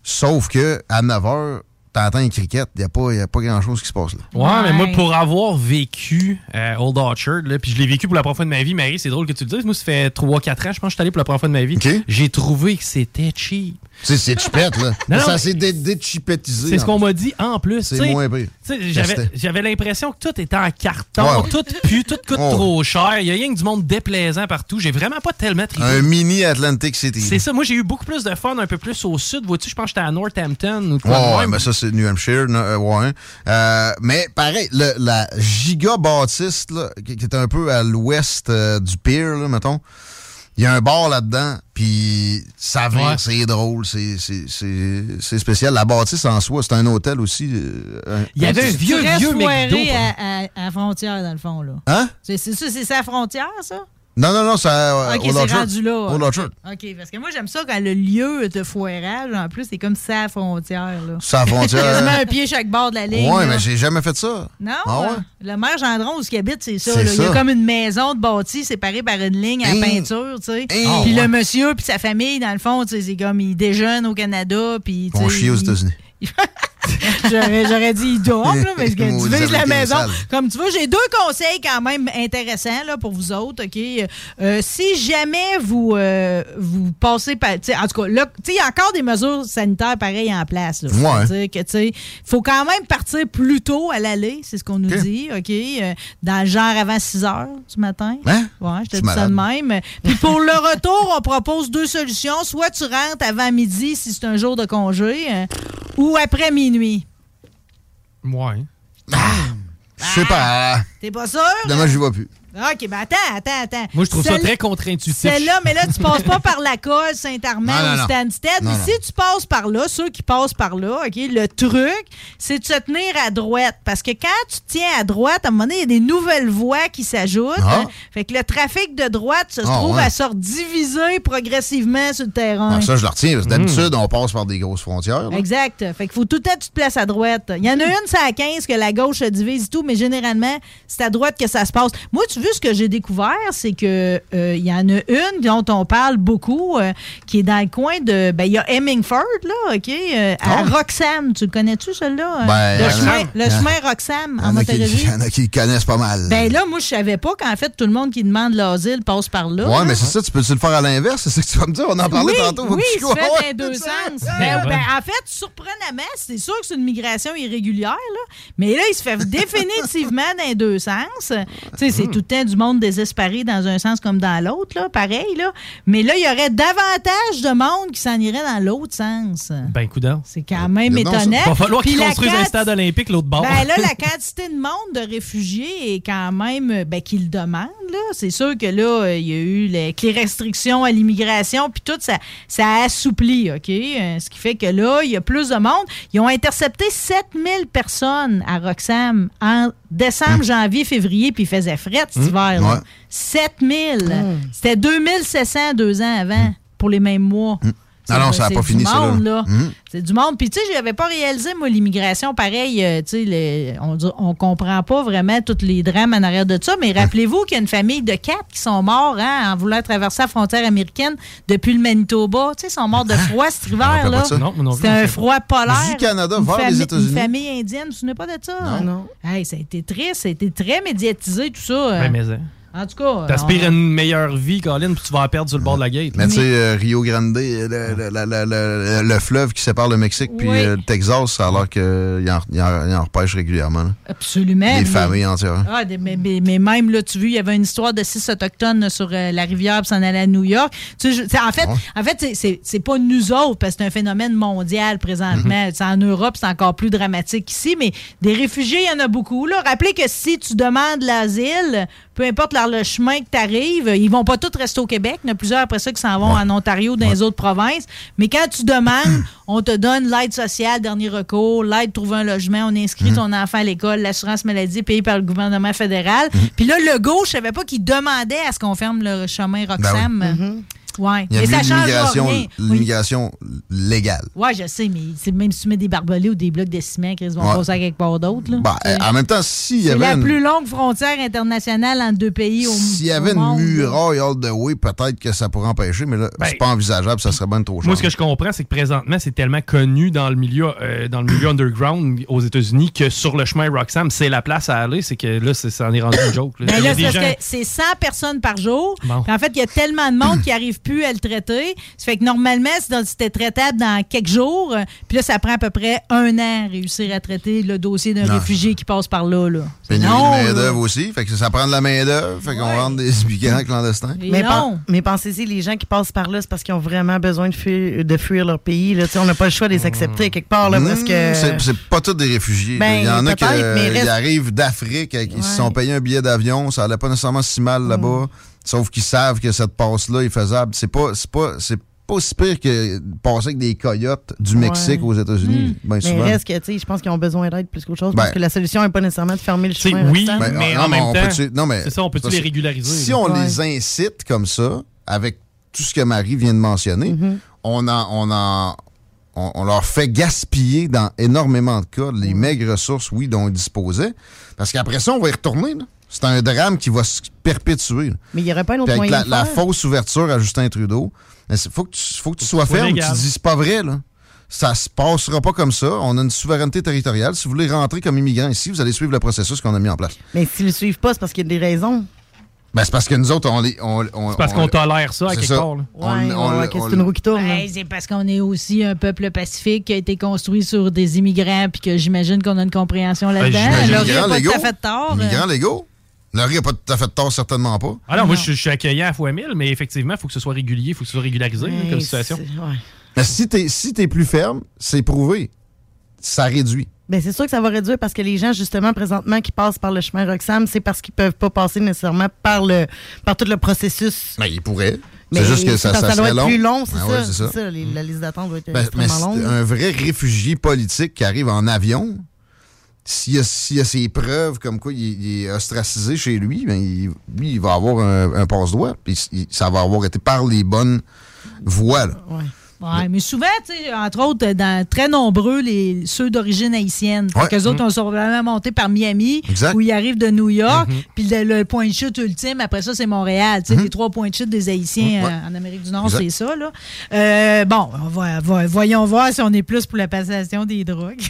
Sauf que à 9 h, t'entends un cricket. Il n'y a, pas- y a pas grand-chose qui se passe là. Ouais, mais moi, pour avoir vécu euh, Old Orchard, là, puis je l'ai vécu pour la première fois de ma vie, Marie, c'est drôle que tu le dises. Moi, ça fait 3-4 ans, je pense que je suis allé pour la première fois de ma vie. J'ai trouvé que c'était cheap. C'est c'est chipette, là. Non, ça s'est dé- déchipettisé. C'est ce qu'on m'a dit en plus. C'est moins pire. J'avais l'impression que tout était en carton, Ouais, ouais. tout pue, tout coûte Ouais. trop cher. Il y a rien que du monde déplaisant partout. J'ai vraiment pas tellement trippé. Un mini Atlantic City. C'est ça, moi j'ai eu beaucoup plus de fun un peu plus au sud. Vois-tu, je pense que j'étais à Northampton ou Ouais, quoi mais ça, c'est New Hampshire. euh, ouais. Euh, mais pareil, le- la giga bâtisse, là, qui, qui est un peu à l'ouest euh, du pier, là, mettons, il y a un bar là-dedans, puis ça Ouais. c'est drôle, c'est- c'est c'est- c'est spécial. La bâtisse en soi, c'est un hôtel aussi. euh, Il y avait un vieux, vieux McDo. à, à, frontière, dans le fond. là. Hein? C'est ça, c'est ça la frontière, ça? Non, non, non, c'est euh, ok, c'est rendu là. Orchard. OK, parce que moi, j'aime ça quand le lieu de foirage, en plus, c'est comme ça la frontière. Là. La frontière. (laughs) Quasiment un pied chaque bord de la ligne. Ouais, là. mais j'ai jamais fait ça. Non, Ah ouais? le maire Gendron, où il habite, c'est ça. C'est là. Il y a ça. comme une maison de bâti séparée par une ligne à peinture, tu sais. Puis Ah, ouais. le monsieur puis sa famille, dans le fond, tu sais, c'est comme, ils déjeunent au Canada, puis... On chie aux États-Unis. (laughs) (laughs) J'aurais, dit dorment, là, mais Maudit vises la maison. Comme tu vois, j'ai deux conseils quand même intéressants là, pour vous autres. OK? Euh, si jamais vous, euh, vous passez par. En tout cas, là, il y a encore des mesures sanitaires pareilles en place. Là. Ouais. C'est-à-dire que, sais, faut quand même partir plus tôt à l'aller, c'est ce qu'on nous dit. OK? Euh, dans le genre avant 6 heures du matin. Hein? Ouais, je te dis ça de même. Puis pour le retour, on propose deux solutions. Soit tu rentres avant midi si c'est un jour de congé, ou après minuit. Ouais. Je sais pas. T'es pas sûr? Demain, j'y vais plus. OK, ben attends, attends, attends. Moi, je trouve ça très contre-intuitif. Celle-là, mais là, tu passes pas par la colle Saint-Armand ou. Stansted. Mais si tu passes par là, ceux qui passent par là, OK, le truc, c'est de se tenir à droite. Parce que quand tu te tiens à droite, à un moment donné, il y a des nouvelles voies qui s'ajoutent. Ah. hein. Fait que le trafic de droite se Ah, trouve ouais. à se diviser progressivement sur le terrain. Ça, je le retiens. parce que Hmm. D'habitude, on passe par des grosses frontières. là. Exact. Fait qu'il faut tout le temps que tu te places à droite. Il y en a une, c'est à 15 que la gauche se divise et tout, mais généralement, c'est à droite que ça se passe. Moi, tu veux ce que j'ai découvert, c'est que euh, il y en a une dont on parle beaucoup, euh, qui est dans le coin de. Ben, il y a Hemingford, là, OK, euh, à Roxham. Tu le connais-tu, celui-là? Ben, le, chemin, le il y en a- chemin Roxham, en Montérégie. il y en a qui connaissent pas mal. Ben là, moi, je savais pas qu'en fait, tout le monde qui demande l'asile passe par là. ouais, mais c'est ça, tu peux-tu le faire à l'inverse? C'est ça que tu vas me dire? On en parlait oui, tantôt. Oui, vois. fait dans les deux c'est sens. Ah, (laughs) Ben, ben, en fait, surprenamment, c'est sûr que c'est une migration irrégulière, là, mais là, il se fait définitivement dans les deux sens. Tu sais, c'est tout le temps du monde désespéré dans un sens comme dans l'autre, là, pareil, là. Mais là, il y aurait davantage de monde qui s'en irait dans l'autre sens. Ben. C'est quand même Il étonnant. va falloir qu'ils construisent un stade olympique l'autre bord. ben là, la (laughs) quantité de monde de réfugiés est quand même ben, qu'ils le demandent. là. C'est sûr que là, euh, il y a eu les, restrictions à l'immigration, puis tout, ça, ça a assoupli, OK? Euh, ce qui fait que là, il y a plus de monde. Ils ont intercepté 7000 personnes à Roxham en décembre, janvier, février, puis il faisait fret cet hiver. ouais. 7000! C'était 2700 deux ans avant, pour les mêmes mois. Ah non, ça a C'est pas du fini, ça, là. monde, là. Hum. C'est du monde. Puis, tu sais, je n'avais pas réalisé, moi, l'immigration, pareil, euh, tu sais, on, on comprend pas vraiment tous les drames en arrière de ça, mais rappelez-vous qu'il y a une famille de quatre qui sont morts hein, en voulant traverser la frontière américaine depuis le Manitoba. Tu sais, ils sont morts de froid cet hiver, là. ça. Non, non C'était je un froid polaire. Du Canada Une vers les famille- États-Unis. Une famille indienne, vous vous souvenez pas de ça? Non. Non. Hey, ça a été triste, ça a été très médiatisé, tout ça. euh. Ben, mais, hein. En tout cas. T'aspires on- à une meilleure vie, Colin, puis tu vas la perdre sur le bord de la gate. Mais tu sais, euh, Rio Grande, le, le- le- le- le- le fleuve qui sépare le Mexique puis Oui. euh, le Texas, ça a l'air qu'il en, il en, il en repêche régulièrement. là. Absolument. Des mais- familles entières. Ah, des- mais, mais- mais même, là, tu vois, il y avait une histoire de six autochtones sur euh, la rivière puis s'en aller à New York. Tu sais, en fait, en fait c'est- c'est c'est pas nous autres, parce que c'est un phénomène mondial présentement. C'est En Europe, c'est encore plus dramatique ici, mais des réfugiés, il y en a beaucoup. Là. Rappelez que si tu demandes l'asile, peu importe leur- le chemin que tu arrives, ils vont pas tous rester au Québec. Il y en a plusieurs après ça qui s'en vont en Ontario, dans les autres provinces. Mais quand tu demandes, (clears throat) on te donne l'aide sociale, dernier recours, l'aide de trouver un logement, on inscrit ton enfant à l'école, l'assurance maladie payée par le gouvernement fédéral. Puis là, le gauche, je savais pas qu'il demandait à ce qu'on ferme le chemin Roxham. Ben Ouais. Il y a Mais ça eu change l'immigration. Oui. légale. Ouais, je sais, mais c'est même si tu mets des barbelés ou des blocs de ciment, qu'ils vont Ouais. passer à quelque part d'autre. là. Ben, en même temps, s'il y c'est avait la une, plus longue frontière internationale entre deux pays au s'il y avait une monde, muraille all the way, peut-être que ça pourrait empêcher, mais là, Ben, c'est pas envisageable, ça serait bien trop cher. Moi, ce que je comprends, c'est que présentement, c'est tellement connu dans le milieu, euh, dans le milieu (clears throat) underground aux États-Unis que sur le chemin Roxham, c'est la place à aller. C'est que là, c'est- ça en est rendu une joke. là. Ben là, c'est gens- parce que c'est 100 personnes par jour. Bon. En fait, il y a tellement de monde qui (clears throat) n'arrive plus à le traiter. Ça fait que normalement, c'est dans- c'était traitable dans quelques jours. Puis là, ça prend à peu près un an à réussir à traiter le dossier d'un Non. réfugié qui passe par là. là. Pénurie Non, de main-d'œuvre aussi. Fait que ça prend de la main-d'œuvre. Fait qu'on rentre des migrants clandestins. Mais, pen- mais pensez-y, les gens qui passent par là, c'est parce qu'ils ont vraiment besoin de fuir, de fuir leur pays. Là. On n'a pas le choix de les accepter quelque part. Là, parce Mmh, que... c'est- C'est pas tous des réfugiés. Ben, Il y en a qui peut-être, mais reste- arrivent d'Afrique, euh, qui se sont payés un billet d'avion, ça allait pas nécessairement si mal Mmh. Sauf qu'ils savent que cette passe-là est faisable. C'est pas, c'est pas, c'est pas aussi pire que passer avec des coyotes du Ouais. Mexique aux États-Unis, bien mais souvent. reste que, tu sais, je pense qu'ils ont besoin d'aide plus qu'autre chose. Ben- parce que la solution n'est pas nécessairement de fermer le chemin. oui, restant. Ben, mais non, en mais même on temps, peut-tu- non, mais c'est ça, on peut-tu parce les régulariser? Si là? on Ouais. les incite comme ça, avec tout ce que Marie vient de mentionner, Mm-hmm. on, en, on, en, on, on leur fait gaspiller dans énormément de cas les maigres ressources, oui, dont ils disposaient. Parce qu'après ça, on va y retourner. là. C'est un drame qui va se perpétuer. Mais il n'y aurait pas un autre moyen la, de la faire. fausse ouverture à Justin Trudeau, il faut que tu, faut que tu sois soit ferme. légal. Tu dis, c'est pas vrai, là. Ça se passera pas comme ça. On a une souveraineté territoriale. Si vous voulez rentrer comme immigrant ici, vous allez suivre le processus qu'on a mis en place. Mais s'ils ne le suivent pas, c'est parce qu'il y a des raisons. Ben, c'est parce que nous autres, on les. on- on- C'est parce on- qu'on tolère ça à c'est quelque ça. part. là. Ouais, on- ouais, c'est une roue qui tourne. Ben, c'est parce qu'on est aussi un peuple pacifique qui a été construit sur des immigrants, puis que j'imagine qu'on a une compréhension là-dedans. j'imagine. Laurie a Immigrants pas légaux. tout à fait tort. Immigrants légaux. Laurie n'a pas tout à fait tort, certainement pas. Ah non, moi, je, je suis accueillant à fois mille, mais effectivement, il faut que ce soit régulier, il faut que ce soit régularisé là, Mais comme situation. ouais. Mais si t'es si t'es plus ferme, c'est prouvé. Ça réduit. Ben, c'est sûr que ça va réduire parce que les gens, justement, présentement, qui passent par le chemin Roxham, c'est parce qu'ils peuvent pas passer nécessairement par le par tout le processus. Ben, ils pourraient. Mais C'est juste que ça, ça, ça doit serait long. plus long, c'est Ah ça. ouais, ça. ça. Les- la liste d'attente va être Ben, mais extrêmement longue. un vrai réfugié politique qui arrive en avion, s'il y a, ses preuves comme quoi il, est- ostracisé chez lui, ben, il, va avoir un, un passe-doigt. Ça va avoir été par les bonnes voies. Mais souvent, tu sais, entre autres, dans très nombreux, les, ceux d'origine haïtienne. Ouais. qu'eux autres, on sont vraiment montés par Miami, Exact. où ils arrivent de New York. Mhm. Puis le, le point de chute ultime, après ça, c'est Montréal. Tu sais, les trois points de chute des Haïtiens. Ouais. euh, en Amérique du Nord, c'est ça, là. Euh, bon, on va- va- voyons voir si on est plus pour la passation des drogues. (laughs)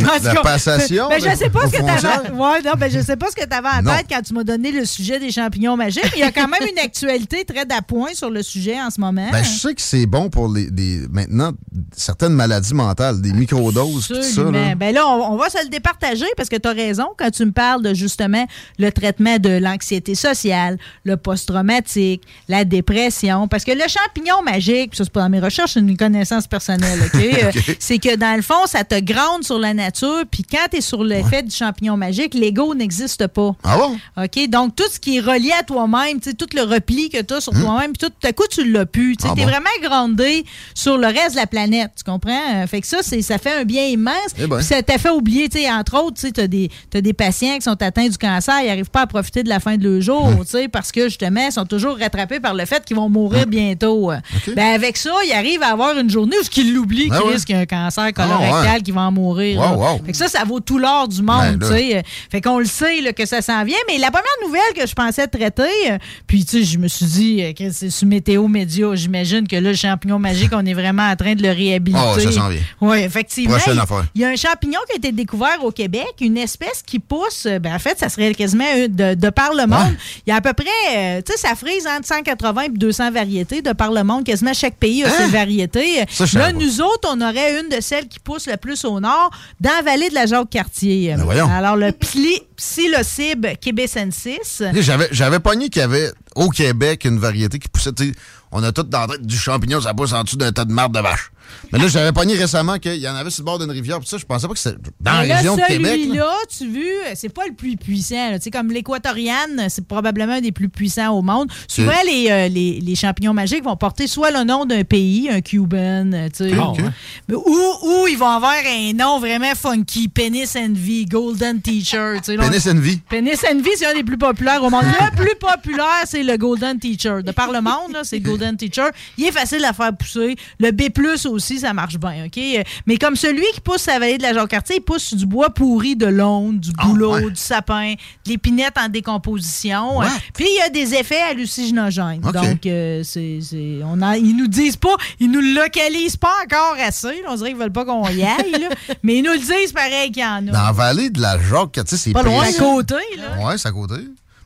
En La cas, passation Ben, je sais pas ce que t'avais. Ouais, non, ben, je sais pas ce que t'avais en Non. tête quand tu m'as donné le sujet des champignons magiques. mais Il y a quand même une actualité très d'appoint sur le sujet en ce moment. Ben, je sais que c'est bon pour les, maintenant certaines maladies mentales, des microdoses, tout ça. Là. Ben là, on, on va se le départager parce que tu as raison quand tu me parles de justement le traitement de l'anxiété sociale, le post-traumatique, la dépression. Parce que le champignon magique, ça c'est pas dans mes recherches, c'est une connaissance personnelle, OK? (laughs) Euh, c'est que dans le fond, ça te grande sur la nature, puis quand tu es sur l'effet du champignon magique, l'ego n'existe pas. Ah bon? OK? Donc, tout ce qui est relié à toi-même, tout le repli que tu as sur toi-même, puis tout à coup, tu l'as pu. Tu Ah bon? vraiment grandé sur le reste de la planète, tu comprends? Euh, Fait que ça, c'est, ça fait un bien immense. Eh ben. Puis ça t'a fait oublier, tu sais, entre autres, tu t'as des, des patients qui sont atteints du cancer, ils n'arrivent pas à profiter de la fin de leur jour, Hum. tu sais, parce que justement, ils sont toujours rattrapés par le fait qu'ils vont mourir bientôt. Ben, avec ça, ils arrivent à avoir une journée où ils l'oublient, Ah Chris, ouais. qu'il y a un cancer Ah colorectal ouais. qui va en mourir. Wow, là. wow. Fait que ça, ça vaut tout l'or du monde, Ben, tu sais. Fait qu'on le sait là, que ça s'en vient. Mais la première nouvelle que je pensais traiter, euh, puis tu sais, je me suis dit euh, que c'est sur Météo Média, j'imagine que là, le champignon magique, on est vraiment en train de le réhabiliter. Ah, ça s'en vient. Oui, effectivement. Prochaine il- affaire. Il y a un champignon qui a été découvert au Québec, une espèce qui pousse, euh, ben, en fait, ça serait quasiment de, de par le monde. Il y a à peu près, euh, tu sais, ça frise entre 180 et 200 variétés de par le monde. Quasiment chaque pays a ses variétés. Ça, Là, nous autres, on aurait une de celles qui pousse le plus au nord, dans la vallée de la Jacques-Cartier. Ben voyons. Alors, le pli- psilocybe québécensis. J'avais, j'avais pogné qu'il y avait au Québec une variété qui poussait. On a tout dans du champignon, ça pousse en dessous d'un tas de marde de vache. Mais là, j'avais pogné récemment qu'il y en avait sur le bord d'une rivière. Puis ça, je pensais pas que c'était dans la région de Québec. là. Celui-là, tu vois, c'est pas le plus puissant. Tu sais, comme l'équatoriane, c'est probablement un des plus puissants au monde. Souvent, les, euh, les, les champignons magiques vont porter soit le nom d'un pays, un Cuban, euh, tu sais, Ah, ou, ou ils vont avoir un nom vraiment funky, Penis Envy, Golden Teacher. tu sais, Penis Envy. Penis Envy, c'est un des plus populaires au monde. Le plus populaire, c'est le Golden Teacher. De par le monde, là, c'est Golden Teacher. Il est facile à faire pousser. Le B+, aussi, ça marche bien, OK? Mais comme celui qui pousse la vallée de la Jacques-Cartier, il pousse du bois pourri de l'onde, du bouleau, du sapin, de l'épinette en décomposition. What? Euh, Puis il y a des effets hallucinogènes. Donc, euh, c'est, c'est- on a, ils nous disent pas, ils nous le localisent pas encore assez. là. On dirait qu'ils veulent pas qu'on y aille, là. (laughs) mais ils nous le disent pareil qu'il y en a. Dans la vallée de la Jacques, tu sais, c'est Pas loin. précis. À côté, là. Ouais, c'est à côté.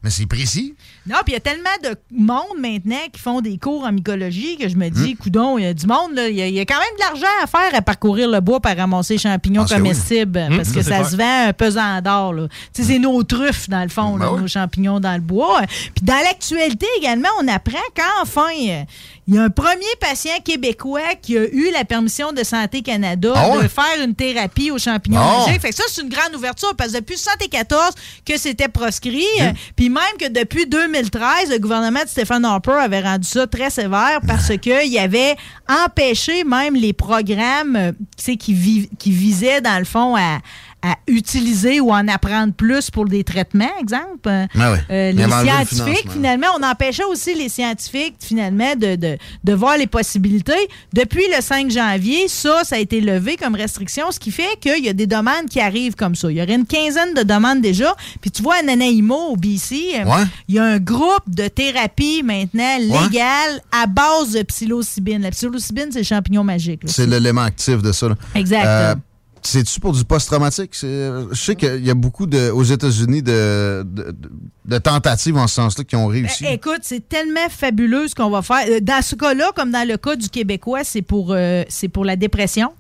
Mais c'est précis. Non, puis il y a tellement de monde maintenant qui font des cours en mycologie que je me dis, coudon, il y a du monde, il y, a- il y a quand même de l'argent à faire à parcourir le bois pour ramasser les champignons Parce que oui. comestibles. Hmm, parce que ça se vend un pesant d'or. sais, c'est nos truffes, dans le fond, là, Ben oui. nos champignons dans le bois. Puis dans l'actualité également, on apprend qu'enfin, il y a un premier patient québécois qui a eu la permission de Santé Canada Ah ouais? de faire une thérapie aux champignons magiques. Fait que ça, c'est une grande ouverture parce que depuis 1974 que c'était proscrit, euh, puis même que depuis 2013, le gouvernement de Stephen Harper avait rendu ça très sévère parce qu'il avait empêché même les programmes euh, tu sais, qui, vi- qui visaient, dans le fond, à à utiliser ou en apprendre plus pour des traitements, exemple. Ah euh, les le scientifiques, finalement, on empêchait aussi les scientifiques, finalement, de, de, de voir les possibilités. Depuis le 5 janvier, ça, ça a été levé comme restriction, ce qui fait qu'il y a des demandes qui arrivent comme ça. Il y aurait une quinzaine de demandes déjà. Puis tu vois, à Nanaimo, au BC, Ouais. il y a un groupe de thérapie maintenant légal à base de psilocybine. La psilocybine, c'est le champignon magique. C'est l'élément actif de ça. là. Exact. Euh, C'est-tu pour du post-traumatique? C'est- Je sais qu'il y a beaucoup de, aux États-Unis de, de, de- de tentatives en ce sens-là qui ont réussi. Eh, Écoute, c'est tellement fabuleux ce qu'on va faire. Euh, Dans ce cas-là, comme dans le cas du Québécois, c'est pour, euh, c'est pour la dépression.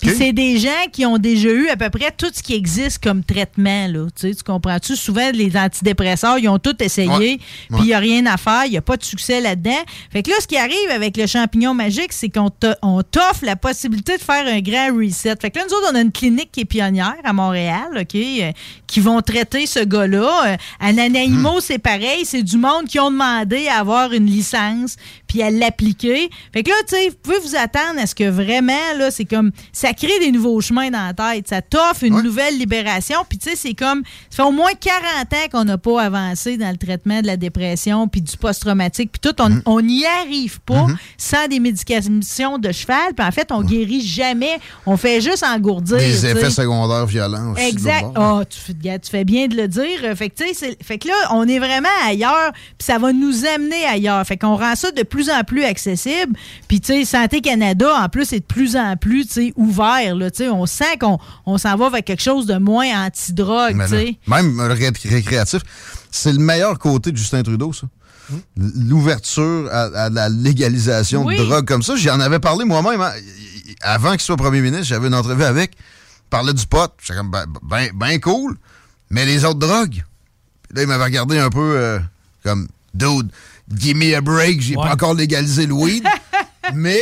Puis Ok. c'est des gens qui ont déjà eu à peu près tout ce qui existe comme traitement. Là. Tu, sais, tu comprends-tu? Souvent, les antidépresseurs, ils ont tout essayé, puis il n'y a rien à faire, il n'y a pas de succès là-dedans. Fait que là, ce qui arrive avec le champignon magique, c'est qu'on t'offre la possibilité de faire un grand reset. Fait que là, nous autres, on a une clinique qui est pionnière à Montréal, OK, euh, qui vont traiter ce gars-là. Euh, à Nanaimo, Hmm. c'est pareil, c'est du monde qui ont demandé à avoir une licence puis à l'appliquer. Fait que là, tu sais, vous pouvez vous attendre à ce que vraiment, là, c'est comme, ça crée des nouveaux chemins dans la tête. Ça t'offre une nouvelle libération. Puis, tu sais, c'est comme, ça fait au moins 40 ans qu'on n'a pas avancé dans le traitement de la dépression puis du post-traumatique. Puis tout, on Mm-hmm. on n'y arrive pas sans des médications de cheval. Puis en fait, on guérit jamais. On fait juste engourdir. Des effets secondaires violents aussi. Exact. Ah, tu, tu fais bien de le dire. Fait que, tu sais, fait que là, on est vraiment ailleurs, puis ça va nous amener ailleurs. Fait qu'on rend ça de plus en plus accessible. Puis, tu sais, Santé Canada, en plus, est de plus en plus, tu sais, ouvert. Là, on sent qu'on on s'en va vers quelque chose de moins anti-drogue. Même ré- récréatif, c'est le meilleur côté de Justin Trudeau, ça. L'ouverture à, à la légalisation Oui. de drogue comme ça. J'en avais parlé moi-même. hein. Avant qu'il soit premier ministre, j'avais une entrevue avec. Il parlait du pot. J'étais comme, ben, ben, ben cool. Mais les autres drogues. Puis là, il m'avait regardé un peu euh, comme, dude, give me a break. J'ai pas encore légalisé le weed. (laughs) mais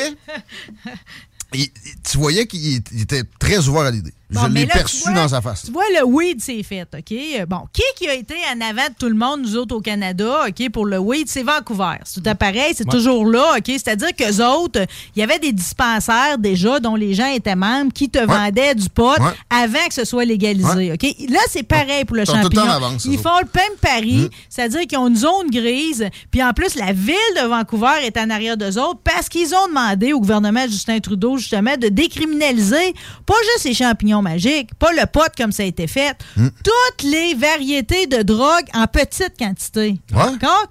tu voyais qu'il il était très ouvert à l'idée. Bon, Je mais l'ai là, tu perçu vois- dans sa face. Tu vois, le weed, c'est fait, OK? Bon, qui qui a été en avant de tout le monde, nous autres, au Canada, OK, pour le weed? C'est Vancouver. C'est tout à pareil, c'est Ouais. toujours là, OK? C'est-à-dire qu'eux autres, il y avait des dispensaires déjà dont les gens étaient membres qui te vendaient du pot Ouais. avant que ce soit légalisé, Ouais. OK? Là, c'est pareil pour le tout champignon. en avance, eux Ils font le même pari, c'est-à-dire qu'ils ont une zone grise, puis en plus, la ville de Vancouver est en arrière d'eux autres parce qu'ils ont demandé au gouvernement de Justin Trudeau, justement, de décriminaliser pas juste les champignons magiques, pas le pot comme ça a été fait, toutes les variétés de drogue en petite quantité. Ouais.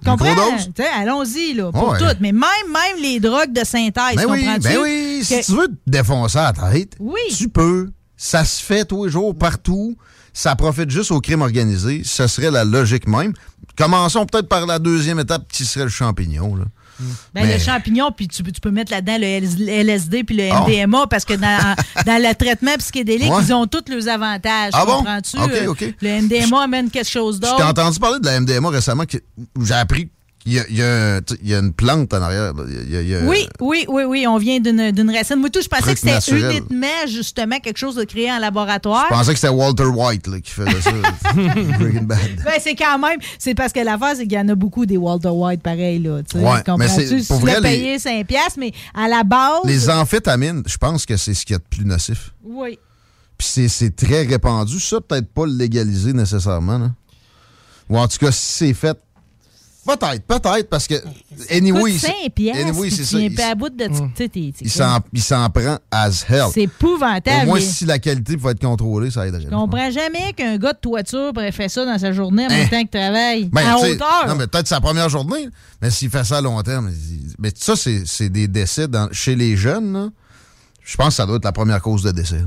Comprends? Allons-y, là, pour Ouais. toutes. Mais même, même les drogues de synthèse, Ben oui, ben oui. Si tu veux te défoncer la tête, Oui. tu peux. Ça se fait tous les jours, partout. Ça profite juste au crime organisé. Ce serait la logique même. Commençons peut-être par la deuxième étape qui serait le champignon. Là. Ben, Mais- Le champignon, puis tu, peux- tu peux mettre là-dedans le LSD puis le Ah. MDMA parce que dans, (laughs) dans le traitement psychédélique, Ouais. ils ont tous leurs avantages. Ah bon? ok. Le MDMA amène quelque chose d'autre. entendu parler de la MDMA récemment j'ai appris qu'il y a, il y a- il y a une plante en arrière. là. Il y a- il y a- Oui, oui, oui, oui, on vient d'une racine. Moi, tout, je pensais Truc que c'était uniquement, justement, quelque chose de créé en laboratoire. Je pensais que c'était Walter White là, qui faisait ça. (laughs) Breaking Bad. Ben, c'est quand même, c'est parce que l'affaire, c'est qu'il y en a beaucoup des Walter White pareil, là. tu sais, Ouais, comprends-tu? Si pour tu vrai, les- payé 5 piastres, mais à la base. Les amphétamines, je pense que c'est ce qu'il y a de plus nocif. Oui. Puis c'est- c'est très répandu. Ça, peut-être pas le légaliser nécessairement. Là. Ou en tout cas, si c'est fait. Peut-être, peut-être, parce que. Anyway, c'est- 5 piastres, anyway, puis c'est tu ça. viens Il, à bout de... t'es il s'en, prend as hell. C'est épouvantable. Au moins, si la qualité peut être contrôlée, ça aiderait. Je comprends jamais qu'un gars de toiture pourrait faire ça dans sa journée en même Hein? temps qu'il travaille. Ben, à hauteur. Non, mais peut-être sa première journée, mais s'il fait ça à long terme. Mais ça, c'est, des décès dans- chez les jeunes. là. Je pense que ça doit être la première cause de décès. là.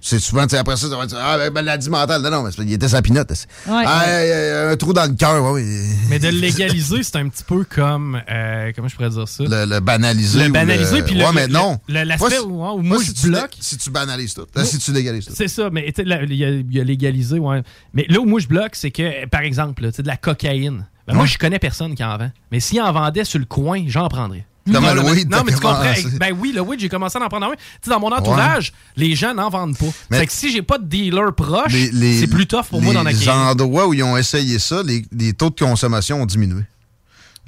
C'est souvent, tu sais, après ça, ça va être ah, ben, maladie mentale. Non, non, mais c'est- il était sa pinotte. Ouais. Ah, un trou dans le cœur, oui. oui. Mais de le (laughs) légaliser, c'est un petit peu comme. euh, comment je pourrais dire ça? Le, le banaliser. Le ou banaliser, puis le- Ouais, mais non. le- l'aspect Moi, si- où- où moi, moi, si je tu bloque- Si tu banalises tout. Moi- Si tu légalises tout. C'est ça, mais tu sais, là, il y, a- il y a légalisé, ouais. Mais là où moi je bloque, c'est que, par exemple, là, tu sais, de la cocaïne. Ben, Moi, Ouais. je connais personne qui en vend. Mais s'il en vendait sur le coin, j'en prendrais. Comme Non, le mais- weed, Non, t'as mais tu comprends. Ben oui, le weed, j'ai commencé à en prendre un. Tu sais, dans mon entourage, les gens n'en vendent pas. Mais- fait que si j'ai pas de dealer proche, Les- les- c'est plus tough pour moi d'en Les acquérir. endroits où ils ont essayé ça, les, les taux de consommation ont diminué.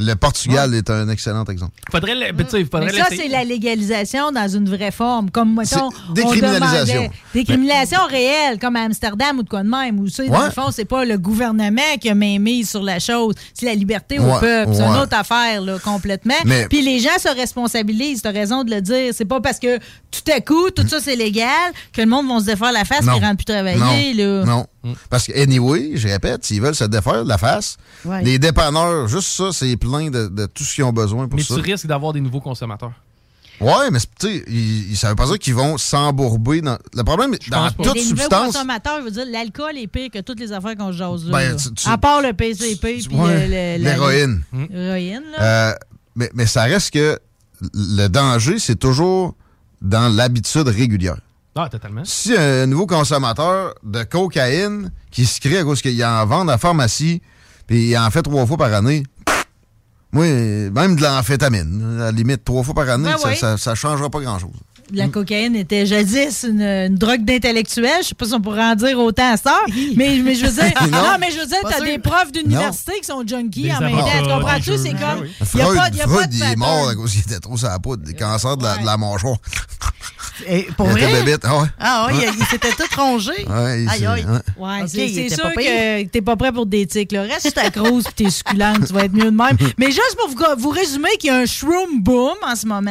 Le Portugal est un excellent exemple. Faudrait, le- ben, tu sais, faudrait Mais ça, c'est la légalisation dans une vraie forme. Comme, mettons, décriminalisation. on demandait- Décriminalisation réelle, comme à Amsterdam ou de quoi de même. Où, sais, dans le fond, c'est pas le gouvernement qui a main mise sur la chose. C'est la liberté au peuple. C'est une autre affaire, là, complètement. Mais- Puis les gens se responsabilisent. T'as raison de le dire. C'est pas parce que tout à coup, tout ça, c'est légal que le monde va se défaire la face et rentre plus travailler, là. Non. Parce que, anyway, je répète, s'ils veulent se défaire de la face, Ouais. les dépanneurs, juste ça, c'est plein de, de tout ce qu'ils ont besoin pour Mais ça. tu risques d'avoir des nouveaux consommateurs. Ouais, mais tu sais, ça veut pas dire qu'ils vont s'embourber dans. Le problème, dans Mais toute les nouveaux substance. consommateurs, je veux dire, l'alcool est pire que toutes les affaires qu'on se jase là. Ben, là. tu- tu- à part le PCP puis Ouais, l'héroïne. L'héroïne, là. Euh, mais, mais ça reste que le danger, c'est toujours dans l'habitude régulière. Ah, totalement. Si un nouveau consommateur de cocaïne qui se crée à cause qu'il en vend à la pharmacie, puis il en fait trois fois par année, moi, même de l'amphétamine, à la limite, trois fois par année, Ben ça, oui. ça, ça changera pas grand-chose. La cocaïne était jadis une, une drogue d'intellectuel. Je sais pas si on pourrait en dire autant à ça. Mais, mais je veux dire, (laughs) Non. non. mais je veux dire, Pas t'as des profs d'université qui sont junkies Des en même temps. Tu comprends-tu? C'est comme. Oui. Il y a Freud, pas, il y a pas Freud, de il est mort à cause qu'il était trop sur la poudre, des cancers de la, de la mâchoire. (laughs) Et pour Il était vrai? ah ouais. Ah oui, il, il s'était tout rongé. (laughs) Ouais, il aïe, ouais. Ouais, Ok, c'est sûr que t'es pas prêt pour des tics. Là. Reste ta grosse et t'es succulente, tu vas être mieux de même. (laughs) Mais juste pour vous, vous résumer qu'il y a un shroom boom en ce moment,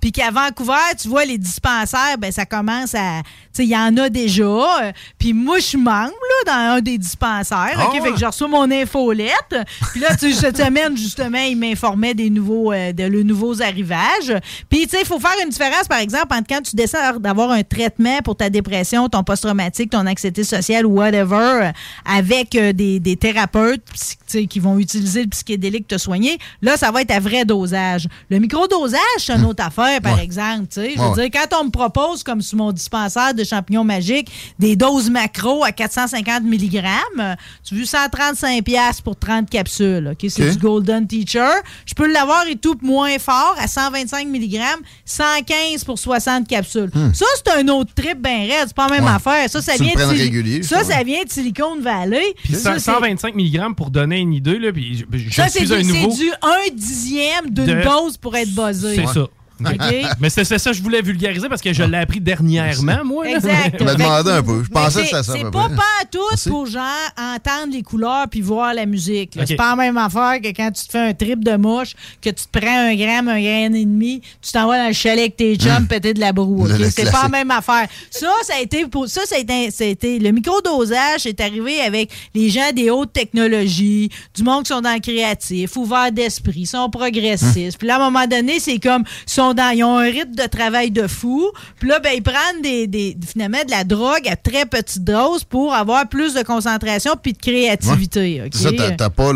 puis qu'à Vancouver, tu vois, les dispensaires, ben ça commence à... Tu sais, il y en a déjà. Puis moi, je suis membre là, dans un des dispensaires. Ah OK? Fait ouais. que je reçois mon infolette. Puis là, tu sais, cette semaine, justement, il m'informait des nouveaux, euh, de le nouveaux arrivages. Puis, tu sais, il faut faire une différence, par exemple, entre quand tu décides d'avoir un traitement pour ta dépression, ton post-traumatique, ton anxiété sociale ou whatever, euh, avec euh, des, des thérapeutes tu qui vont utiliser le psychédélique te soigner. Là, ça va être à vrai dosage. Le microdosage, c'est une autre affaire, par exemple. tu. Je veux dire, quand on me propose, comme sur mon dispensaire de champignons magiques, des doses macro à 450 mg, euh, tu veux 135 pièces pour 30 capsules. OK? C'est du Golden Teacher. Je peux l'avoir et tout moins fort à 125 mg, 115 pour 60 capsules. Hmm. Ça, c'est un autre trip bien raide. C'est pas la même Ouais. affaire. Ça, ça Tu vient de régulier, Ça, ça, vient de Silicon Valley. Puis Ça, c'est- 125 mg pour donner une idée, là, puis je, je ça, c'est du, nouveau. du 1 dixième d'une de- dose pour être buzzé. C'est ça. (laughs) Mais c'est ça que je voulais vulgariser parce que je l'ai appris dernièrement, (laughs) moi. là. Exact. (laughs) Je me demandais un peu. Je pensais que ça. à C'est pas pas tout Merci. pour genre entendre les couleurs puis voir la musique. là. OK. C'est pas la même affaire que quand tu te fais un trip de mouche, que tu te prends un gramme, un gramme et demi, tu t'en vas dans le chalet avec tes chums péter de la broue. Le- ok? le C'est pas la même affaire. Ça, ça a été pour ça, ça a été, ça a été- le microdosage est arrivé avec les gens des hautes technologies, du monde qui sont dans le créatif, ouverts d'esprit, sont progressistes. Puis là, à un moment donné, c'est comme sont dans, ils ont un rythme de travail de fou. Puis là, ben ils prennent des, des- finalement de la drogue à très petite dose pour avoir plus de concentration puis de créativité. ok? C'est ça, t'as- pas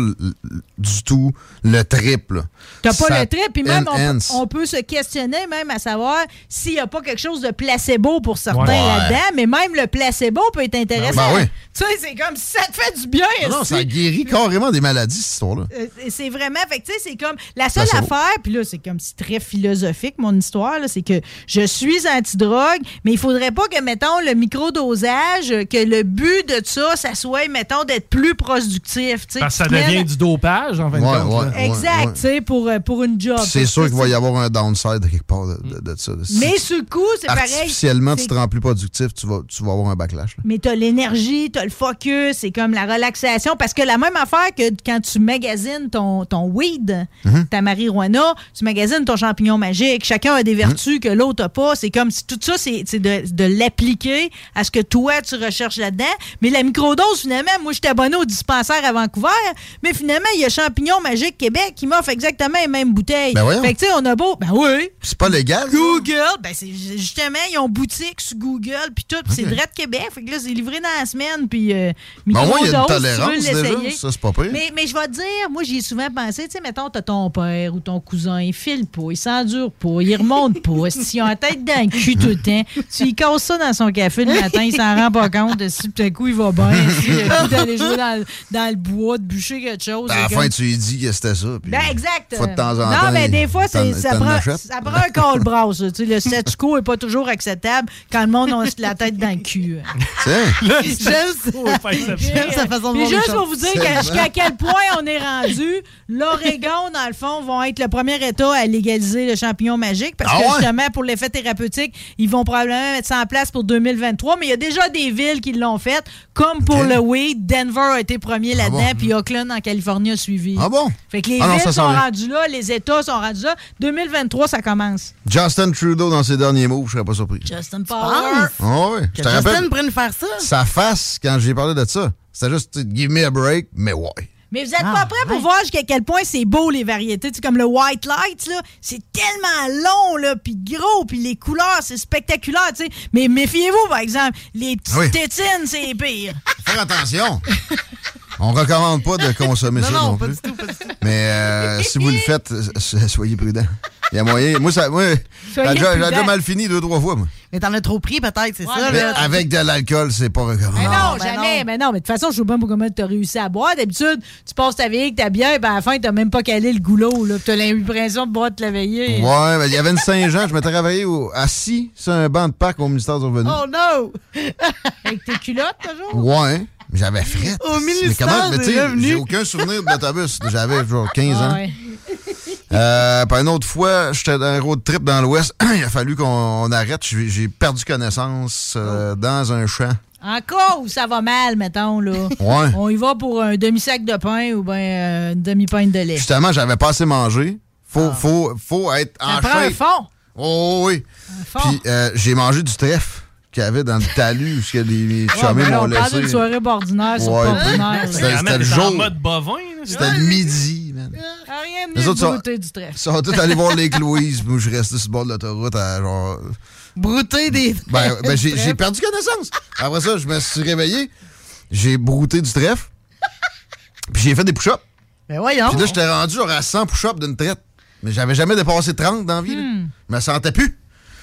du tout le triple. T'as pas le trait, puis même on, peut- enhance. on peut se questionner même à savoir s'il n'y a pas quelque chose de placebo pour certains Ouais. là-dedans, mais même le placebo peut être intéressant. Ben oui. Tu sais, c'est comme si ça te fait du bien. Non, ça guérit carrément des maladies, cette histoire-là. Euh, c'est vraiment, fait que, tu sais, c'est comme la seule Placebo. affaire, puis là, c'est comme c'est très philosophique, mon histoire, c'est que je suis anti-drogue, mais il faudrait pas que, mettons, le microdosage, que le but de ça, ça soit, mettons, d'être plus productif. tu sais, Parce que ça tu devient du dopage, en Ouais, ouais, ouais, Exact, ouais. tu sais, pour, euh, pour une job. C'est sûr qu'il va y avoir un downside quelque part de, de- de ça. Mais sur le coup, c'est pareil. Artificiellement, tu te rends plus productif, tu vas, tu vas avoir un backlash. là. Mais t'as l'énergie, t'as le focus, c'est comme la relaxation. Parce que la même affaire que quand tu magasines ton, ton weed, Mhm. ta marijuana, tu magasines ton champignon magique. Chacun a des Mhm. vertus que l'autre n'a pas. C'est comme si tout ça, c'est de, de l'appliquer à ce que toi, tu recherches là-dedans. Mais la microdose, finalement, moi, j'étais abonné au dispensaire à Vancouver, mais finalement, il y a Champignon Magique Québec qui m'offre exactement les mêmes bouteilles. Ben fait que, tu sais, on a beau. Ben oui. C'est pas légal. Google, ben c'est justement, ils ont boutique sur Google, puis tout, puis c'est Ok. direct Québec. Fait que là, c'est livré dans la semaine, puis euh, Ben, moins, il y a une microdose, si tolérance déjà, ça, c'est pas pire. Mais, mais je vais te dire, moi, j'y ai souvent pensé, tu sais, mettons, t'as ton père ou ton cousin, il file pas, il s'endure pas, il remonte pas, s'il a la tête dans le cul tout le temps, tu lui casses ça dans son café le matin, il s'en rend pas compte, si tout à coup, il va bien, si il a d'aller jouer dans, le- dans le bois, de bûcher quelque chose. À la c'est fin, comme- tu lui dis que c'était ça. puis ben, exact. Faut de temps en non, temps, mais des fois, ça, prend, achètes. ça prend un call brass. Tu sais, le statu quo n'est pas toujours acceptable quand le monde a la tête dans le cul. J'aime ça. J'aime sa façon de Puis voir les juste pour vous dire qu'à- jusqu'à quel point on est rendu, l'Oregon, dans le fond, vont être le premier État à légaliser le champignon magique parce Ah que ouais? justement, pour l'effet thérapeutique, ils vont probablement mettre ça en place pour 2023. Mais il y a déjà des villes qui l'ont fait, comme pour le weed. Denver a été premier là-dedans, bon? puis Oakland, en Californie, a suivi. Ah bon? Fait que les Ah villes sont rendues là, les États sont rendus là. 2023, ça commence. Justin Trudeau, dans ses derniers mots, je serais pas surpris. Justin? Power. Ah ouais. Que Je te Justin rappelle, pourrait nous faire ça? sa face, quand j'ai parlé de ça, c'était juste tu sais, give me a break, mais ouais. Mais vous êtes Ah, pas prêts pour voir jusqu'à quel point c'est beau les variétés. Tu sais, comme le White Light, là, c'est tellement long, là, puis gros, puis les couleurs, c'est spectaculaire, tu sais. Mais méfiez-vous, par exemple, les petites Oui. tétines, c'est pire. Faire attention. (laughs) On recommande pas de consommer (laughs) Non, ça non, non, pas plus. du tout, pas du tout. Mais euh, si vous le faites, euh, soyez prudent. Il y a moyen. Moi, ça, moi, j'ai déjà, mal fini deux, trois fois, moi. Mais t'en as trop pris, peut-être, c'est ça. Mais là. avec de l'alcool, c'est pas recommandé. Mais non, ben jamais. Mais non, mais de toute façon, je sais pas comment tu as réussi à boire. D'habitude, tu passes ta veille avec ta bière, ben à la fin, t'as même pas calé le goulot. Là, tu as l'impression de boire de la veillée. Ouais, mais il y avait une Saint-Jean, je m'étais réveillé au- assis sur un banc de Pâques au ministère du Revenu. Oh no! (laughs) Avec tes culottes, toujours? Ouais, j'avais fret. Au mais ministère comment, mais sais, Revenus. j'ai aucun souvenir de l'autobus. J'avais genre 15 ans. Ah ouais. Euh, puis une autre fois, j'étais dans un road trip dans l'Ouest. (clears throat) Il a fallu qu'on on arrête. J'ai perdu connaissance euh, dans un champ. Encore où ça va mal, mettons, là. Ouais. On y va pour un demi-sac de pain ou bien euh, une demi-pinte de lait. Justement, j'avais pas assez mangé. Faut, faut, faut être en Ça prend un fond. Oh oui. fond. Puis j'ai mangé du trèfle qu'il y avait dans le talus où que les, les Ouais, chummies ben là, m'ont on parle d'une laissé. soirée ordinaire sur Ouais. C'était Ah, c'était le jour. mode bovin. C'était le midi, man. Rien de Les mieux autres de sont- brouter du trèfle. Ils sont tous allés voir Lake (laughs) Louise, puis je suis resté sur le bord de l'autoroute à genre. Brouter des. Ben, ben, j'ai j'ai perdu connaissance. Après ça, je me suis réveillé, j'ai brouté du trèfle, puis j'ai fait des push-ups. Ben voyons. Puis là, j'étais rendu genre à 100 push-ups d'une traite. Mais j'avais jamais dépassé 30 dans la vie. Hmm. Je me sentais plus.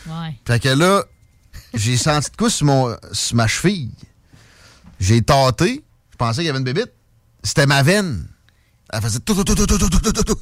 Ouais. Fait que là, j'ai senti de quoi sur, mon, ma cheville? J'ai tâté. Je pensais qu'il y avait une bébite. C'était ma veine. Elle faisait tout, tout, tout, tout, tout, tout, tout, tout.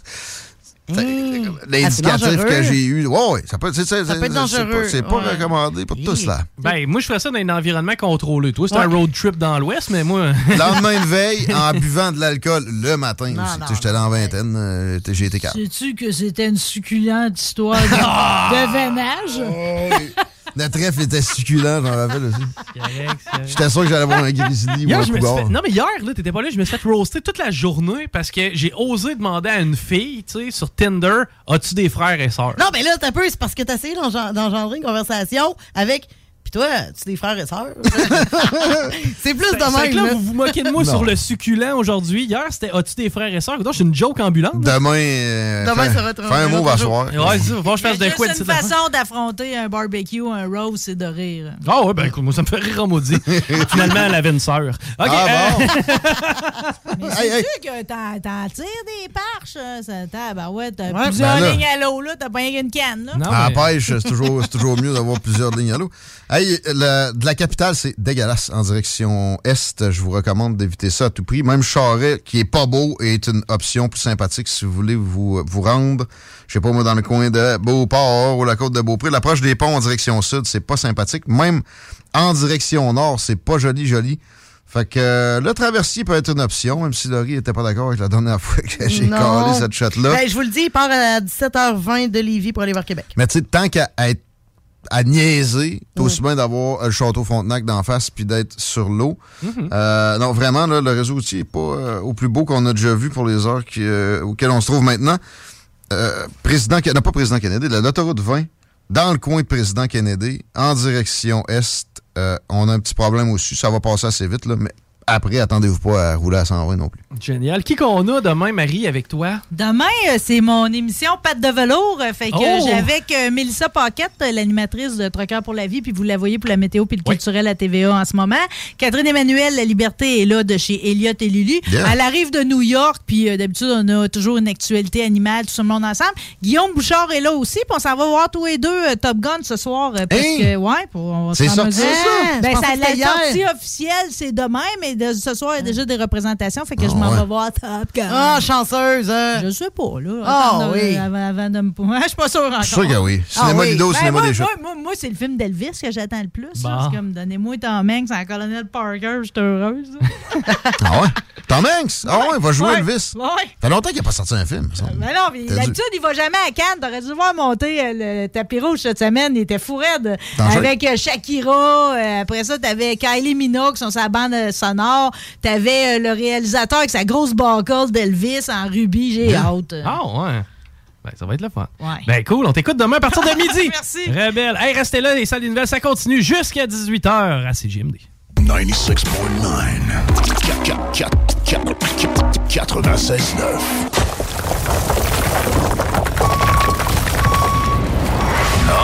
Mmh. Ah, l'indicatif que j'ai eu. Ouais, ouais, ça peut, être dangereux. C'est pas, recommandé pour tout cela. Ben, moi, je ferais ça dans un environnement contrôlé. Toi, c'est un road trip dans l'Ouest, mais moi. Lendemain de veille, en (laughs) buvant de l'alcool le matin J'étais dans vingtaine. Euh, j'ai été calme. Sais-tu que c'était une succulente histoire de, (laughs) de vénage? Oh, oui. Le trèfle était succulent, j'en rappelle aussi. Correct, ça. J'étais sûr que j'allais voir un grizzly ou un je me suis cougar. fait... Non, mais hier, là, t'étais pas là, je me suis fait roaster toute la journée parce que j'ai osé demander à une fille, tu sais, sur Tinder, as-tu des frères et sœurs? Non, mais là, t'as peu, c'est parce que t'as essayé d'engen- d'engendrer une conversation avec. Puis toi, tu des frères et sœurs? (laughs) c'est plus de C'est que même. là, vous vous moquez de moi sur le succulent aujourd'hui. Hier, c'était as-tu des frères et sœurs? Donc, c'est une joke ambulante. Demain, euh, Demain, ça va être un- fais un mot va soir. Ouais, c'est ça, faut que je fasse de C'est quoi de une façon d'affronter un barbecue, un rose, c'est de rire. Ah ouais, ben écoute, moi ça me fait rire en maudit. (laughs) Finalement, elle avait une sœur. OK. Ah euh, (laughs) Mais Hey, c'est hey. sûr que t'en tires des parches. hein, Ça, t'as, ben ouais, t'as Ouais, plusieurs ben là. lignes à l'eau, là. T'as pas rien qu'une canne, là. non, À la mais- pêche, c'est toujours, c'est toujours mieux d'avoir plusieurs lignes à l'eau. Hey, de la capitale, c'est dégueulasse en direction est. Je vous recommande d'éviter ça à tout prix. Même Charret, qui est pas beau, est une option plus sympathique si vous voulez vous, vous rendre. Je sais pas, moi, dans le coin de Beauport ou la côte de Beaupré. L'approche des ponts en direction sud, c'est pas sympathique. Même en direction nord, c'est pas joli, joli. Fait que euh, le traversier peut être une option, même si Laurie était pas d'accord avec la dernière (laughs) fois que j'ai collé cette shot-là. Ben, je vous le dis, il part à 17h20 de Lévis pour aller voir Québec. Mais tu sais, tant qu'à être à niaiser, t'as aussi bien d'avoir euh, le château Frontenac d'en face puis d'être sur l'eau. Euh, non, vraiment, là, le réseau routier n'est pas euh, au plus beau qu'on a déjà vu pour les heures qui, euh, auxquelles on se trouve maintenant. Président, non, pas président Kennedy, la- l'autoroute 20, dans le coin de président Kennedy, en direction est, on a un petit problème aussi. Ça va passer assez vite, là, mais après, attendez-vous pas à rouler à 120 non plus. Génial. Qui qu'on a demain, Marie, avec toi? Demain, euh, c'est mon émission Patte de velours. euh, Fait que Oh! j'ai avec Mélissa Paquette, euh, l'animatrice de Troqueur pour la vie, puis vous la voyez pour la météo puis le culturel à TVA en ce moment. Catherine Emmanuel, La Liberté, est là de chez Elliott et Lulu. Yeah. Elle arrive de New York, puis euh, d'habitude, on a toujours une actualité animale, tout le monde ensemble. Guillaume Bouchard est là aussi, puis on s'en va voir tous les deux euh, Top Gun ce soir. euh, parce Hein? que, ouais, pour, on va se C'est sorti, ça? Ben, ça, la sortie officielle, c'est demain, mais de, ce soir, il y a déjà des représentations, fait que je Ah m'en ouais. vais voir Top Gun. Ah, chanceuse, hein? Je sais pas, là. Ah, Attends, oui. Avant, avant de me. (laughs) Je suis pas sûre encore. Je suis sûr que oui. Ah Cinéma oui. Lido, Ben, cinéma moi, des chats. moi, moi, moi, c'est le film d'Elvis que j'attends le plus. Bon. C'est comme Donnez-moi Tom Hanks en Colonel Parker, je suis heureuse. (laughs) Ah ouais? Tom Hanks? Ah ouais, il va jouer Ouais. Elvis. Ouais. fait longtemps qu'il n'a pas sorti un film. ça. Ben non, d'habitude, il va jamais à Cannes. T'aurais dû voir monter euh, le tapis rouge cette semaine. Il était fou raide. Danger. Avec euh, Shakira. euh, après ça, t'avais Kylie Minogue sur sa bande euh, sonore. T'avais euh, le réalisateur avec sa grosse buckle d'Elvis en rubis. J'ai hâte. Ah ouais. Ben, ça va être le fun. Ouais. Ben cool, on t'écoute demain à partir de (laughs) midi. Merci. Rebelle. Hey, restez là, les salles des nouvelles, ça continue jusqu'à 18h à CGMD. 96.9. 96.9.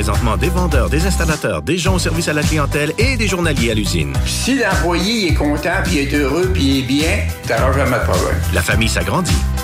présentement des vendeurs, des installateurs, des gens au service à la clientèle et des journaliers à l'usine. Si l'employé est content, puis est heureux, puis est bien, t'auras jamais de problème. La famille s'agrandit.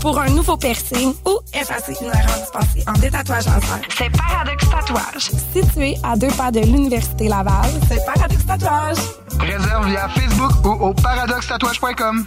pour un nouveau piercing ou effacer une erreur dispensée en détatouage laser, c'est Paradox Tatouage. Situé à deux pas de l'Université Laval, c'est Paradox Tatouage. Réserve via Facebook ou au paradoxtatouage.com.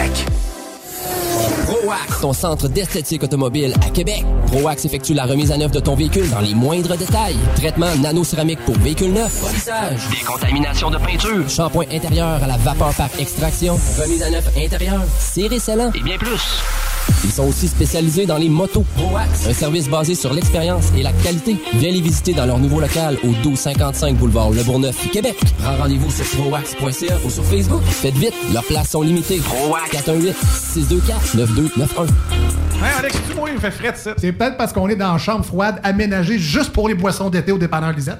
ProAx, ton centre d'esthétique automobile à Québec. ProAx effectue la remise à neuf de ton véhicule dans les moindres détails. Traitement nano-céramique pour véhicule neuf, polissage, décontamination de peinture, shampoing intérieur à la vapeur par extraction, remise à neuf intérieur, serré scellant. Et bien plus. Ils sont aussi spécialisés dans les motos. ProAx, un service basé sur l'expérience et la qualité. Viens les visiter dans leur nouveau local au 1255 boulevard Le Bourgneuf, Québec. Prends rendez-vous sur proax.ca ou sur Facebook. Faites vite, leurs places sont limitées. ProAx 418 624 9291. Hey Alex, tu moi, il me fait frais ça. C'est peut-être parce qu'on est dans une chambre froide aménagée juste pour les boissons d'été au dépanneur Lisette.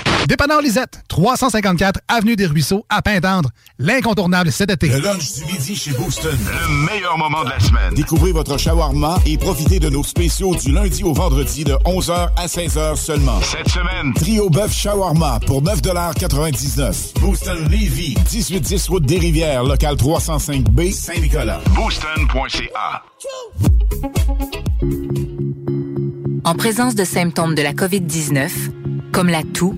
Dépanneur Lisette, 354 Avenue des Ruisseaux, à Pintendre. L'incontournable cet été. Le lunch du midi chez Booston. Le meilleur moment de la semaine. Découvrez votre shawarma et profitez de nos spéciaux du lundi au vendredi de 11h à 16h seulement. Cette semaine, Trio bœuf shawarma pour 9,99 Booston Levy, 1810 route des Rivières, local 305B, Saint-Nicolas. booston.ca. En présence de symptômes de la COVID-19, comme la toux,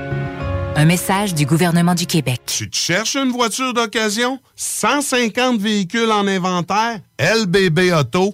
Un message du gouvernement du Québec. Tu te cherches une voiture d'occasion? 150 véhicules en inventaire? LBB Auto.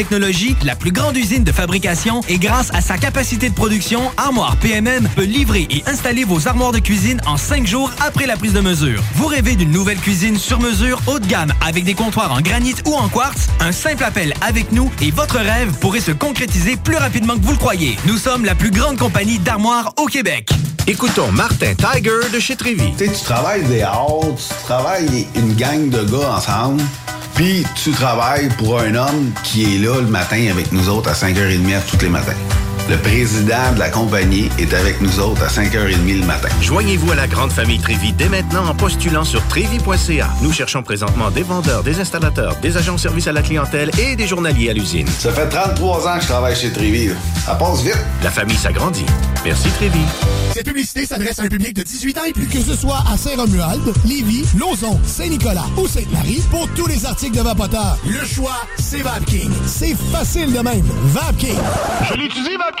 technologie, la plus grande usine de fabrication et grâce à sa capacité de production, Armoire PMM peut livrer et installer vos armoires de cuisine en cinq jours après la prise de mesure. Vous rêvez d'une nouvelle cuisine sur mesure haut de gamme avec des comptoirs en granit ou en quartz? Un simple appel avec nous et votre rêve pourrait se concrétiser plus rapidement que vous le croyez. Nous sommes la plus grande compagnie d'armoires au Québec. Écoutons Martin Tiger de chez Trévy. Tu sais, tu travailles des heures, tu travailles une gang de gars ensemble, puis tu travailles pour un homme qui est là le matin avec nous autres à 5h30 tous les matins. Le président de la compagnie est avec nous autres à 5h30 le matin. Joignez-vous à la grande famille Trévi dès maintenant en postulant sur trévi.ca. Nous cherchons présentement des vendeurs, des installateurs, des agents de service à la clientèle et des journaliers à l'usine. Ça fait 33 ans que je travaille chez Trévi. Ça passe vite. La famille s'agrandit. Merci Trévi. Cette publicité s'adresse à un public de 18 ans et plus. Que ce soit à Saint-Romuald, Lévis, Lauson, Saint-Nicolas ou Sainte-Marie, pour tous les articles de Vapoteur, le choix, c'est VapKing. C'est facile de même. VapKing. Je l'utilise, VapKing.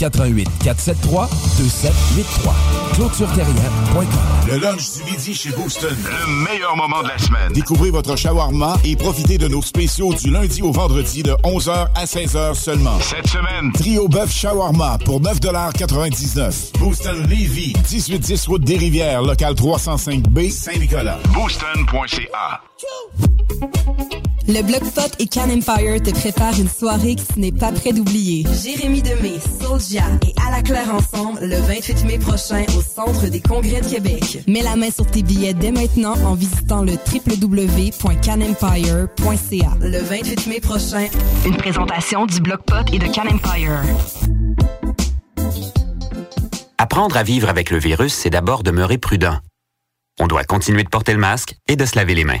88 473 2783. ClôtureTerrien.com. Le lunch du midi chez Booston. Le meilleur moment de la semaine. Découvrez votre shawarma et profitez de nos spéciaux du lundi au vendredi de 11h à 16h seulement. Cette semaine, Trio Bœuf Shawarma pour 9,99 Booston Levy, 1810 Route des Rivières, local 305B, Saint-Nicolas. Booston.ca. Le Bloc Pot et Can Empire te préparent une soirée que tu n'es pas prêt d'oublier. Jérémy Demé, Soulja et À la Claire ensemble le 28 mai prochain au Centre des Congrès de Québec. Mets la main sur tes billets dès maintenant en visitant le www.canempire.ca. Le 28 mai prochain, Une présentation du Bloc Pot et de Can Empire. Apprendre à vivre avec le virus, c'est d'abord demeurer prudent. On doit continuer de porter le masque et de se laver les mains.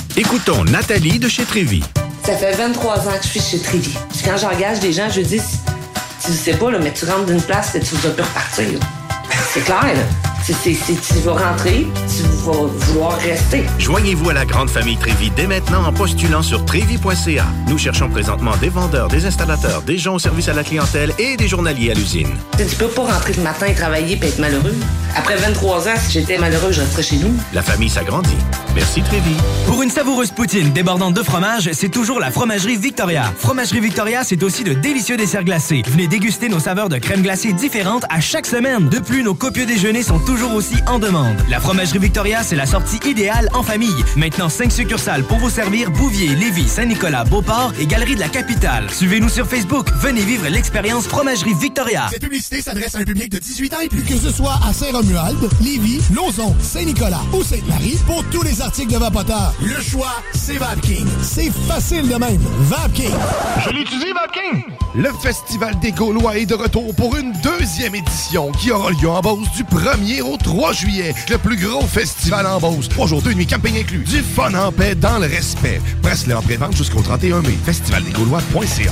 Écoutons Nathalie de chez Trévi. Ça fait 23 ans que je suis chez. Puis quand j'engage des gens, je dis, tu sais pas, là, mais tu rentres d'une place et tu vas plus repartir. C'est clair, là. C'est, tu vas rentrer, tu vas vouloir rester. Joignez-vous à la grande famille Trévi dès maintenant en postulant sur trévi.ca. Nous cherchons présentement des vendeurs, des installateurs, des gens au service à la clientèle et des journaliers à l'usine. Tu peux pas rentrer le matin et travailler et être malheureux. Après 23 ans, si j'étais malheureux, je resterais chez nous. La famille s'agrandit. Merci Trévi. Pour une savoureuse poutine débordante de fromage, c'est toujours la Fromagerie Victoria. Fromagerie Victoria, c'est aussi de délicieux desserts glacés. Venez déguster nos saveurs de crème glacée différentes à chaque semaine. De plus, nos copieux déjeuners sont toujours aussi en demande. La Fromagerie Victoria, c'est la sortie idéale en famille. Maintenant, 5 succursales pour vous servir Bouvier, Lévis, Saint-Nicolas, Beauport et Galerie de la Capitale. Suivez-nous sur Facebook. Venez vivre l'expérience Fromagerie Victoria. Cette publicité s'adresse à un public de 18 ans et plus. Que ce soit à Saint-Romuald, Lévis, Lauson, Saint-Nicolas ou Sainte-Marie, pour tous les articles de Vapoteur, le choix, c'est VapKing. C'est facile de même. VapKing. Je l'utilise, Vapking! Le Festival des Gaulois est de retour pour une deuxième édition qui aura lieu en Beauce du 1er au 3 juillet. Le plus gros festival en Beauce. Trois jours, deux nuits, camping inclus. Du fun en paix dans le respect. Presse-le en pré-vente jusqu'au 31 mai. Festivaldesgaulois.ca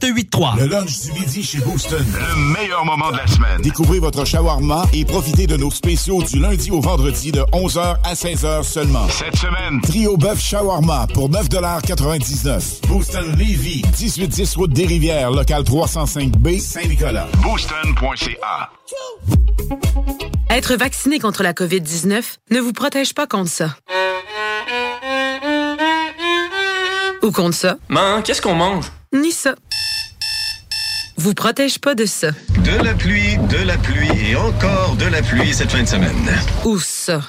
581-984-9283. Le lunch du midi chez Booston. Le meilleur moment de la semaine. Découvrez votre shawarma et profitez de nos spéciaux du lundi au vendredi de 11h à 16h seulement. Cette semaine, trio bœuf shawarma pour 9,99 Booston Levy, 1810 route des Rivières, local 305B, Saint-Nicolas. Booston.ca. Être vacciné contre la COVID-19 ne vous protège pas contre ça. Ou contre ça. Qu'est-ce qu'on mange? Ni ça. Vous protège pas de ça. De la pluie, de la pluie et encore de la pluie cette fin de semaine. Ou ça.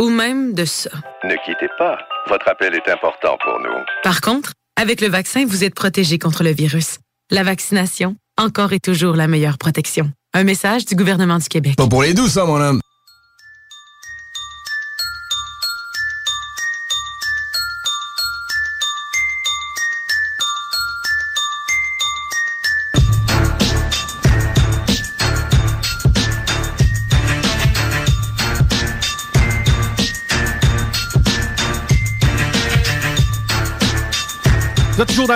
Ou même de ça. Ne quittez pas. Votre appel est important pour nous. Par contre, avec le vaccin, vous êtes protégé contre le virus. La vaccination, encore et toujours la meilleure protection. Un message du gouvernement du Québec. Pas pour les douces, ça, mon homme.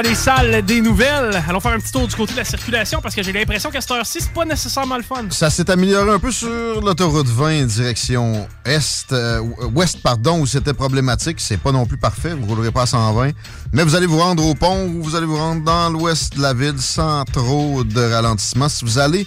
Les salles des nouvelles. Allons faire un petit tour du côté de la circulation parce que j'ai l'impression qu'à cette heure-ci, c'est pas nécessairement le fun. Ça s'est amélioré un peu sur l'autoroute 20 direction est, euh, ouest, pardon, où c'était problématique. C'est pas non plus parfait, vous roulerez pas à 120. Mais vous allez vous rendre au pont ou vous allez vous rendre dans l'ouest de la ville sans trop de ralentissement. Si vous allez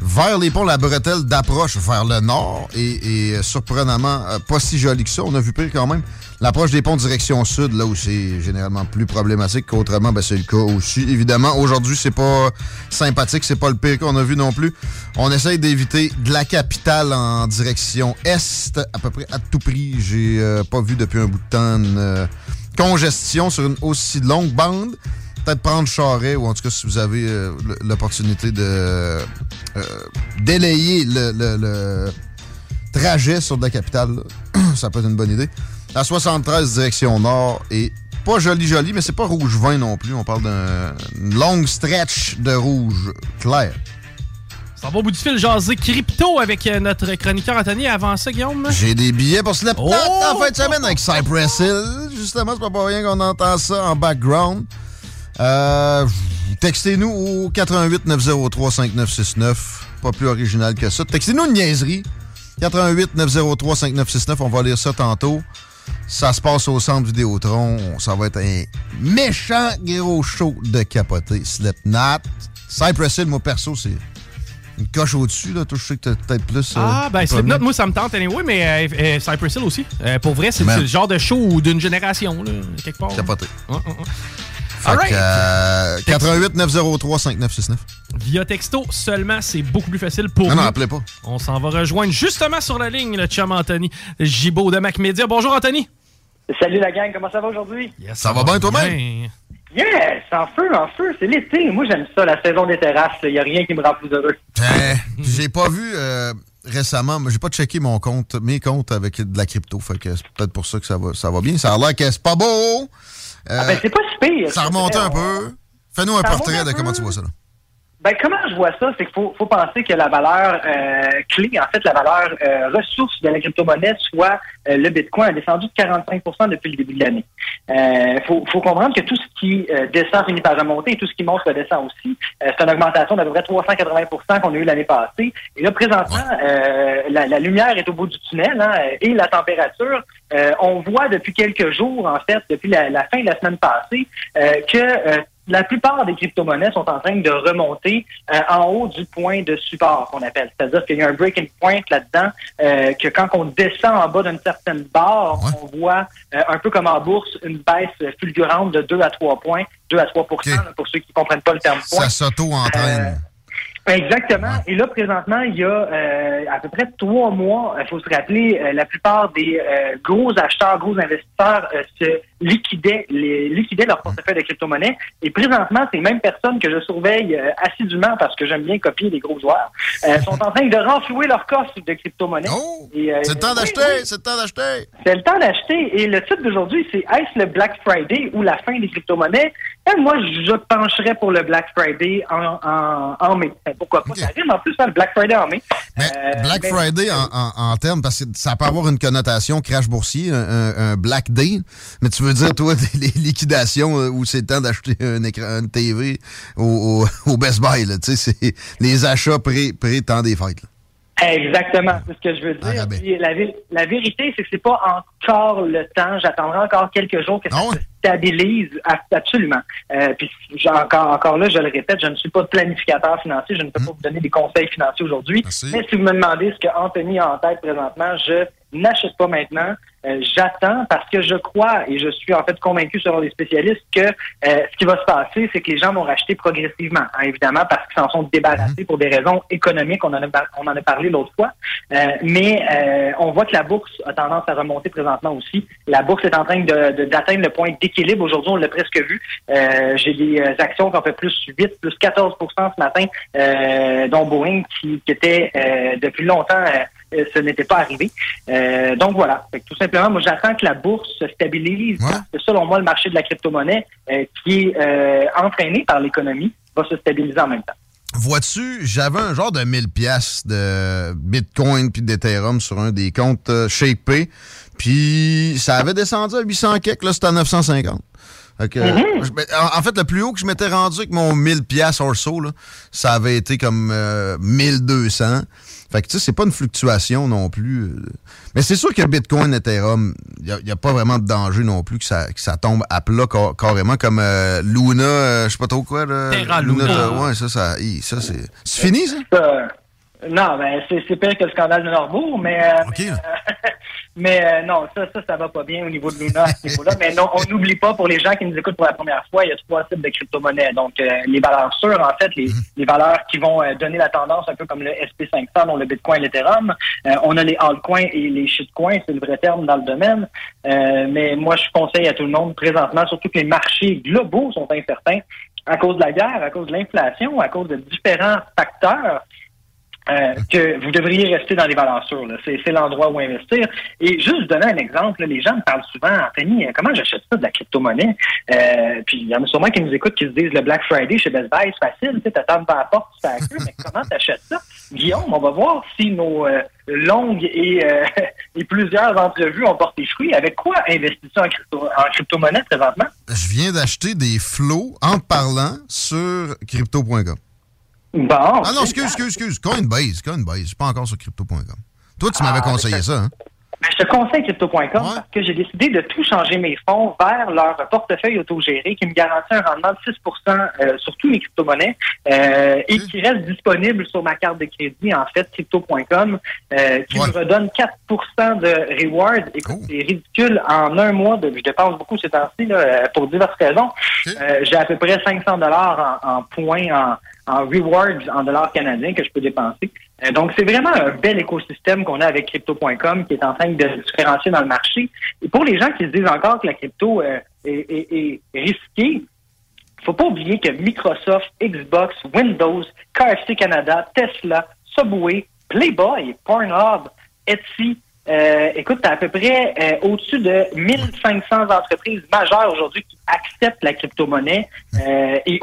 vers les ponts La Bretelle d'approche vers le nord et, surprenamment euh, pas si joli que ça. On a vu pire quand même. L'approche des ponts direction sud, là où c'est généralement plus problématique qu'autrement, ben, c'est le cas aussi. Évidemment, aujourd'hui, c'est pas sympathique, c'est pas le pire qu'on a vu non plus. On essaye d'éviter de la capitale en direction est, à peu près à tout prix. J'ai euh, pas vu depuis un bout de temps une euh, congestion sur une aussi longue bande peut-être prendre Charret, ou en tout cas, si vous avez euh, l'opportunité de délayer le, trajet sur de la capitale, (clears throat) ça peut être une bonne idée. La 73 direction nord est pas joli joli, mais c'est pas rouge vin non plus. On parle d'une longue stretch de rouge clair. Ça va au bout du fil jaser crypto avec euh, notre chroniqueur Anthony. Avant ça, Guillaume? J'ai des billets pour Oh! en fin de semaine avec Cypress Hill. Justement, c'est pas pour rien qu'on entend ça en background. Euh, Textez-nous au 88 903 5969. Pas plus original que ça. Textez-nous une niaiserie. 88 903 5969. On va lire ça tantôt. Ça se passe au centre Vidéotron. Ça va être un méchant gros show de capoté. Slipknot. Cypress Hill, moi perso, c'est une coche au-dessus. Là. Toi, je sais que t'as peut-être plus. euh, Ah, ben Slipknot, moi, ça me tente anyway, mais euh, euh, Cypress Hill aussi. Euh, pour vrai, c'est le genre de show d'une génération, là, quelque part. Capoté. Ouais, ouais, ouais. Fait Alright. que, euh, 88 903 5969. Via texto seulement, c'est beaucoup plus facile pour Non, non, nous. appelez pas. On s'en va rejoindre justement sur la ligne le chum Anthony Gibaud de Mac Media. Bonjour Anthony. Salut la gang, comment ça va aujourd'hui? ça va bien toi-même? Yes, en feu, en feu, c'est l'été. Moi, j'aime ça, la saison des terrasses. Il n'y a rien qui me rend plus heureux. Eh, J'ai pas vu. euh, récemment, mais j'ai pas checké mon compte, mes comptes avec de la crypto. Fait que c'est peut-être pour ça que ça va, ça va bien. Ça a l'air que c'est pas beau. Euh, Ah ben, c'est pas si pire. Ça remonte un peu. Fais-nous un portrait de comment tu vois ça. Là. Ben, comment je vois ça, c'est qu'il faut, faut penser que la valeur euh, clé, en fait, la valeur euh, ressource de la crypto-monnaie, soit euh, le Bitcoin, a descendu de 45 depuis le début de l'année. Il faut, faut comprendre que tout ce qui euh, descend finit par remonter et tout ce qui monte redescend aussi. Euh, c'est une augmentation d'à peu près 380% qu'on a eu l'année passée. Et là, présentement, euh, la, la lumière est au bout du tunnel hein, et la température. euh, on voit depuis quelques jours, en fait, depuis la, la fin de la semaine passée, euh, que euh, la plupart des crypto-monnaies sont en train de remonter euh, en haut du point de support qu'on appelle. C'est-à-dire qu'il y a un breaking point là-dedans, euh, que quand on descend en bas d'une certaine barre, on voit euh, un peu comme en bourse une baisse fulgurante de 2 à 3 points, 2 à 3 là, pour ceux qui comprennent pas le terme point. Ça s'auto-entraîne. Exactement. Et là, présentement, il y a euh, à peu près trois mois, il faut se rappeler, euh, la plupart des euh, gros acheteurs, gros investisseurs euh, se liquidaient, les, liquidaient leur portefeuille de crypto-monnaies. Et présentement, ces mêmes personnes que je surveille euh, assidûment parce que j'aime bien copier les gros joueurs, euh, sont en train de renflouer leur coffre de crypto-monnaies. Et, euh, C'est le temps oui, d'acheter, oui. c'est le temps d'acheter. C'est le temps d'acheter. Et le titre d'aujourd'hui, c'est Est-ce le Black Friday ou la fin des crypto-monnaies? Moi, je pencherais pour le Black Friday en, en, en mai. Ben, Pourquoi pas? Ça rime en plus, hein, le Black Friday en mai. Euh, Black mais- Friday en, en, en termes, parce que ça peut avoir une connotation crash boursier, un, Black Day, mais tu veux dire, toi, (laughs) les liquidations euh, où c'est le temps d'acheter un écran, une TV au, au, au Best Buy, là, tu sais, c'est les achats pré- pré-temps des fêtes. là. Exactement, c'est ce que je veux dire. Puis la, vé- la vérité, c'est que c'est pas encore le temps. J'attendrai encore quelques jours que ça se stabilise absolument. Euh, puis encore, encore là, je le répète, je ne suis pas planificateur financier, je ne peux pas vous donner des conseils financiers aujourd'hui. Mais si vous me demandez ce que Anthony a en tête présentement, je n'achète pas maintenant. Euh, J'attends parce que je crois et je suis en fait convaincu selon les spécialistes que euh, ce qui va se passer, c'est que les gens vont racheter progressivement, hein, évidemment, parce qu'ils s'en sont débarrassés pour des raisons économiques. On en a, par- on en a parlé l'autre fois. Euh, mais on voit que la bourse a tendance à remonter présentement aussi. La bourse est en train de- de- d'atteindre le point d'équilibre. Aujourd'hui, on l'a presque vu. Euh, J'ai des euh, actions qui ont fait plus 8, plus 14% ce matin, euh, dont Boeing, qui, qui était euh, depuis longtemps, ce n'était pas arrivé. Euh, donc voilà. Fait que tout simplement, moi j'attends que la bourse se stabilise. parce que selon moi, le marché de la crypto-monnaie, euh, qui est euh, entraîné par l'économie, va se stabiliser en même temps. Vois-tu, j'avais un genre de 1000 pièces de Bitcoin puis d'Ethereum sur un des comptes shapés, puis ça avait descendu à 800 quelques, là c'était à 950. Fait que, Mm-hmm. je- ben, en, en fait, le plus haut que je m'étais rendu avec mon 1000 pièces or so, là, ça avait été comme euh, 1200. Fait que tu sais, c'est pas une fluctuation non plus. euh. Mais c'est sûr que Bitcoin, Ethereum, il n'y a, pas vraiment de danger non plus que ça, que ça tombe à plat car- carrément comme euh, Luna, euh, je sais pas trop quoi. Là, Terra Luna. ouais, ça, ça, ça c'est. C'est fini, ça? Non, ben c'est pire que le scandale de Norbourg, mais euh, mais, euh, (laughs) mais, euh, non, ça, ça, ça va pas bien au niveau de Luna à ce niveau-là. Mais non, on n'oublie pas pour les gens qui nous écoutent pour la première fois, il y a trois types de crypto-monnaies. Donc euh, les valeurs sûres, en fait, les, les valeurs qui vont euh, donner la tendance, un peu comme le SP500, dont le Bitcoin et l'Ethereum. Euh, on a les altcoins et les shitcoins, c'est le vrai terme dans le domaine. Euh, mais moi, je conseille à tout le monde présentement, surtout que les marchés globaux sont incertains à cause de la guerre, à cause de l'inflation, à cause de différents facteurs. Euh, que vous devriez rester dans les valeurs sûres. C'est, l'endroit où investir. Et juste donner un exemple, les gens me parlent souvent, Anthony, euh, comment j'achète ça de la crypto-monnaie? Euh, puis il y en a sûrement qui nous écoutent qui se disent le Black Friday chez Best Buy, c'est facile, tu sais, t'attends devant la porte, tu fais mais comment t'achètes ça? Guillaume, on va voir si nos longues (laughs) et, plusieurs entrevues ont porté fruit. Avec quoi investis-tu en, crypto, en crypto-monnaie présentement? Je viens d'acheter des flots en parlant sur crypto.com. Bon. Ah non, excuse, excuse, excuse. Coinbase, Coinbase. Je suis pas encore sur crypto.com. Toi, tu m'avais Ah, conseillé mais ça, hein? Ben, je te conseille crypto.com parce que j'ai décidé de tout changer mes fonds vers leur portefeuille autogéré qui me garantit un rendement de 6 euh, sur tous mes crypto-monnaies euh, et qui reste disponible sur ma carte de crédit, en fait, crypto.com, euh, qui me redonne 4 de reward. Écoute, c'est ridicule. En un mois, de, je dépense beaucoup ces temps-ci euh, pour diverses raisons. Euh, j'ai à peu près 500 dollars en, en points, en, en rewards en dollars canadiens que je peux dépenser. Euh, donc, c'est vraiment un bel écosystème qu'on a avec crypto.com qui est en train de se différencier dans le marché. Et pour les gens qui se disent encore que la crypto euh, est, est- est risquée, faut pas oublier que Microsoft, Xbox, Windows, KFC Canada, Tesla, Subway, Playboy, Pornhub, Etsy, euh, écoute, t'as à peu près au-dessus de 1500 entreprises majeures aujourd'hui qui acceptent la crypto-monnaie. Euh, et,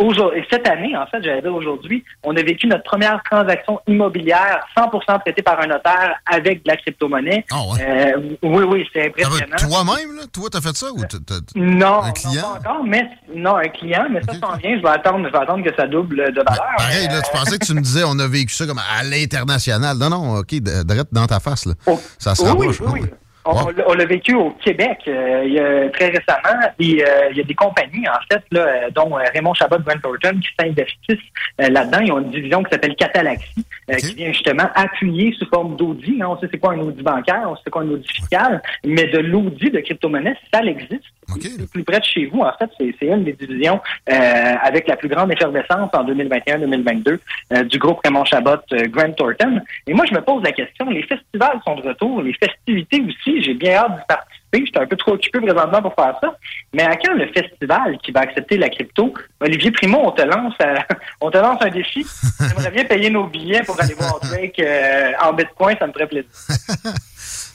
cette année, en fait, j'allais dire aujourd'hui, on a vécu notre première transaction immobilière 100% traitée par un notaire avec de la crypto-monnaie. Ah Euh, oui, oui, c'est impressionnant. Toi-même, là? Toi, t'as fait ça ou t'as- Non, un client? non, pas encore, mais non, un client, mais ça s'en vient. Je vais attendre, je vais attendre que ça double de valeur. Pareil, là, tu pensais que tu me disais on a vécu ça comme à l'international. Non, non, OK, direct dans ta face, là. Ça se rapproche. oui, oui. ouais. On, on l'a- on l'a vécu au Québec euh, il y a, très récemment. Et, euh, il y a des compagnies, en fait, là, euh, dont euh, Raymond Chabot Grant Thornton, qui s'investissent euh, là-dedans. Ils ont une division qui s'appelle Catalaxy, euh, qui vient justement appuyer sous forme d'audit. hein. On sait c'est quoi un audit bancaire, on sait c'est quoi un audit fiscal, mais de l'audit de crypto-monnaie, ça existe. C'est plus près de chez vous, en fait, c'est c'est une des divisions euh, avec la plus grande effervescence en 2021-2022 euh, du groupe Raymond Chabot Grant Thornton. Et moi, je me pose la question, les festivals sont de retour, les festivités aussi, j'ai bien hâte d'y participer. J'étais un peu trop occupé présentement pour faire ça. Mais à quand le festival qui va accepter la crypto? Olivier Primo, on te lance, euh, on te lance un défi. J'aimerais bien payer nos billets pour aller voir Drake euh, en Bitcoin, ça me ferait plaisir. (laughs)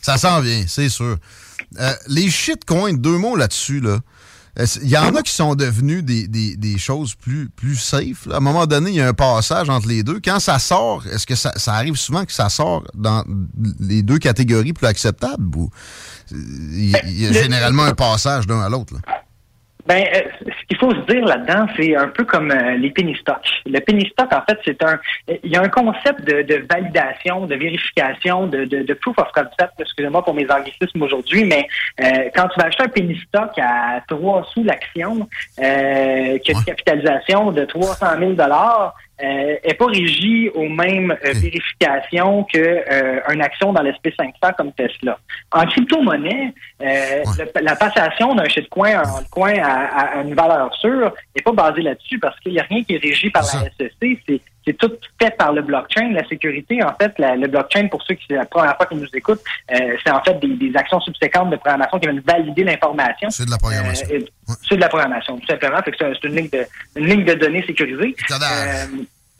Ça s'en vient, c'est sûr. Euh, les shitcoins, deux mots là-dessus, là. Il y en a qui sont devenus des, des- des choses plus, plus safe. là. À un moment donné, il y a un passage entre les deux. Quand ça sort, est-ce que ça, ça arrive souvent que ça sort dans les deux catégories plus acceptables ou euh, il y, a- il y a Le- généralement un passage d'un à l'autre? Ben, euh, ce qu'il faut se dire là-dedans, c'est un peu comme euh, les penny stocks. Le penny stock, en fait, c'est un, il y a un concept de, de validation, de vérification, de, de, de proof of concept. Excusez-moi pour mes anglicismes aujourd'hui, mais euh, quand tu vas acheter un penny stock à 3 sous l'action, euh, qui a une capitalisation de 300 000 dollars, euh, est pas régie aux mêmes euh, vérifications que euh, une action dans l'SP500 comme Tesla. En crypto-monnaie, euh, le- la passation d'un shitcoin en coin à, à une valeur sûre n'est pas basée là-dessus parce qu'il n'y a rien qui est régi par la SEC. C'est c'est tout fait par le blockchain. La sécurité, en fait, la- le blockchain, pour ceux qui c'est la première fois qu'ils nous écoutent, euh, c'est en fait des, des actions subséquentes de programmation qui viennent valider l'information. C'est de la programmation. c'est de la programmation, tout simplement. Fait que c'est c'est une ligne de une ligne de données sécurisée.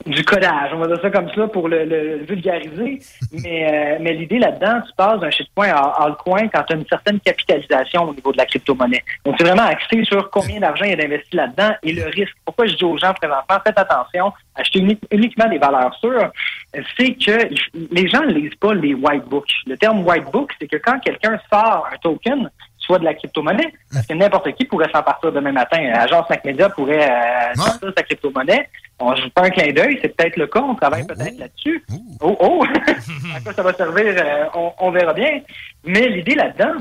Du codage, on va dire ça comme ça pour le, le vulgariser. (laughs) mais euh, mais l'idée là-dedans, tu passes d'un shitcoin à altcoin quand tu as une certaine capitalisation au niveau de la crypto-monnaie. Donc, c'est vraiment axé sur combien d'argent il y a d'investi là-dedans et le risque. Pourquoi je dis aux gens présentement, faites attention, achetez uni- uniquement des valeurs sûres, c'est que les gens ne lisent pas les white books. Le terme white book, c'est que quand quelqu'un sort un token, soit de la crypto-monnaie, parce que n'importe qui pourrait s'en partir demain matin. Agence MacMedia pourrait euh, sortir sa crypto-monnaie. On joue pas un clin d'œil, c'est peut-être le cas, on travaille peut-être là-dessus. Oh, oh! (laughs) à quoi ça va servir, euh, on, on verra bien. Mais l'idée là-dedans,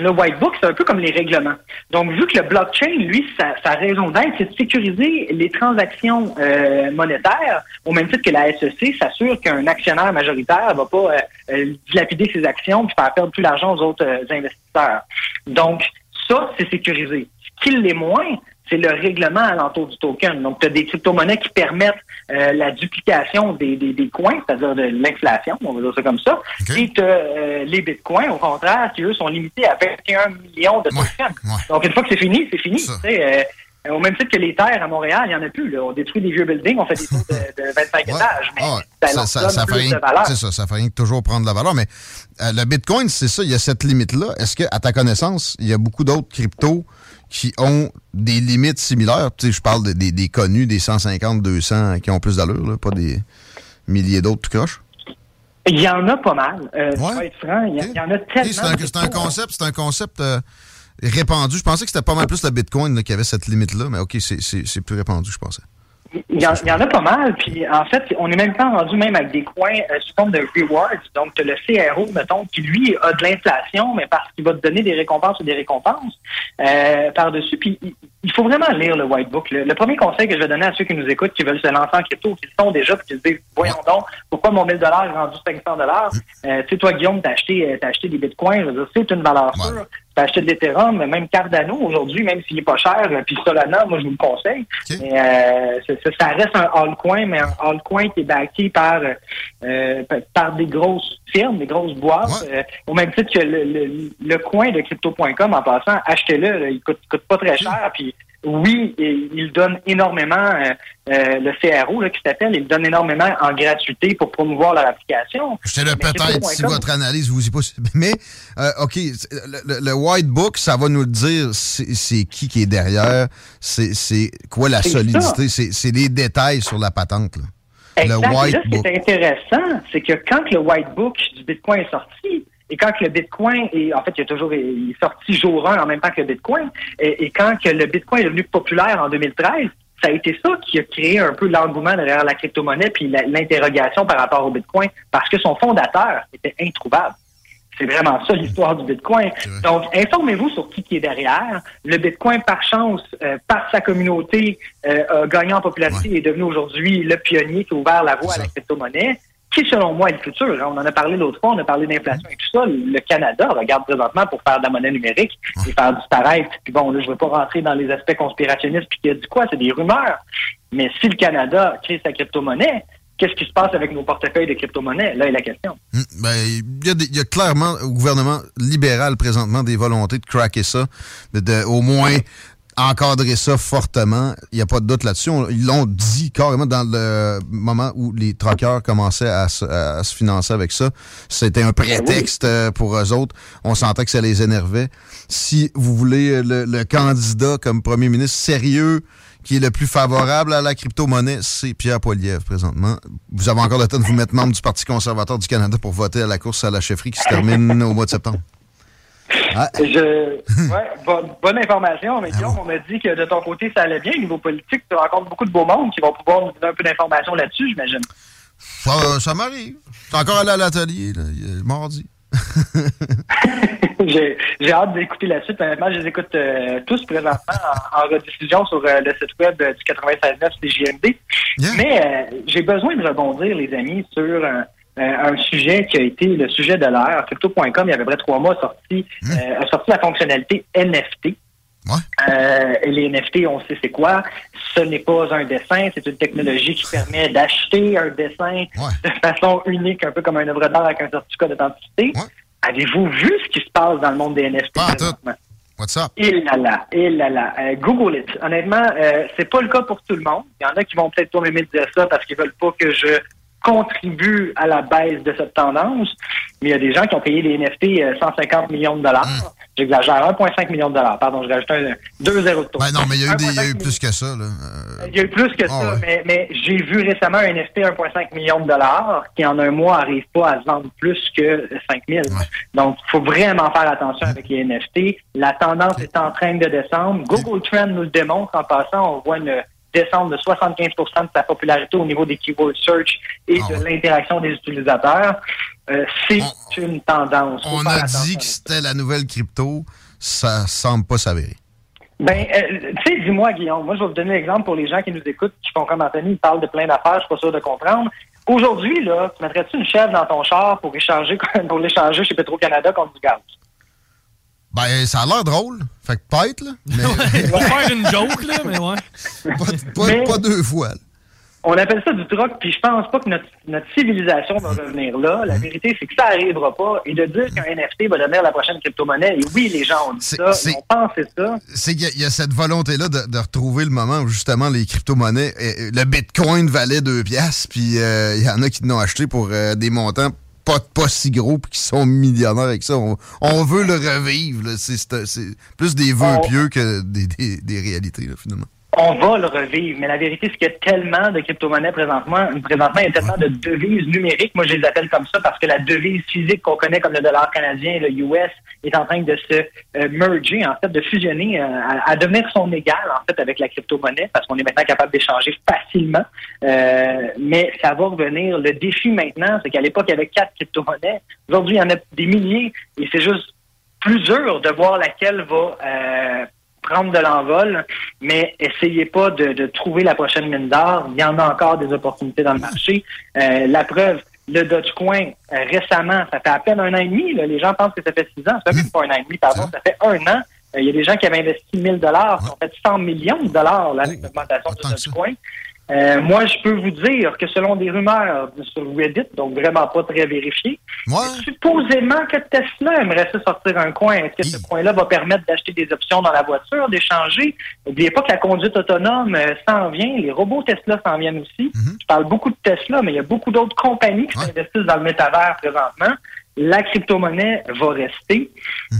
le white book, c'est un peu comme les règlements. Donc, vu que le blockchain, lui, sa, raison d'être, c'est de sécuriser les transactions euh, monétaires, au même titre que la SEC s'assure qu'un actionnaire majoritaire va pas euh, euh, dilapider ses actions puis faire perdre plus d'argent aux autres euh, investisseurs. Donc, ça, c'est sécurisé. Ce qui l'est moins, c'est le règlement alentour du token. Donc, tu as des crypto-monnaies qui permettent euh, la duplication des, des, des coins, c'est-à-dire de l'inflation, on va dire ça comme ça. Et tu les bitcoins, au contraire, qui eux sont limités à 21 millions de tokens. Donc, une fois que c'est fini, c'est fini. Euh, au même titre que les terres à Montréal, il n'y en a plus. Là. On détruit des vieux buildings, on fait des tours de, (laughs) de 25 étages. Mais Ah ça, ça, fait rien, de valeur. ça fait rien que toujours prendre de la valeur. Mais euh, le Bitcoin, c'est ça, il y a cette limite-là. Est-ce que, à ta connaissance, il y a beaucoup d'autres cryptos qui ont des limites similaires? Tu sais, je parle de- des, des connus, des 150, 200 qui ont plus d'allure, là, pas des milliers d'autres tout croche. Il y en a pas mal. Euh, être franc, il y, en a tellement. C'est un, un concept, c'est un concept euh, répandu. Je pensais que c'était pas mal plus le Bitcoin là, qui avait cette limite-là, mais OK, c'est plus répandu, je pensais. Il y, en, a pas mal. Puis en fait, on est même pas rendu même avec des coins euh, sous forme de rewards. Donc, le CRO, mettons, qui lui a de l'inflation, mais parce qu'il va te donner des récompenses ou des récompenses euh, par-dessus. Puis il- faut vraiment lire le white book. Le, premier conseil que je vais donner à ceux qui nous écoutent, qui veulent se lancer en crypto, qui le sont déjà, puis qui se disent, voyons donc, pourquoi mon 1000 dollars est rendu 500 dollars? Euh, Tu sais, toi, Guillaume, t'as acheté, euh, t'as acheté des bitcoins. C'est une valeur sûre. Acheté de l'Ethereum, même Cardano aujourd'hui, même s'il est pas cher, euh, puis Solana, moi je vous le conseille. Mais euh, c'est- ça reste un altcoin, mais un altcoin qui est backé par euh, par des grosses firmes, des grosses boîtes, euh, au même titre que le, le, le coin de crypto.com en passant, achetez-le, là, il coûte, coûte pas très cher, puis oui, il donne énormément, euh, euh, le CRO qui s'appelle, il donne énormément en gratuité pour promouvoir leur application. Je le peut-être si votre analyse vous y pousse. (laughs) Mais, euh, OK, le, White Book, ça va nous le dire c'est qui qui est derrière, c'est quoi la solidité, c'est les détails sur la patente. Là. Le White là, Ce qui est intéressant, c'est que quand le White Book du Bitcoin est sorti, et quand le Bitcoin est, en fait, il est toujours il est sorti jour 1 en même temps que le Bitcoin, et, quand que le Bitcoin est devenu populaire en 2013, ça a été ça qui a créé un peu l'engouement derrière la crypto-monnaie puis l'interrogation par rapport au Bitcoin, parce que son fondateur était introuvable. C'est vraiment ça l'histoire du Bitcoin. Donc, informez-vous sur qui qui est derrière. Le Bitcoin, par chance, euh, par sa communauté, euh, a gagné en popularité et est devenu aujourd'hui le pionnier qui a ouvert la voie à la crypto-monnaie qui, selon moi, est le futur. Hein. On en a parlé l'autre fois, on a parlé d'inflation et tout ça. Le Canada regarde présentement pour faire de la monnaie numérique et faire disparaître. Puis bon, là, je ne veux pas rentrer dans les aspects conspirationnistes puis qui a dit quoi, c'est des rumeurs. Mais si le Canada crée sa crypto-monnaie, qu'est-ce qui se passe avec nos portefeuilles de crypto-monnaie? Là est la question. Hum, ben, il y, a clairement au gouvernement libéral présentement des volontés de craquer ça, de, au moins encadrer ça fortement. Il n'y a pas de doute là-dessus. Ils l'ont dit carrément dans le moment où les troqueurs commençaient à se, financer avec ça. C'était un prétexte euh, pour eux autres. On sentait que ça les énervait. Si vous voulez le, candidat comme premier ministre sérieux, qui est le plus favorable à la crypto-monnaie, c'est Pierre Poilievre présentement. Vous avez encore le temps de vous mettre membre du Parti conservateur du Canada pour voter à la course à la chefferie qui se termine (laughs) au mois de septembre. Je, ouais, bonne, information, mais Guillaume, on m'a dit que de ton côté, ça allait bien au niveau politique. Tu rencontres beaucoup de beaux mondes qui vont pouvoir nous donner un peu d'informations là-dessus, j'imagine. Ça, m'arrive. Tu encore allé à l'atelier, mardi. (laughs) J'ai hâte d'écouter la suite. Honnêtement, je les écoute euh, tous présentement en, rediffusion sur euh, le site web du 96.9 CGMD. Mais euh, j'ai besoin de rebondir, les amis, sur euh, un sujet qui a été le sujet de l'heure. Crypto.com, il y a à peu près trois mois, sorti, euh, a sorti la fonctionnalité NFT. Euh, et les NFT, on sait c'est quoi. Ce n'est pas un dessin, c'est une technologie qui permet d'acheter un dessin de façon unique, un peu comme un œuvre d'art avec un certificat d'authenticité. Avez-vous vu ce qui se passe dans le monde des NFT Pas What's up? Il là là, il là là. Google it. Honnêtement, c'est pas le cas pour tout le monde. Il y en a qui vont peut-être pas m'aimer dire ça parce qu'ils veulent pas que je contribue à la baisse de cette tendance, mais il y a des gens qui ont payé des NFT 150 euh, millions de dollars. Mmh. J'exagère, 1,5 million de dollars. Pardon, je rajoute un 2 0 de taux. Ben non, mais il y a eu, plus que ça. Là. Euh, il y a eu plus que ça, ah mais, j'ai vu récemment un NFT 1,5 million de dollars qui en un mois n'arrive pas à se vendre plus que 5 000. Donc, il faut vraiment faire attention avec les NFT. La tendance est en train de descendre. Google Trend nous le démontre. En passant, on voit une descendre de 75% de sa popularité au niveau des keyword search et ah de l'interaction des utilisateurs. Euh, c'est une tendance. On a dit que c'était la nouvelle crypto. Ça semble pas s'avérer. Ben, euh, tu sais, dis-moi, Guillaume, moi, je vais vous donner l'exemple pour les gens qui nous écoutent, qui font comme Anthony, ils parlent de plein d'affaires, je suis pas sûr de comprendre. Aujourd'hui, là, tu mettrais-tu une chèvre dans ton char pour échanger, (laughs) pour l'échanger chez Petro-Canada contre du gaz? Ben, ça a l'air drôle. Fait que peut-être, là. Mais... (laughs) On va faire une joke, là, mais ouais. (laughs) Pas, deux fois. On appelle ça du troc, puis je pense pas que notre, civilisation va revenir là. La vérité, c'est que ça arrivera pas. Et de dire qu'un NFT va devenir la prochaine crypto-monnaie, et oui, les gens ont dit ça, on pense ça. C'est qu'il y, a cette volonté-là de, retrouver le moment où justement les crypto-monnaies, le bitcoin valait deux piastres, puis euh, il y en a qui l'ont acheté pour euh, des montants pas, pas si gros puis qui sont millionnaires avec ça. On, veut le revivre. C'est plus des vœux pieux que des, des, des réalités, finalement on va le revivre. Mais la vérité, c'est qu'il y a tellement de crypto-monnaies présentement. Présentement, il y a tellement de devises numériques. Moi, je les appelle comme ça parce que la devise physique qu'on connaît comme le dollar canadien, le US, est en train de se euh, merger, en fait, de fusionner, euh, à, devenir son égal, en fait, avec la crypto-monnaie parce qu'on est maintenant capable d'échanger facilement. Euh, mais ça va revenir. Le défi maintenant, c'est qu'à l'époque, il y avait quatre crypto-monnaies. Aujourd'hui, il y en a des milliers et c'est juste plus dur de voir laquelle va prendre de l'envol, mais essayez pas de, trouver la prochaine mine d'or. Il y en a encore des opportunités dans le marché. Euh, la preuve, le Dogecoin, euh, récemment, ça fait à peine un an et demi. Les gens pensent que ça fait six ans. Ça fait pas un an et demi, pardon. Ça fait un an. Euh, il y a des gens qui avaient investi 1000 dollars, qui ont fait 100 millions de dollars là, avec l'augmentation du Dogecoin. Euh, moi, je peux vous dire que selon des rumeurs sur Reddit, donc vraiment pas très vérifiées, supposément que Tesla aimerait ça sortir un coin. Est-ce que ce coin-là va permettre d'acheter des options dans la voiture, d'échanger? N'oubliez pas que la conduite autonome euh, s'en vient. Les robots Tesla s'en viennent aussi. Je parle beaucoup de Tesla, mais il y a beaucoup d'autres compagnies qui investissent dans le métavers présentement la crypto-monnaie va rester.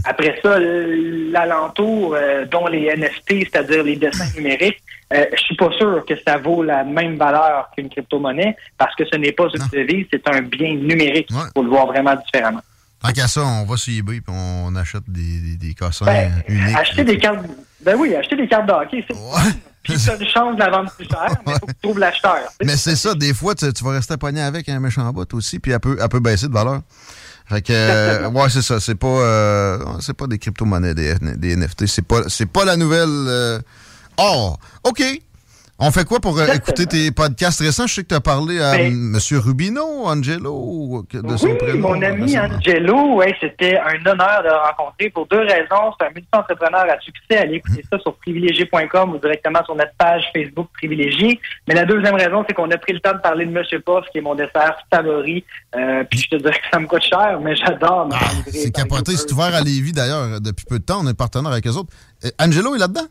Après ça, l'alentour, euh, dont les NFT, c'est-à-dire les dessins numériques, euh, je suis pas sûr que ça vaut la même valeur qu'une crypto-monnaie parce que ce n'est pas une devise, c'est un bien numérique. Il faut le voir vraiment différemment. Tant qu'à ça, on va sur eBay et on achète des, des, cassins ben, uniques. Acheter des cartes. Ben oui, acheter des cartes de hockey, c'est. Puis ça une chance de la vendre plus cher, mais il faut que tu trouves l'acheteur. Mais c'est ça, des fois, tu, vas rester pogné avec un méchant bot aussi, puis elle peut, elle peut baisser de valeur. Fait que, euh, ouais, c'est ça. C'est pas, euh, c'est pas des crypto-monnaies, des, des NFT. C'est pas, c'est pas la nouvelle. Euh... Oh, OK. On fait quoi pour euh, écouter tes podcasts récents? Je sais que tu as parlé à M. Rubino, Angelo, de son oui, mon ami Angelo, ouais, c'était un honneur de le rencontrer pour deux raisons. C'est un multi-entrepreneur à succès. Allez écouter ça sur privilégié.com ou directement sur notre page Facebook privilégié. Mais la deuxième raison, c'est qu'on a pris le temps de parler de M. Puff, qui est mon dessert favori. Euh, puis je te dirais que ça me coûte cher, mais j'adore. Ah, c'est capoté. C'est ouvert à Lévis, d'ailleurs, depuis peu de temps. On est partenaire avec eux autres. Euh, Angelo est là-dedans?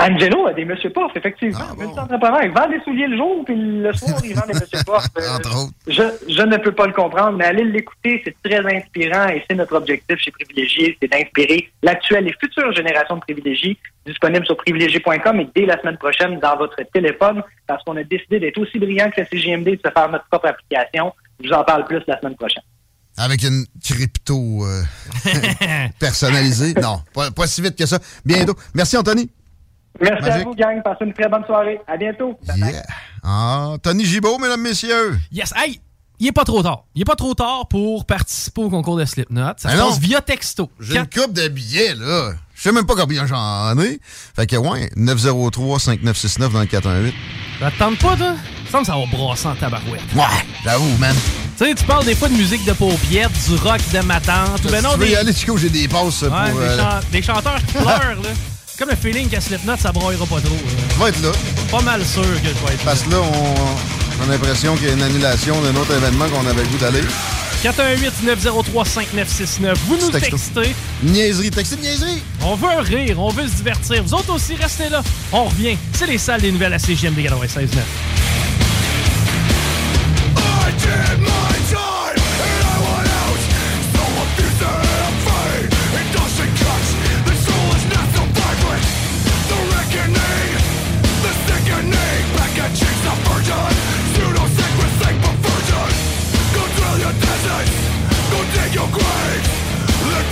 Angelo a des Monsieur Poff, effectivement. Ah, bon. il vend des souliers le jour, puis le soir, il vend des Monsieur (laughs) Poff. Euh, je, je, ne peux pas le comprendre, mais allez l'écouter, c'est très inspirant et c'est notre objectif chez Privilégié, c'est d'inspirer l'actuelle et future génération de privilégiés disponible sur privilégié.com et dès la semaine prochaine dans votre téléphone, parce qu'on a décidé d'être aussi brillant que la CGMD de se faire notre propre application. Je vous en parle plus la semaine prochaine. Avec une crypto euh, (laughs) personnalisée? Non, pas, pas si vite que ça. Bientôt. Merci, Anthony. Merci à vous, gang. Passez une très bonne soirée. À bientôt. Yeah. Ah, Tony Gibault, mesdames, messieurs. Yes. Hey, il est pas trop tard. Il est pas trop tard pour participer au concours de Slipknot. Ça ben se passe via texto. J'ai une coupe de billets, là. Je sais même pas combien j'en ai. Fait que, ouais, 903-5969 dans le 418. Ça te tente pas, toi? Ça me ça va brasser en tabarouette. Ouais, j'avoue, man. Tu sais, tu parles des fois de musique de paupières, du rock de ma tante. Ben non, tu des... y aller, Chico, j'ai des passes pour... Des, euh... des chanteurs qui pleurent, là (laughs) comme le feeling qu'à Slipknot, ça broyera pas trop. Tu vas être là. Pas mal sûr que je vais être Parce que là, on, a l'impression qu'il y a une annulation d'un autre événement qu'on avait le goût d'aller. 418-903-5969. Vous nous textez. Niaiserie, textez niaiserie. On veut un rire, on veut se divertir. Vous autres aussi, restez là. On revient. C'est les salles des nouvelles à CGM des 96.9.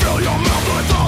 fill your mouth with all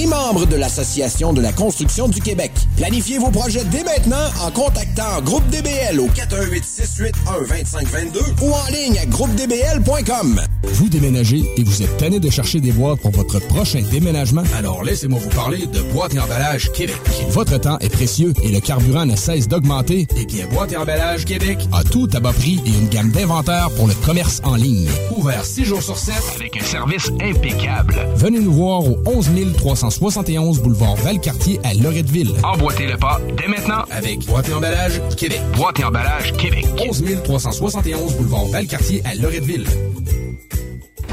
membre de l'Association de la construction du Québec. Planifiez vos projets dès maintenant en contactant Groupe DBL au 418 681 2522 ou en ligne à groupedbl.com. Vous déménagez et vous êtes tanné de chercher des boîtes pour votre prochain déménagement? Alors laissez-moi vous parler de Boîte et Emballage Québec. Votre temps est précieux et le carburant ne cesse d'augmenter. Eh bien, Boîte et Emballage Québec a tout à bas prix et une gamme d'inventaires pour le commerce en ligne. Ouvert 6 jours sur 7 avec un service impeccable. Venez nous voir au 11 371 boulevard Valcartier à Loretteville. Le pas dès maintenant avec Boîte et Emballage Québec. Boîte et Emballage Québec. 11 371 boulevard Valcartier à Loretteville.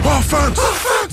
Offense!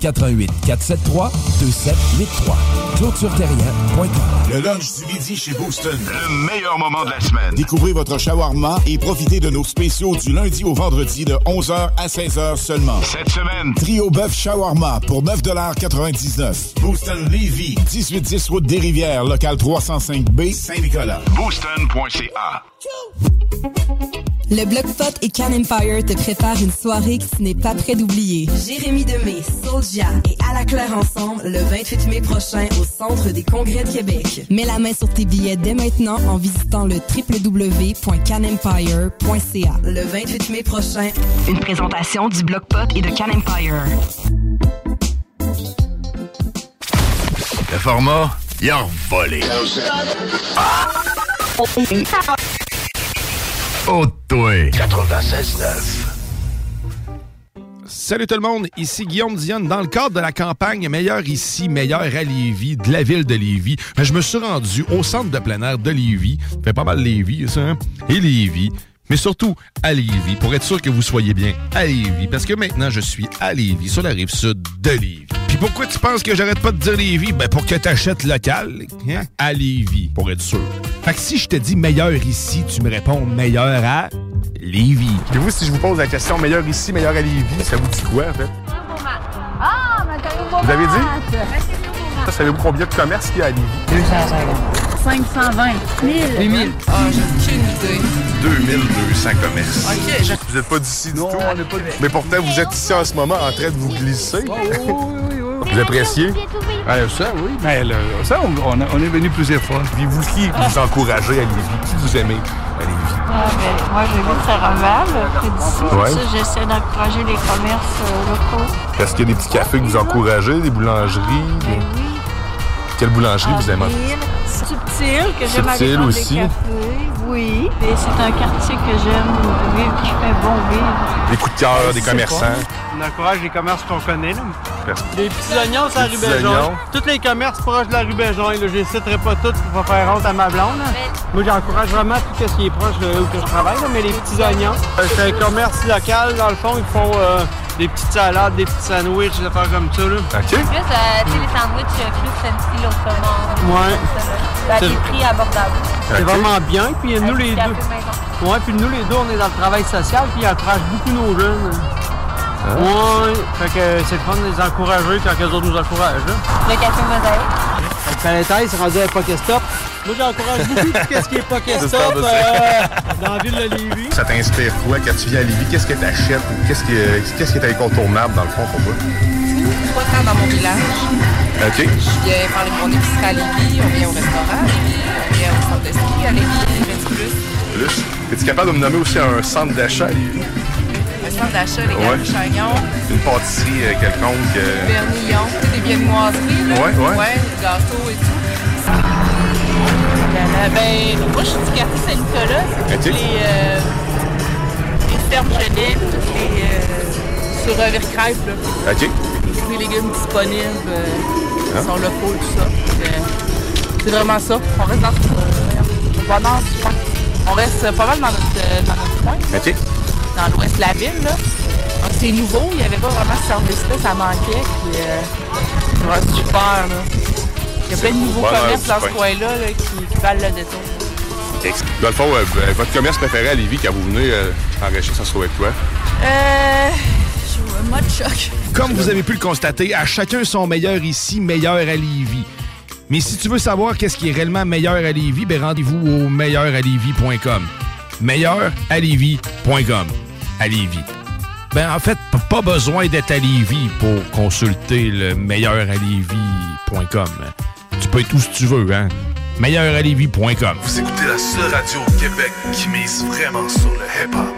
88 473 2783. ClôtureTerrien.com. Le lunch du midi chez Booston. Le meilleur moment de la semaine. Découvrez votre shawarma et profitez de nos spéciaux du lundi au vendredi de 11h à 16h seulement. Cette semaine, trio bœuf shawarma pour 9,99 Booston Levy, 1810 route des Rivières, local 305B, Saint-Nicolas. Booston.ca. Le Bloc Pot et Can Empire te préparent une soirée que tu n'es pas prêt d'oublier. Jérémy Demé, Soulja et À la Claire ensemble le 28 mai prochain au Centre des Congrès de Québec. Mets la main sur tes billets dès maintenant en visitant le www.canempire.ca. Le 28 mai prochain, une présentation du Bloc Pot et de Can Empire. Le format, il a volé. Toi. 96.9. Salut tout le monde, ici Guillaume Dionne. Dans le cadre de la campagne Meilleur ici, meilleur à Lévis, de la ville de Lévis, ben, je me suis rendu au centre de plein air de Lévis. Ça fait pas mal Lévis, ça, hein? Et Lévis. Mais surtout à Lévis, pour être sûr que vous soyez bien à Lévis. Parce que maintenant, je suis à Lévis, sur la rive sud de Lévis. Puis pourquoi tu penses que j'arrête pas de dire Lévis? Ben pour que t'achètes local, hein? à Lévis, pour être sûr. Fait que si je te dis meilleur ici, tu me réponds meilleur à Lévis. Et vous, si je vous pose la question meilleur ici, meilleur à Lévis, ça vous dit quoi, en fait? Ah, Vous avez dit? Ça, savez-vous combien de commerces qu'il y a à Lévis? 250. 520. 1000. 8000. Ah, j'ai aucune idée. 2200 commerces. OK, je- Vous n'êtes pas d'ici du tout? on n'est pas Mais pourtant, vous êtes ici en ce moment en train de vous glisser. Vous appréciez? Ah, ça, oui. Mais là, ça, on, on a- on est venu plusieurs fois. Puis vous, qui vous encouragez à Lévis? Qui vous aimez à Lévis? Ah, ben, moi, j'ai vu que ça reval près d'ici. Ouais. Ça, j'essaie d'encourager les commerces euh, locaux. Est-ce qu'il y a des petits cafés que vous encouragez, des boulangeries? Ben des- Quelle boulangerie vous aimez? Subtil, que j'aime aller Subtil prendre aussi. des cafés. Oui. Et c'est un quartier que j'aime vivre, qui fait bon vivre. Des coups de cœur, des commerçants? Encourage les commerces qu'on connaît. Là. Les petits oignons, c'est la Les rue. Tous les commerces proches de la rue là, Je les citerai pas tous pour pas faire honte à ma blonde. là. Moi, j'encourage vraiment tout ce qui est proche de où que je travaille, là, mais les petits oignons. Euh, C'est un commerce local, dans le fond. Ils font euh, des petites salades, des petits sandwichs, des affaires comme ça. Là. OK. Plus, euh, tu sais, les sandwichs euh, plus fancy, là, au saumon. Ouais. À C'est- des prix abordables. C'est vraiment bien. Puis nous, les deux. Ouais, puis nous, les deux, on est dans le travail social, puis ils encouragent beaucoup nos jeunes. Ah. Ouais, fait que c'est le fun de les encourager quand les autres nous encouragent. Là. Le café mosaïque. Le palettage, c'est rendu un Pokéstop. Moi, j'encourage beaucoup (laughs) tout ce qui est Pokéstop euh, dans la ville de Lévis. Ça t'inspire quoi quand tu viens à Lévis? Qu'est-ce que tu achètes? Qu'est-ce qui, est- qu'est-ce qui est incontournable dans le fond pour toi? Trois temps dans mon village. OK. Je viens faire mon épicerie à Lévis, on vient au restaurant à Lévis, on vient au centre de ski à Lévis, Lévis Plus. Plus. Es-tu capable de me nommer aussi un centre d'achat à Lévis? Le centre d'achat, les Ouais. gars Chagnon, Une pâtisserie euh, quelconque? euh, Vernillon, des viennoiseries, là. Ouais, ouais. Ouais, gâteaux et tout. Euh, ben, moi, je suis du quartier Saint-Nicolas. Toutes les, euh, les fermes Genet, toutes les... Sur Vercrève, là. OK. Les fruits et légumes disponibles, Hein? sont locaux, tout ça. C'est vraiment ça. On reste dans, on va dans ce. On reste pas mal dans notre, dans notre coin. OK. Dans l'ouest de la ville. Là. Donc, C'est nouveau, il n'y avait pas vraiment ce service-là, ça manquait. Puis, euh, super. Là. Il y a plein de nouveaux commerces dans ce coin-là là, qui, qui valent le détour. Dans le fond, euh, euh, votre commerce préféré à Lévis, quand vous venez euh, enrichir, ça se trouve avec quoi? Euh. Je suis au mode choc. Comme vous avez pu le constater, à chacun son meilleur ici, meilleur à Lévis. Mais si tu veux savoir qu'est-ce qui est réellement meilleur à Lévis, ben rendez-vous au meilleuralevis.com. Meilleuralevis.com. À Lévis. Ben en fait, pas besoin d'être à Lévis pour consulter le meilleuralevis.com. Tu peux être où si tu veux, hein? Meilleuralevis.com. Vous écoutez la seule radio au Québec qui mise vraiment sur le hip-hop.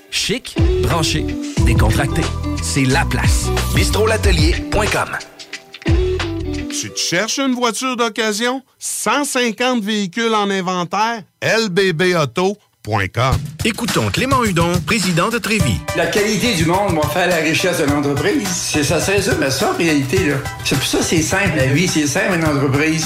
Chic, branché, décontracté. C'est la place. Bistrolatelier.com Tu te cherches une voiture d'occasion? 150 véhicules en inventaire? LBBauto.com Écoutons Clément Hudon, président de Trévis. La qualité du monde va faire la richesse de l'entreprise. C'est ça, c'est ça, mais ça, en réalité, là. C'est pour ça que c'est simple, la vie, c'est simple, une entreprise.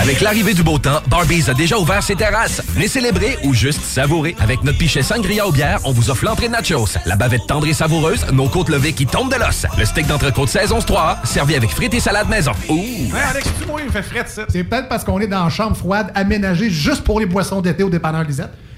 Avec l'arrivée du beau temps, Barbies a déjà ouvert ses terrasses. Venez célébrer ou juste savourer. Avec notre pichet sangria aux bières, on vous offre l'entrée de nachos, la bavette tendre et savoureuse, nos côtes levées qui tombent de l'os, le steak d'entrecôte saison 3 servi avec frites et salade maison. Ouh! Ouais, Alex, tu moi, il me fait frais ça. C'est peut-être parce qu'on est dans une chambre froide aménagée juste pour les boissons d'été au dépanneur Lisette.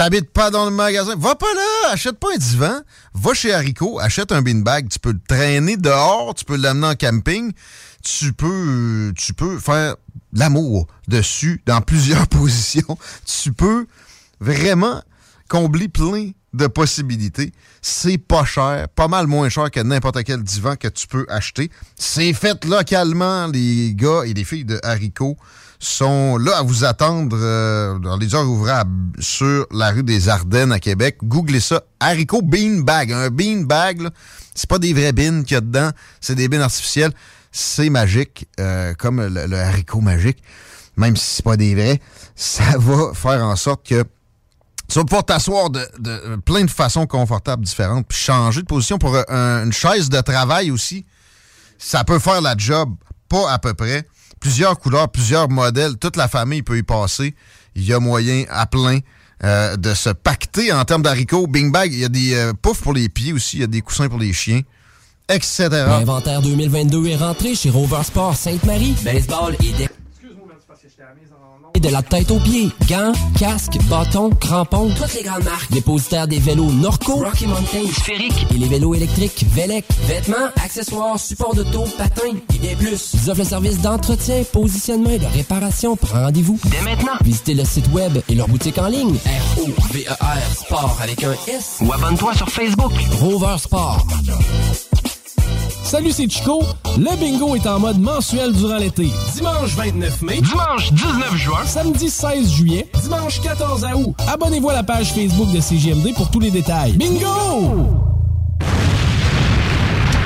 T'habites pas dans le magasin? Va pas là, achète pas un divan. Va chez Haricot, achète un beanbag. Tu peux le traîner dehors, tu peux l'amener en camping. Tu peux, tu peux faire l'amour dessus dans plusieurs (laughs) positions. Tu peux vraiment combler plein de possibilités. C'est pas cher, pas mal moins cher que n'importe quel divan que tu peux acheter. C'est fait localement, les gars et les filles de Haricot sont là à vous attendre euh, dans les heures ouvrables sur la rue des Ardennes à Québec. Googlez ça, haricot bean bag. Un bean bag, c'est pas des vrais beans qu'il y a dedans, c'est des beans artificiels. C'est magique, euh, comme le, haricot magique. Même si c'est pas des vrais, ça (laughs) va faire en sorte que tu vas pouvoir t'asseoir de, de, plein de façons confortables différentes, puis changer de position pour une chaise de travail aussi. Ça peut faire la job, pas à peu près plusieurs couleurs, plusieurs modèles. Toute la famille peut y passer. Il y a moyen à plein euh, de se pacter en termes d'haricots. Bing Bag, il y a des euh, poufs pour les pieds aussi, il y a des coussins pour les chiens, etc. L'inventaire 2022 est rentré chez Rover Sainte-Marie. Baseball et des de la tête aux pieds. Gants, casques, bâtons, crampons. Toutes les grandes marques. Dépositaire des vélos Norco, Rocky Mountain, Sphérique et les vélos électriques Velec. Vêtements, accessoires, supports de taux, patins et des plus. Ils offrent le service d'entretien, positionnement et de réparation. Prends rendez-vous dès maintenant. Visitez le site web et leur boutique en ligne. R-O-V-E-R Sport avec un S. Ou abonne-toi sur Facebook. Rover Sport. Salut, c'est Chico. Le bingo est en mode mensuel durant l'été. Dimanche 29 mai, dimanche 19 juin, samedi 16 juillet, dimanche 14 août. Abonnez-vous à la page Facebook de CGMD pour tous les détails. Bingo!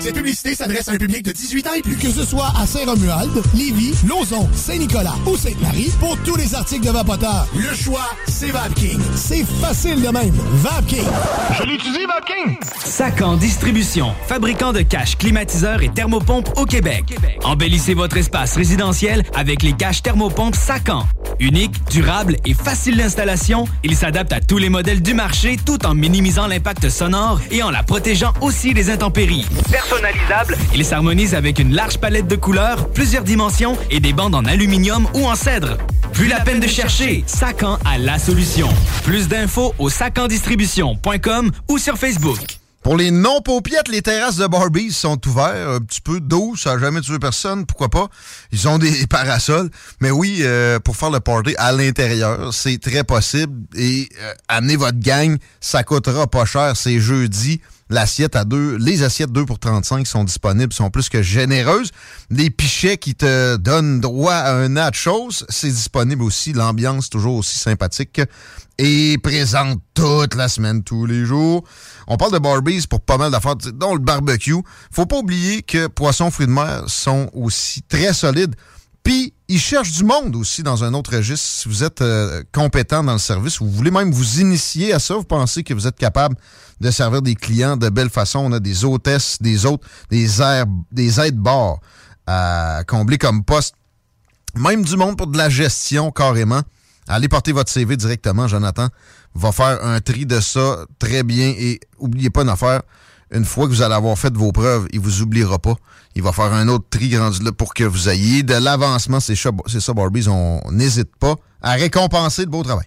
Cette publicité s'adresse à un public de 18 ans et plus. Que ce soit à Saint-Romuald, Lévis, Lauson, Saint-Nicolas ou Sainte-Marie, pour tous les articles de Vapoteur, le choix, c'est VapKing. C'est facile de même. VapKing. Je l'utilise, VapKing. Sacan Distribution, fabricant de caches, climatiseurs et thermopompes au Québec. Embellissez votre espace résidentiel avec les caches thermopompes Sacan. Unique, durable et facile d'installation, il s'adapte à tous les modèles du marché tout en minimisant l'impact sonore et en la protégeant aussi des intempéries personnalisable. Il s'harmonise avec une large palette de couleurs, plusieurs dimensions et des bandes en aluminium ou en cèdre. Plus la peine de chercher, Sacan a la solution. Plus d'infos au sacandistribution.com ou sur Facebook. Pour les non-paupiettes, les terrasses de Barbies sont ouvertes. Un petit peu d'eau, ça n'a jamais tué personne, pourquoi pas? Ils ont des (laughs) parasols. Mais oui, euh, pour faire le party à l'intérieur, c'est très possible. Et euh, amenez votre gang, ça coûtera pas cher. C'est jeudi. L'assiette à deux, les assiettes 2 pour 35 sont disponibles, sont plus que généreuses. Les pichets qui te donnent droit à un nachos, c'est disponible aussi. L'ambiance toujours aussi sympathique et présente toute la semaine, tous les jours. On parle de Barbies pour pas mal d'affaires, dont le barbecue. Faut pas oublier que poissons, fruits de mer sont aussi très solides. Puis, ils cherchent du monde aussi dans un autre registre. Si vous êtes euh, compétent dans le service, vous voulez même vous initier à ça, vous pensez que vous êtes capable de servir des clients de belle façon. On a des hôtesses, des autres, des airs, des aides-bars à combler comme poste. Même du monde pour de la gestion, carrément. Allez porter votre CV directement, Jonathan. Va faire un tri de ça très bien et oubliez pas une affaire. Une fois que vous allez avoir fait vos preuves, il vous oubliera pas. Il va faire un autre tri rendu là pour que vous ayez de l'avancement. C'est ça, Barbies. On n'hésite pas à récompenser le beau travail.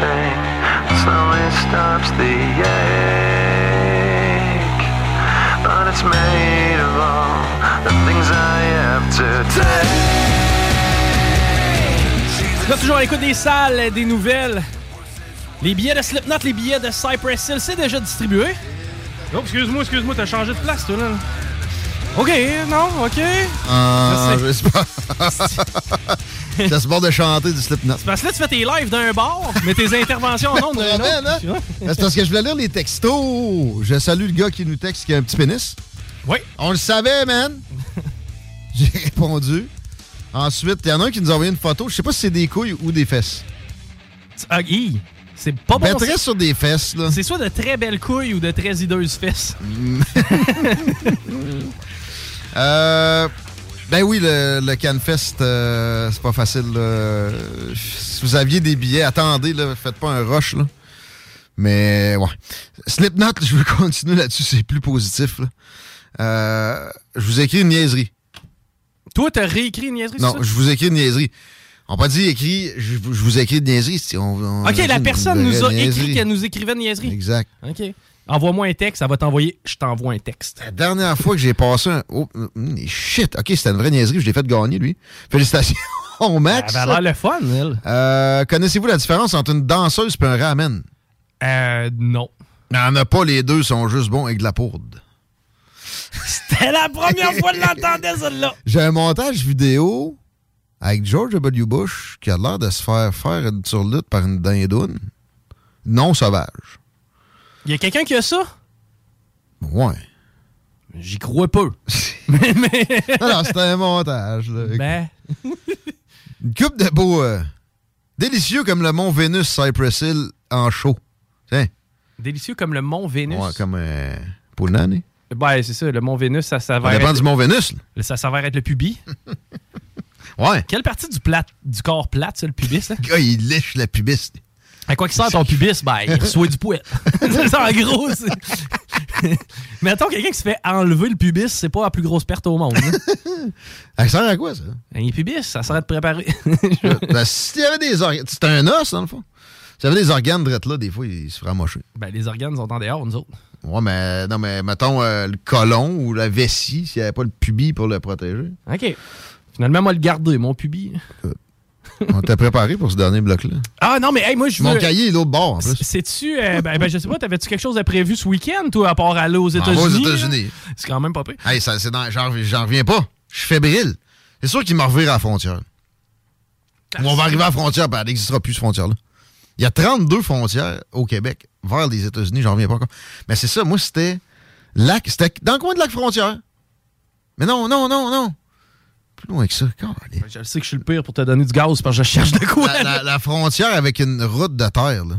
that slowly stops the ache. But it's made of all the things I have to take. Là, toujours à l'écoute des salles, des nouvelles. Les billets de Slipknot, les billets de Cypress Hill, c'est déjà distribué. Oh, excuse-moi, excuse-moi, t'as changé de place, toi, là. OK, non, OK. Ah, Je sais. pas. T'as ce bord de chanter du Slipknot. C'est parce que là, tu fais tes lives d'un bar, mais tes interventions en ondes d'un Ramène, hein? autre. C'est parce que je voulais lire les textos. Je salue le gars qui nous texte qui a un petit pénis. Oui. On le savait, man. J'ai répondu. Ensuite, il y en a un qui nous a envoyé une photo. Je sais pas si c'est des couilles ou des fesses. Ah, hi. C'est pas bon. Mettrais ça. sur des fesses, là. C'est soit de très belles couilles ou de très hideuses fesses. (laughs) (laughs) Euh, ben oui, le, le Canfest, euh, c'est pas facile. là. Si vous aviez des billets, attendez, là, faites pas un rush. Là. Mais ouais. Slipknot, je veux (laughs) continuer là-dessus, c'est plus positif. là. Euh, je vous écris une niaiserie. Toi, t'as réécrit une niaiserie, Non, je vous écris une niaiserie. On n'a pas dit écrit, je, vous- je vous écris une niaiserie. si on- on OK, la personne nous a écrit qu'elle nous écrivait une niaiserie. Exact. OK. Envoie-moi un texte, ça va t'envoyer. Je t'envoie un texte. La dernière fois que j'ai passé un. Oh, hum, shit, ok, c'était une vraie niaiserie, je l'ai fait gagner, lui. Félicitations, (laughs) Max. Elle avait l'air le fun, elle. Euh, Connaissez-vous la différence entre une danseuse et un ramen? Euh, non. N'y en a pas, les deux sont juste bons avec de la poudre. (laughs) C'était la première fois que je l'entendais, celle-là. (laughs) J'ai un montage vidéo avec George W. Bush qui a l'air de se faire faire une surlutte par une dindoune non sauvage. Il y a quelqu'un qui a ça? Ouais. J'y crois peu. (laughs) non, non, c'était un montage. Là. Ben. (laughs) Une coupe de beaux. euh, délicieux comme le mont Vénus Cypress Hill en chaud. Tiens. Délicieux comme le mont Vénus? Ouais, comme euh, pour l'année. Ben, c'est ça, le mont Vénus, ça s'avère. Ça dépend être- du mont Vénus. là. Ça s'avère être le pubis. (laughs) Ouais. Quelle partie du, plat, du corps plate, ça, le pubis? Hein? Le gars, il lèche la pubis. À quoi qu'il sert ton pubis? Ben, il reçoit du poil. (laughs) En gros, c'est. (laughs) Mettons, quelqu'un qui se fait enlever le pubis, c'est pas la plus grosse perte au monde. hein. (laughs) Ça sert à quoi, ça? Un pubis, ça sert à te préparer. ben, y avait des organes. C'est un os, dans le fond. S'il y avait des organes drettes là, des fois, il se ferait mocher. ben, les organes sont en dehors, nous autres. Ouais, mais non, mais mettons euh, le colon ou la vessie, s'il n'y avait pas le pubis pour le protéger. OK. Finalement, moi, le garder, mon pubis. (laughs) On t'a préparé pour ce dernier bloc-là. Ah non, mais hey, moi, je veux. Mon cahier est l'autre bord, en plus. Sais-tu, euh, ben, ben, je sais pas, t'avais-tu quelque chose de prévu ce week-end, toi, à part aller aux États-Unis? aux États-Unis. C'est quand même pas pire. Hey, ça, c'est dans, j'en, reviens pas. Je suis fébrile. C'est sûr qu'il me revire à la frontière. Ou on va arriver à la frontière, ben, elle n'existera plus, cette frontière-là. Il y a 32 frontières au Québec vers les États-Unis, j'en reviens pas encore. Mais c'est ça, moi, c'était lac, c'était dans le coin de lac frontière. Mais non, non, non, non. Plus loin que ça. Ben, Je sais que je suis le pire pour te donner du gaz parce que je cherche de quoi. La, la- la frontière avec une route de terre, là.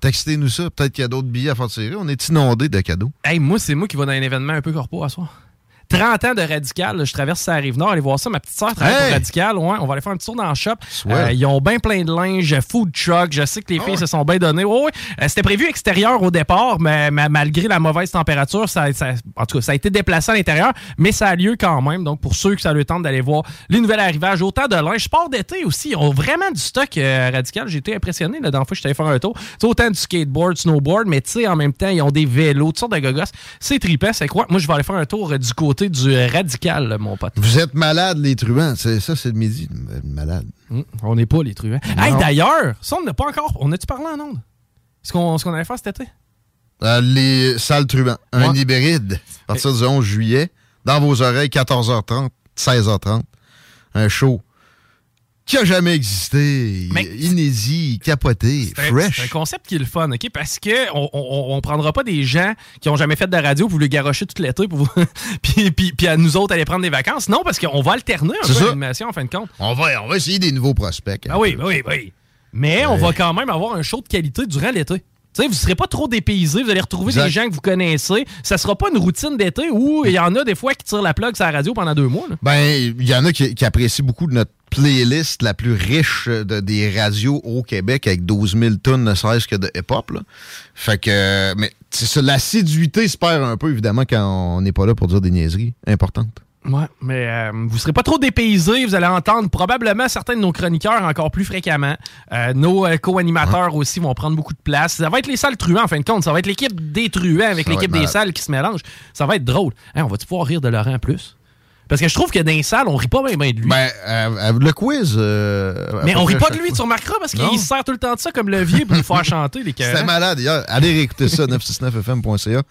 Textez-nous ça. Peut-être qu'il y a d'autres billets à faire tirer. On est inondé de cadeaux. Hey, moi, c'est moi qui va dans un événement un peu corpo à soir. 30 ans de Radical, là, je traverse la rive nord, aller voir ça. Ma petite soeur travaille Hey! pour Radical. Ouais, on va aller faire un petit tour dans le shop. Euh, ils ont bien plein de linge, food truck. Je sais que les filles se sont bien données. Ouais, ouais. Euh, C'était prévu extérieur au départ, mais, mais malgré la mauvaise température, ça, ça- en tout cas, ça a été déplacé à l'intérieur, mais ça a lieu quand même. Donc, pour ceux que ça le tente d'aller voir les nouvelles arrivages, autant de linge, sport d'été aussi. Ils ont vraiment du stock euh, Radical. J'ai été impressionné la dernière fois que je suis allé faire un tour. Tu sais, autant du skateboard, snowboard, mais tu sais, en même temps, ils ont des vélos, toutes sortes de gogos. C'est trippant, c'est quoi? Moi, je vais aller faire un tour du côté du euh, Radical, mon pote. Vous êtes malades, les truands. C'est, ça, c'est le midi. Malade. Hum, on n'est pas les truands. Hey, d'ailleurs, ça, on n'a pas encore. On a-tu parlé en ondes? Ce qu'on ce qu'on allait faire cet été? Euh, les salles truands. Un Ouais. hybride. À partir du 11 juillet. Dans vos oreilles, 14h30, 16h30. Un show qui a jamais existé. Inédit, capoté, fresh. C'est un concept qui est le fun, OK? Parce que on, on, on prendra pas des gens qui ont jamais fait de radio pour vous les garocher tout l'été pour vous... (laughs) puis, puis, puis à nous autres aller prendre des vacances. Non, parce qu'on va alterner un peu l'animation en fin de compte. On va, on va essayer des nouveaux prospects. Ah oui, oui, oui. Mais on va quand même avoir un show de qualité durant l'été. Tu sais, vous ne serez pas trop dépaysés, vous allez retrouver Exact. des gens que vous connaissez. Ça sera pas une routine d'été où il y en a des fois qui tirent la plug sur la radio pendant deux mois. là. Ben, il y en a qui, qui apprécient beaucoup de notre playlist la plus riche de, des radios au Québec avec 12 000 tonnes, ne serait-ce que de hip-hop. Fait que, mais l'assiduité se perd un peu, évidemment, quand on n'est pas là pour dire des niaiseries importantes. Ouais, mais euh, vous serez pas trop dépaysés. Vous allez entendre probablement certains de nos chroniqueurs encore plus fréquemment. Euh, nos euh, co-animateurs aussi vont prendre beaucoup de place. Ça va être les salles truands, en fin de compte. Ça va être l'équipe des truands avec l'équipe des salles qui se mélangent. Ça va être drôle. Hein, on va-tu pouvoir rire de Laurent plus? Parce que je trouve que dans les salles, on rit pas bien de lui. Ben, euh, euh, le quiz. euh, mais on rit pas de lui, tu remarqueras, parce qu'il se sert tout le temps de ça comme levier pour nous faire chanter les C'était malade hier. Allez réécouter ça, 969fm.ca.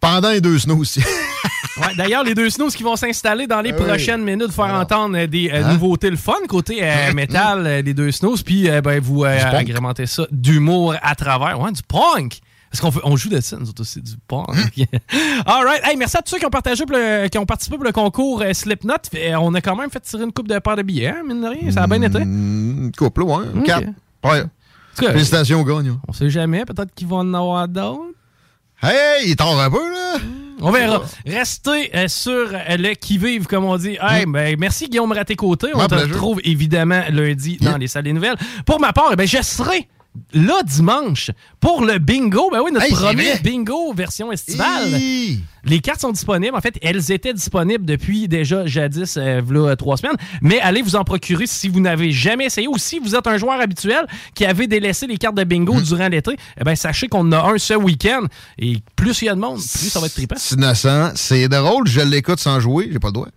Pendant les deux snows aussi. (laughs) Ouais, D'ailleurs, les deux snows qui vont s'installer dans les Ah oui. prochaines minutes, faire entendre des euh, Hein? nouveautés le fun côté euh, métal, euh, les deux snows, puis ben, vous agrémentez ça d'humour à travers. Ouais, du punk! Parce qu'on on joue de ça, nous autres aussi, du punk. (laughs) All right. Hey, merci à tous ceux qui ont, partagé pour le- qui ont participé pour le concours euh, Slipknot. Euh, on a quand même fait tirer une coupe de paires de billets, hein, mine de rien. Ça a bien été. Une couple, ouais. Quatre. Ouais. tout cas, Félicitations, gagnant. On sait jamais, peut-être qu'ils vont en avoir d'autres. Hey, il tord un peu, là. On verra. Restez euh, sur euh, le qui-vive, comme on dit. Hey, ben, merci Guillaume Raté-Côté. On te retrouve évidemment lundi dans les salles des nouvelles. Pour ma part, eh ben, je serai là dimanche pour le bingo. Ben oui, notre Hey, premier bingo version estivale. Hi. Les cartes sont disponibles. En fait, elles étaient disponibles depuis déjà jadis, euh, trois semaines. Mais allez vous en procurer si vous n'avez jamais essayé ou si vous êtes un joueur habituel qui avait délaissé les cartes de bingo Hmm. durant l'été. Eh ben, sachez qu'on en a un ce week-end. Et plus il y a de monde, plus ça va être trippant. C'est innocent. C'est drôle, je l'écoute sans jouer, j'ai pas le droit.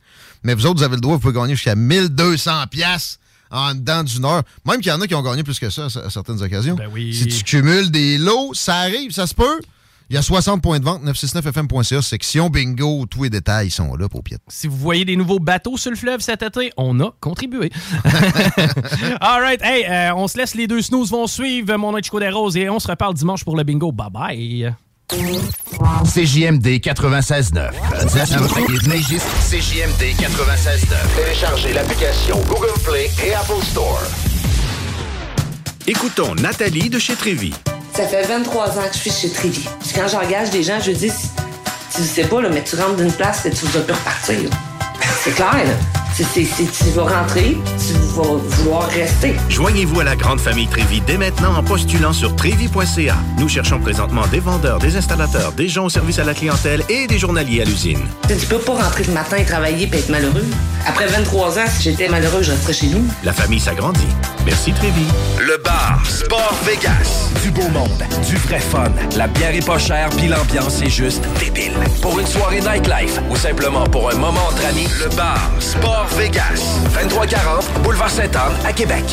Mais vous autres, vous avez le droit, vous pouvez gagner jusqu'à 1200 pièces en dedans d'une heure. Même qu'il y en a qui ont gagné plus que ça à certaines occasions. Ben oui. Si tu cumules des lots, ça arrive, ça se peut. Il y a 60 points de vente, 969fm.ca, section bingo, tous les détails sont là pour. Si vous voyez des nouveaux bateaux sur le fleuve cet été, on a contribué. (laughs) All right. Hey, euh, on se laisse. Les deux snooze vont suivre. Mon nom est Chico des Roses et on se reparle dimanche pour le bingo. Bye bye. CJMD 96.9. CJMD 96.9. Téléchargez l'application Google Play et Apple Store. Écoutons Nathalie de chez Trévy. Ça fait 23 ans que je suis chez Trévy. Puis quand j'engage des gens, je dis, tu sais pas, là, mais tu rentres d'une place et tu vas plus repartir. là. C'est clair, c'est- tu vas rentrer, tu vas vouloir rester. Joignez-vous à la grande famille Trévy dès maintenant en postulant sur trévy.ca. Nous cherchons présentement des vendeurs, des installateurs, des gens au service à la clientèle et des journaliers à l'usine. Tu peux pas rentrer le matin et travailler et être malheureux. Après 23 ans, si j'étais malheureux, je resterais chez nous. La famille s'agrandit. Merci Trévy. Le bar Sport Vegas. Du beau monde, du vrai fun. La bière est pas chère, puis l'ambiance est juste débile. Pour une soirée nightlife ou simplement pour un moment entre amis, le bar Sport Vegas. 2340 Boulevard Sainte-Anne à Québec.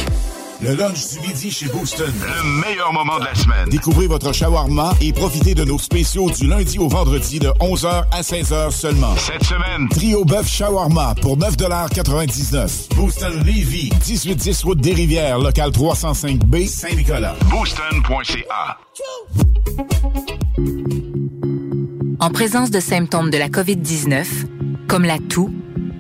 Le lunch du midi chez Booston. Le meilleur moment de la semaine. Découvrez votre shawarma et profitez de nos spéciaux du lundi au vendredi de 11h à 16h seulement. Cette semaine, Trio Bœuf Shawarma pour 9,99 Booston Levy, 1810 Route des Rivières, local 305B, Saint-Nicolas. Booston.ca. En présence de symptômes de la COVID-19, comme la toux,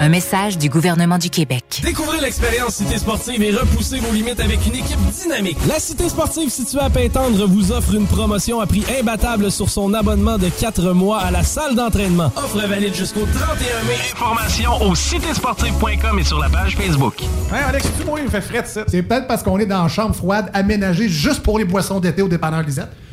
Un message du gouvernement du Québec. Découvrez l'expérience Cité Sportive et repoussez vos limites avec une équipe dynamique. La Cité Sportive située à Pintendre vous offre une promotion à prix imbattable sur son abonnement de 4 mois à la salle d'entraînement. Offre valide jusqu'au 31 mai. Informations au citésportive.com et sur la page Facebook. Hein, Alex, tu moi, il me fait frais de ça. C'est peut-être parce qu'on est dans une chambre froide aménagée juste pour les boissons d'été au dépanneur Lisette.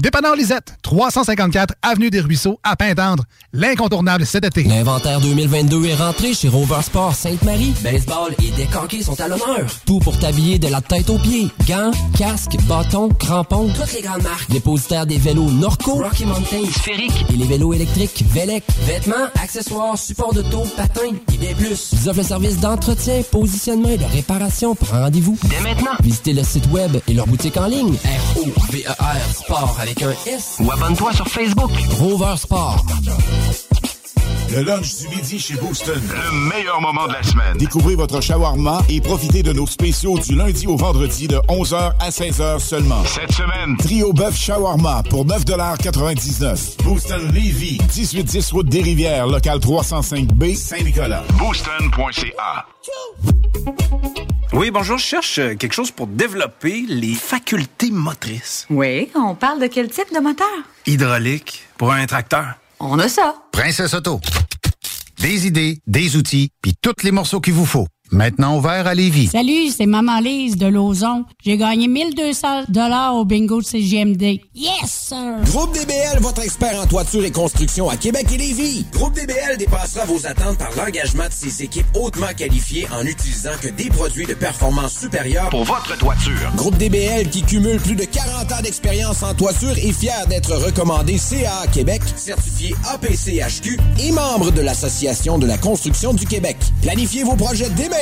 Dépanneur Lisette, 354 Avenue des Ruisseaux, à Pintendre. L'incontournable cet été. L'inventaire 2022 est rentré chez Rover Sport Sainte-Marie. Baseball et décanqués sont à l'honneur. Tout pour t'habiller de la tête aux pieds. Gants, casques, bâtons, crampons. Toutes les grandes marques. Dépositaire des vélos Norco, Rocky Mountain, Sphérique et les vélos électriques Velec. Vêtements, accessoires, supports de taux, patins et bien plus. Ils offrent le service d'entretien, positionnement et de réparation. Prends rendez-vous dès maintenant. Visitez le site web et leur boutique en ligne. R-O-V-E-R Sport Ou abonne-toi sur Facebook. Rover Sport. Le lunch du midi chez Booston. Le meilleur moment de la semaine. Découvrez votre shawarma et profitez de nos spéciaux du lundi au vendredi de 11h à 16h seulement. Cette semaine, trio bœuf shawarma pour 9,99 Booston Levy, 1810 route des Rivières, local 305B, Saint-Nicolas. Booston.ca. Oui, bonjour, je cherche euh, quelque chose pour développer les facultés motrices. Oui, on parle de quel type de moteur? Hydraulique pour un tracteur. On a ça. Princesse Auto. Des idées, des outils, puis tous les morceaux qu'il vous faut. Maintenant ouvert à Lévis. Salut, c'est Maman Lise de Lauson. J'ai gagné 1200 dollars au bingo de CGMD. Yes, sir! Groupe DBL, votre expert en toiture et construction à Québec et Lévis. Groupe DBL dépassera vos attentes par l'engagement de ses équipes hautement qualifiées en utilisant que des produits de performance supérieure pour votre toiture. Groupe DBL qui cumule plus de 40 ans d'expérience en toiture est fier d'être recommandé CA Québec, certifié APCHQ et membre de l'Association de la construction du Québec. Planifiez vos projets dès maintenant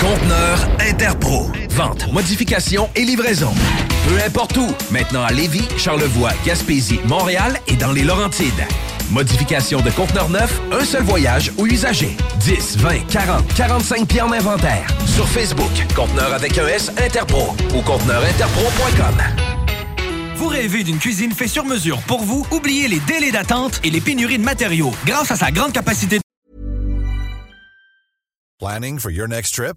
Conteneur Interpro. Vente, modification et livraison. Peu importe où. Maintenant à Lévis, Charlevoix, Gaspésie, Montréal et dans les Laurentides. Modification de conteneur neuf, un seul voyage ou usager. 10, 20, 40, 45 pieds en inventaire. Sur Facebook, conteneur avec un S Interpro ou conteneurinterpro.com. Vous rêvez d'une cuisine faite sur mesure pour vous? Oubliez les délais d'attente et les pénuries de matériaux. Grâce à sa grande capacité Planning for your next trip?